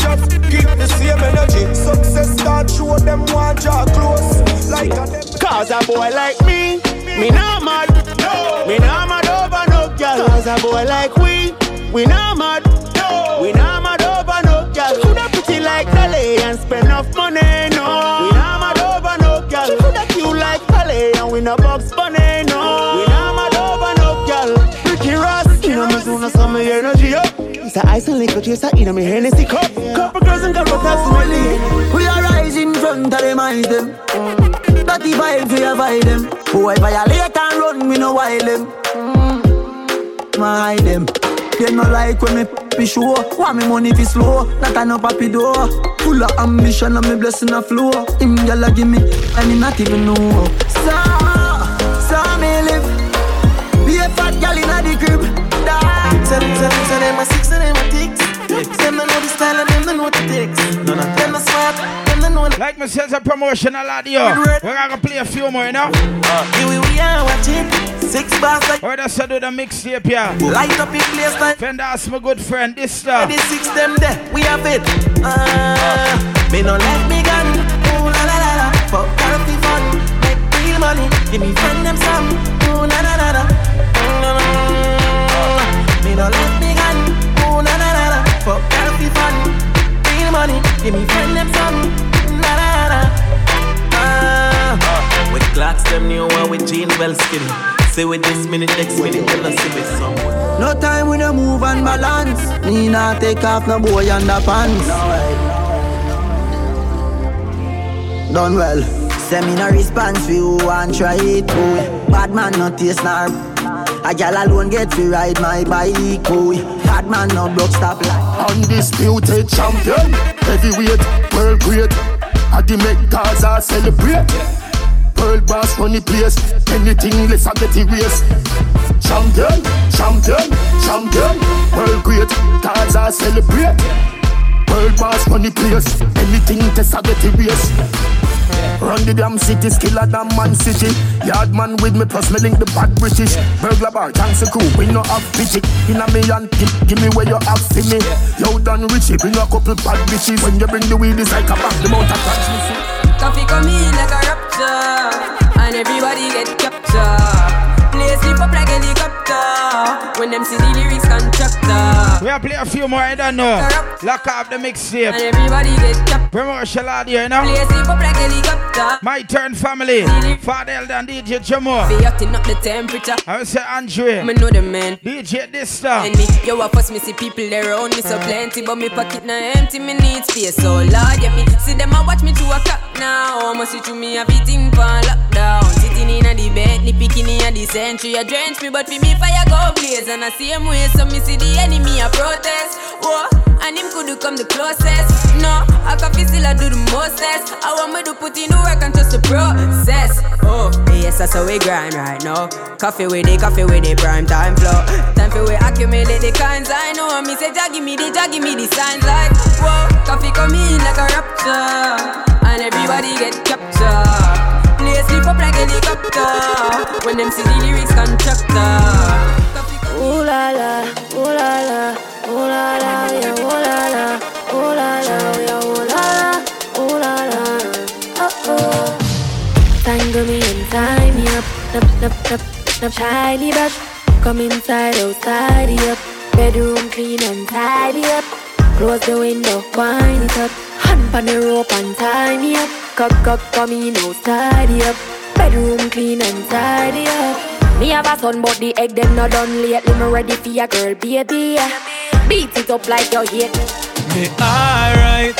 Just keep the same energy. Success start show them one jaw close. Like a. Cause a boy like me, me not mad. No. Me not mad over no girl. Cause a boy like we, we not mad. No. We not mad over no girl. Coulda pretty like Dolly and spend enough money. No. We not mad over no girl. Coulda cute like Dolly and we no box bunny. No. We not mad over no girl. Ricky Ross, you know me soon as summer energy up. It's a ice and liquor chaser in me Hennessy cup. Couple girls and girls that's. We are rising front of them eyes them. Dirty vibes we avoid them. Boy violate and run, we no wild them. Mm. My them. They no like when me be sure. Want me money fi slow, not a no papi door. Full of ambition and me blessing a flow. Him gyal give me and he not even know. So know. Like me says a promotional audio. We're gonna play a few more, you know? Here we, we are watching. Six bars like Or that's do the mixtape, yeah. Light up in place like Fender ask my good friend Dysta. The six them there, we have it. Uh, me no let me gun. Ooh la la la la. Fuck healthy fun, make real money. Give me friend them some. Ooh la la la la. Mm, no, no, no. Me no let me gun. Ooh la la la la. Fuck healthy fun, real money. Give me friend them some. With clocks them new one with Jean well skinny. Say with this minute, next minute, then I see me some. No time we no move and balance. Me not take off no boy underpants. Done well. Send me no response for you and try it. Boy. Bad man no taste nor. A gal alone get to ride my bike. Boy. Bad man no broke stop like. Undisputed champion. heavyweight, world great. I the make Gaza celebrate. World boss run the place. Anything less I get erased. Champion, champion, champion. World great, Gaza celebrate. World boss run the place. Anything less I get erased. Run the damn city, skiller than man city. Yard man with me, plus me link the bad British. Burglar bar, thanks crew, we no have pity. In a me and give, give me where you have for me. Yo done Richie, bring a couple bad bitches. When you bring the wheel, it's like a back the mount of transmission. Coffee come in like a rapture, and everybody get captured. Helicopter when them see the lyrics constructor. We are play a few more, I don't know. Lock up the mixtape. And everybody get capped. Promotional audio, you know. Play slip up like helicopter. My turn, family. Father and DJ Jamo. Be hotting up the temperature. I will say Andre. Me know the man. DJ Dysta. And me, yo, I first me see people there around me so uh. plenty, but me pocket now empty. Me need space, so Lord, yeah me see them a watch me to a clock now. I'ma see through me everything for lockdown. Sitting in a the bed, ni picking in a the century. A drench me, but for me fire go blaze and I same way. So me see the enemy a protest. Whoa, and him could come the closest. No, I can feel still I do the mostest. I want me to put in the work and trust the process. Oh, yes, that's how we grind right now. Coffee with the coffee with the prime time flow. Time for we accumulate the kinds I know. Me say, Jah give me the, Jah me the signs like, whoa, coffee come in like a rapture, and everybody get captured. Sleep up like helicopter when them see the lyrics constructor. Ooh la la, ooh la la, ooh la la, yeah, ooh la la, ooh la la, yeah, ooh la la, ooh la la, oh oh. Tangle me and tie me up, up, up, up, up, shiny brush. Come inside, outside up. Bedroom clean and tidy up. Close the window, wind it up. Hand on the rope and tie me up. Cock, cock, come in, outside up. Bedroom clean and tidy up. Me have a son, but the egg them not done lately. Me ready for your girl, baby. Beat it up like you hate. Me alright,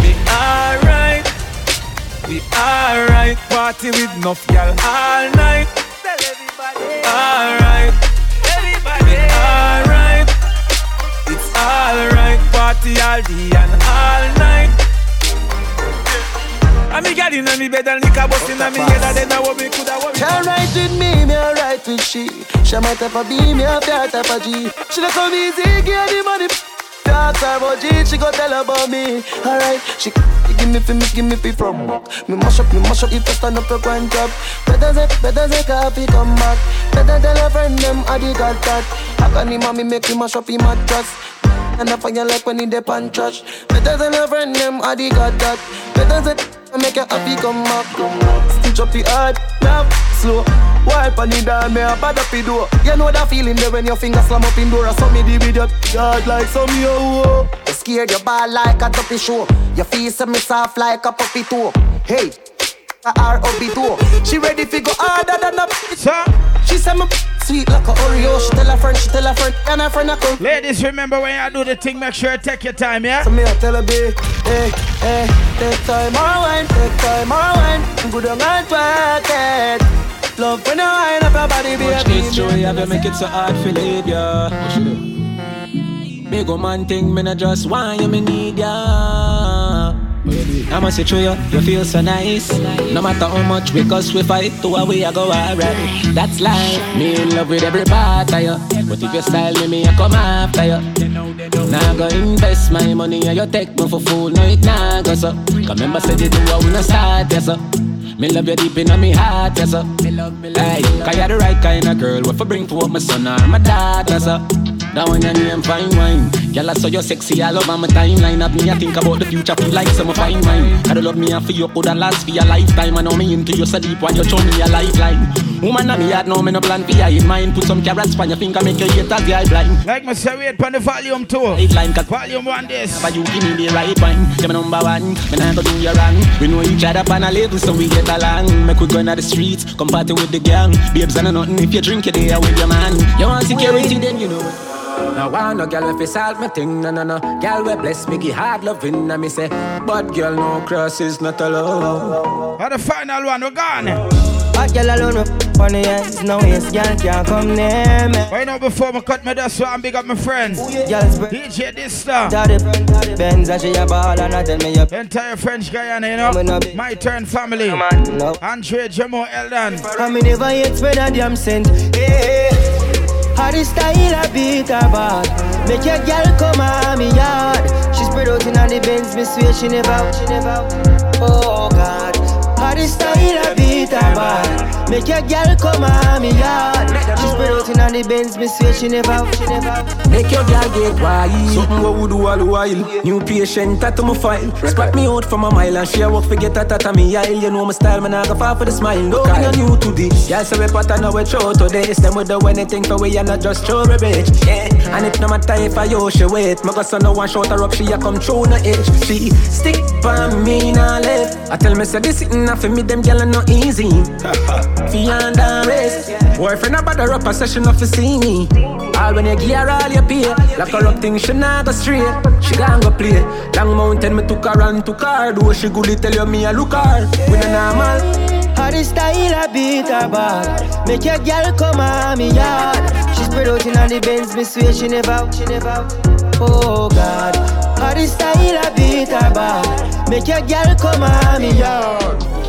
me alright, we alright. Party with enough y'all all night. Alright, everybody. Alright, it's alright. Party all day and all night. And me got in me bed and liquor busting on me head and then I what me coulda worry. She alright with me, me alright with she. She my type of B, me a fair type of G. She not come easy, give the money. Talk her about G, she go tell about me. Alright, she give me fi me, give me fi from. Me mash up, me mash up if I stand up your grind job. Better say, better say coffee come back. Better tell her friend them I the got that. I can him me make me mash up him mattress. And I find you like when he dip and trash. Better than a friend them I the got that. Better I make you happy come back. Stitch up the hard, love, slow. Wipe on the down, me a bad up the door. You know that feeling there when your finger slam up in door. I saw me the video, yard like some yo. You scared your ball like a tuppy show. Your face me soft like a puppy toe. Hey, a R.O.B. toe. She ready fi go harder than a She said me sweet like a Oreo. She tell her friend, she tell her friend, and her friend a come. Ladies, remember when you do the thing, make sure you take your time, yeah? So me I tell her be, hey, hey, take time or wine, take time or wine. Good on and work it. Love when you wind up your body, Watch baby. this joy, have you make it so hard for leave ya. What you do? Big old man thing, me not just want you, me need ya. I'ma say through you, you feel so nice. No matter how much we cuss, we fight, to a way I go alright. That's life. Me in love with every part of you. But if you style me, me I come after you. Now go invest my money and you take me for fool. No, it nah go so. Remember said you do what we no start, yes sir. Me love you deep in my heart, yes sir. Hey, cause you're the right kind of girl. What for bring for my son or my daughter, sir. That one your name fine wine. Girl, I saw you sexy all over my timeline. Have me I think about the future, feel like some fine wine. Gotta love me and for you coulda last for your lifetime. I know me into you so deep when you show me a lifeline. Woman, I me had no me no plan for you in mind. Put some carrots on your finger, make your haters the eye blind. Like my say, wait the volume two. Line, cause volume one this. But you give me the right one. You're my number one. Me nah go do you wrong. We know each other on a level, so we get along. Make we go inna the streets, come party with the gang. Babes and nothing if you drink it there with your man. You want security, then you know it. Now I no girl if you solve my thing, no no no. Girl we bless me, give hard loving, and me say, but girl no cross is not allowed. For the final one, we're gone. Hot girl alone, Funny eyes, no waist, girl can't come near me. Right now, before me cut me that's why I'm big up my friend. Girl, spread DJ Dysta. Daddy, Benz and she a ball and I tell me up. Entire French Guiana, you know. My turn family. No. Andre Jamo Eldan. I me never yet spread a damn cent. Hey, how style a beat her bad. Make your girl come on me yard. She spread out in the Benz, me swear she never, she never. Oh God, how style a beat her bad. Make your girl come on me yard. She spread out in on the Benz, me swear she never, out, she never. Make your girl get wild. Something what we do all the while. New patient tattoo my file. Spot me out from a mile and share work forget that at me aisle. You know my style, man. I go far for the smile. No, me not new to this. Girl say we pattern now we show to this. Them we do anything for we and not just show a bitch. Yeah. And it no matter if I yo she wait. My son no one shot her up. She a come through no edge. She stick by me now left. I tell me say this sitting for me. Them gyal no easy. Fianda race. Boyfriend a bother up a session of to see me. All when you gear all you pay. Like a rock thing, she not go straight. She gon' go play. Long mountain, me took her and took her. Do she goodly tell you me a look her. We no normal. How the style a beat her bad. Make your girl come on me yard. She spread out in the Benz, me swear she never, out, she never. out. Oh God, how the style a beat her bad. Make your girl come on me yard.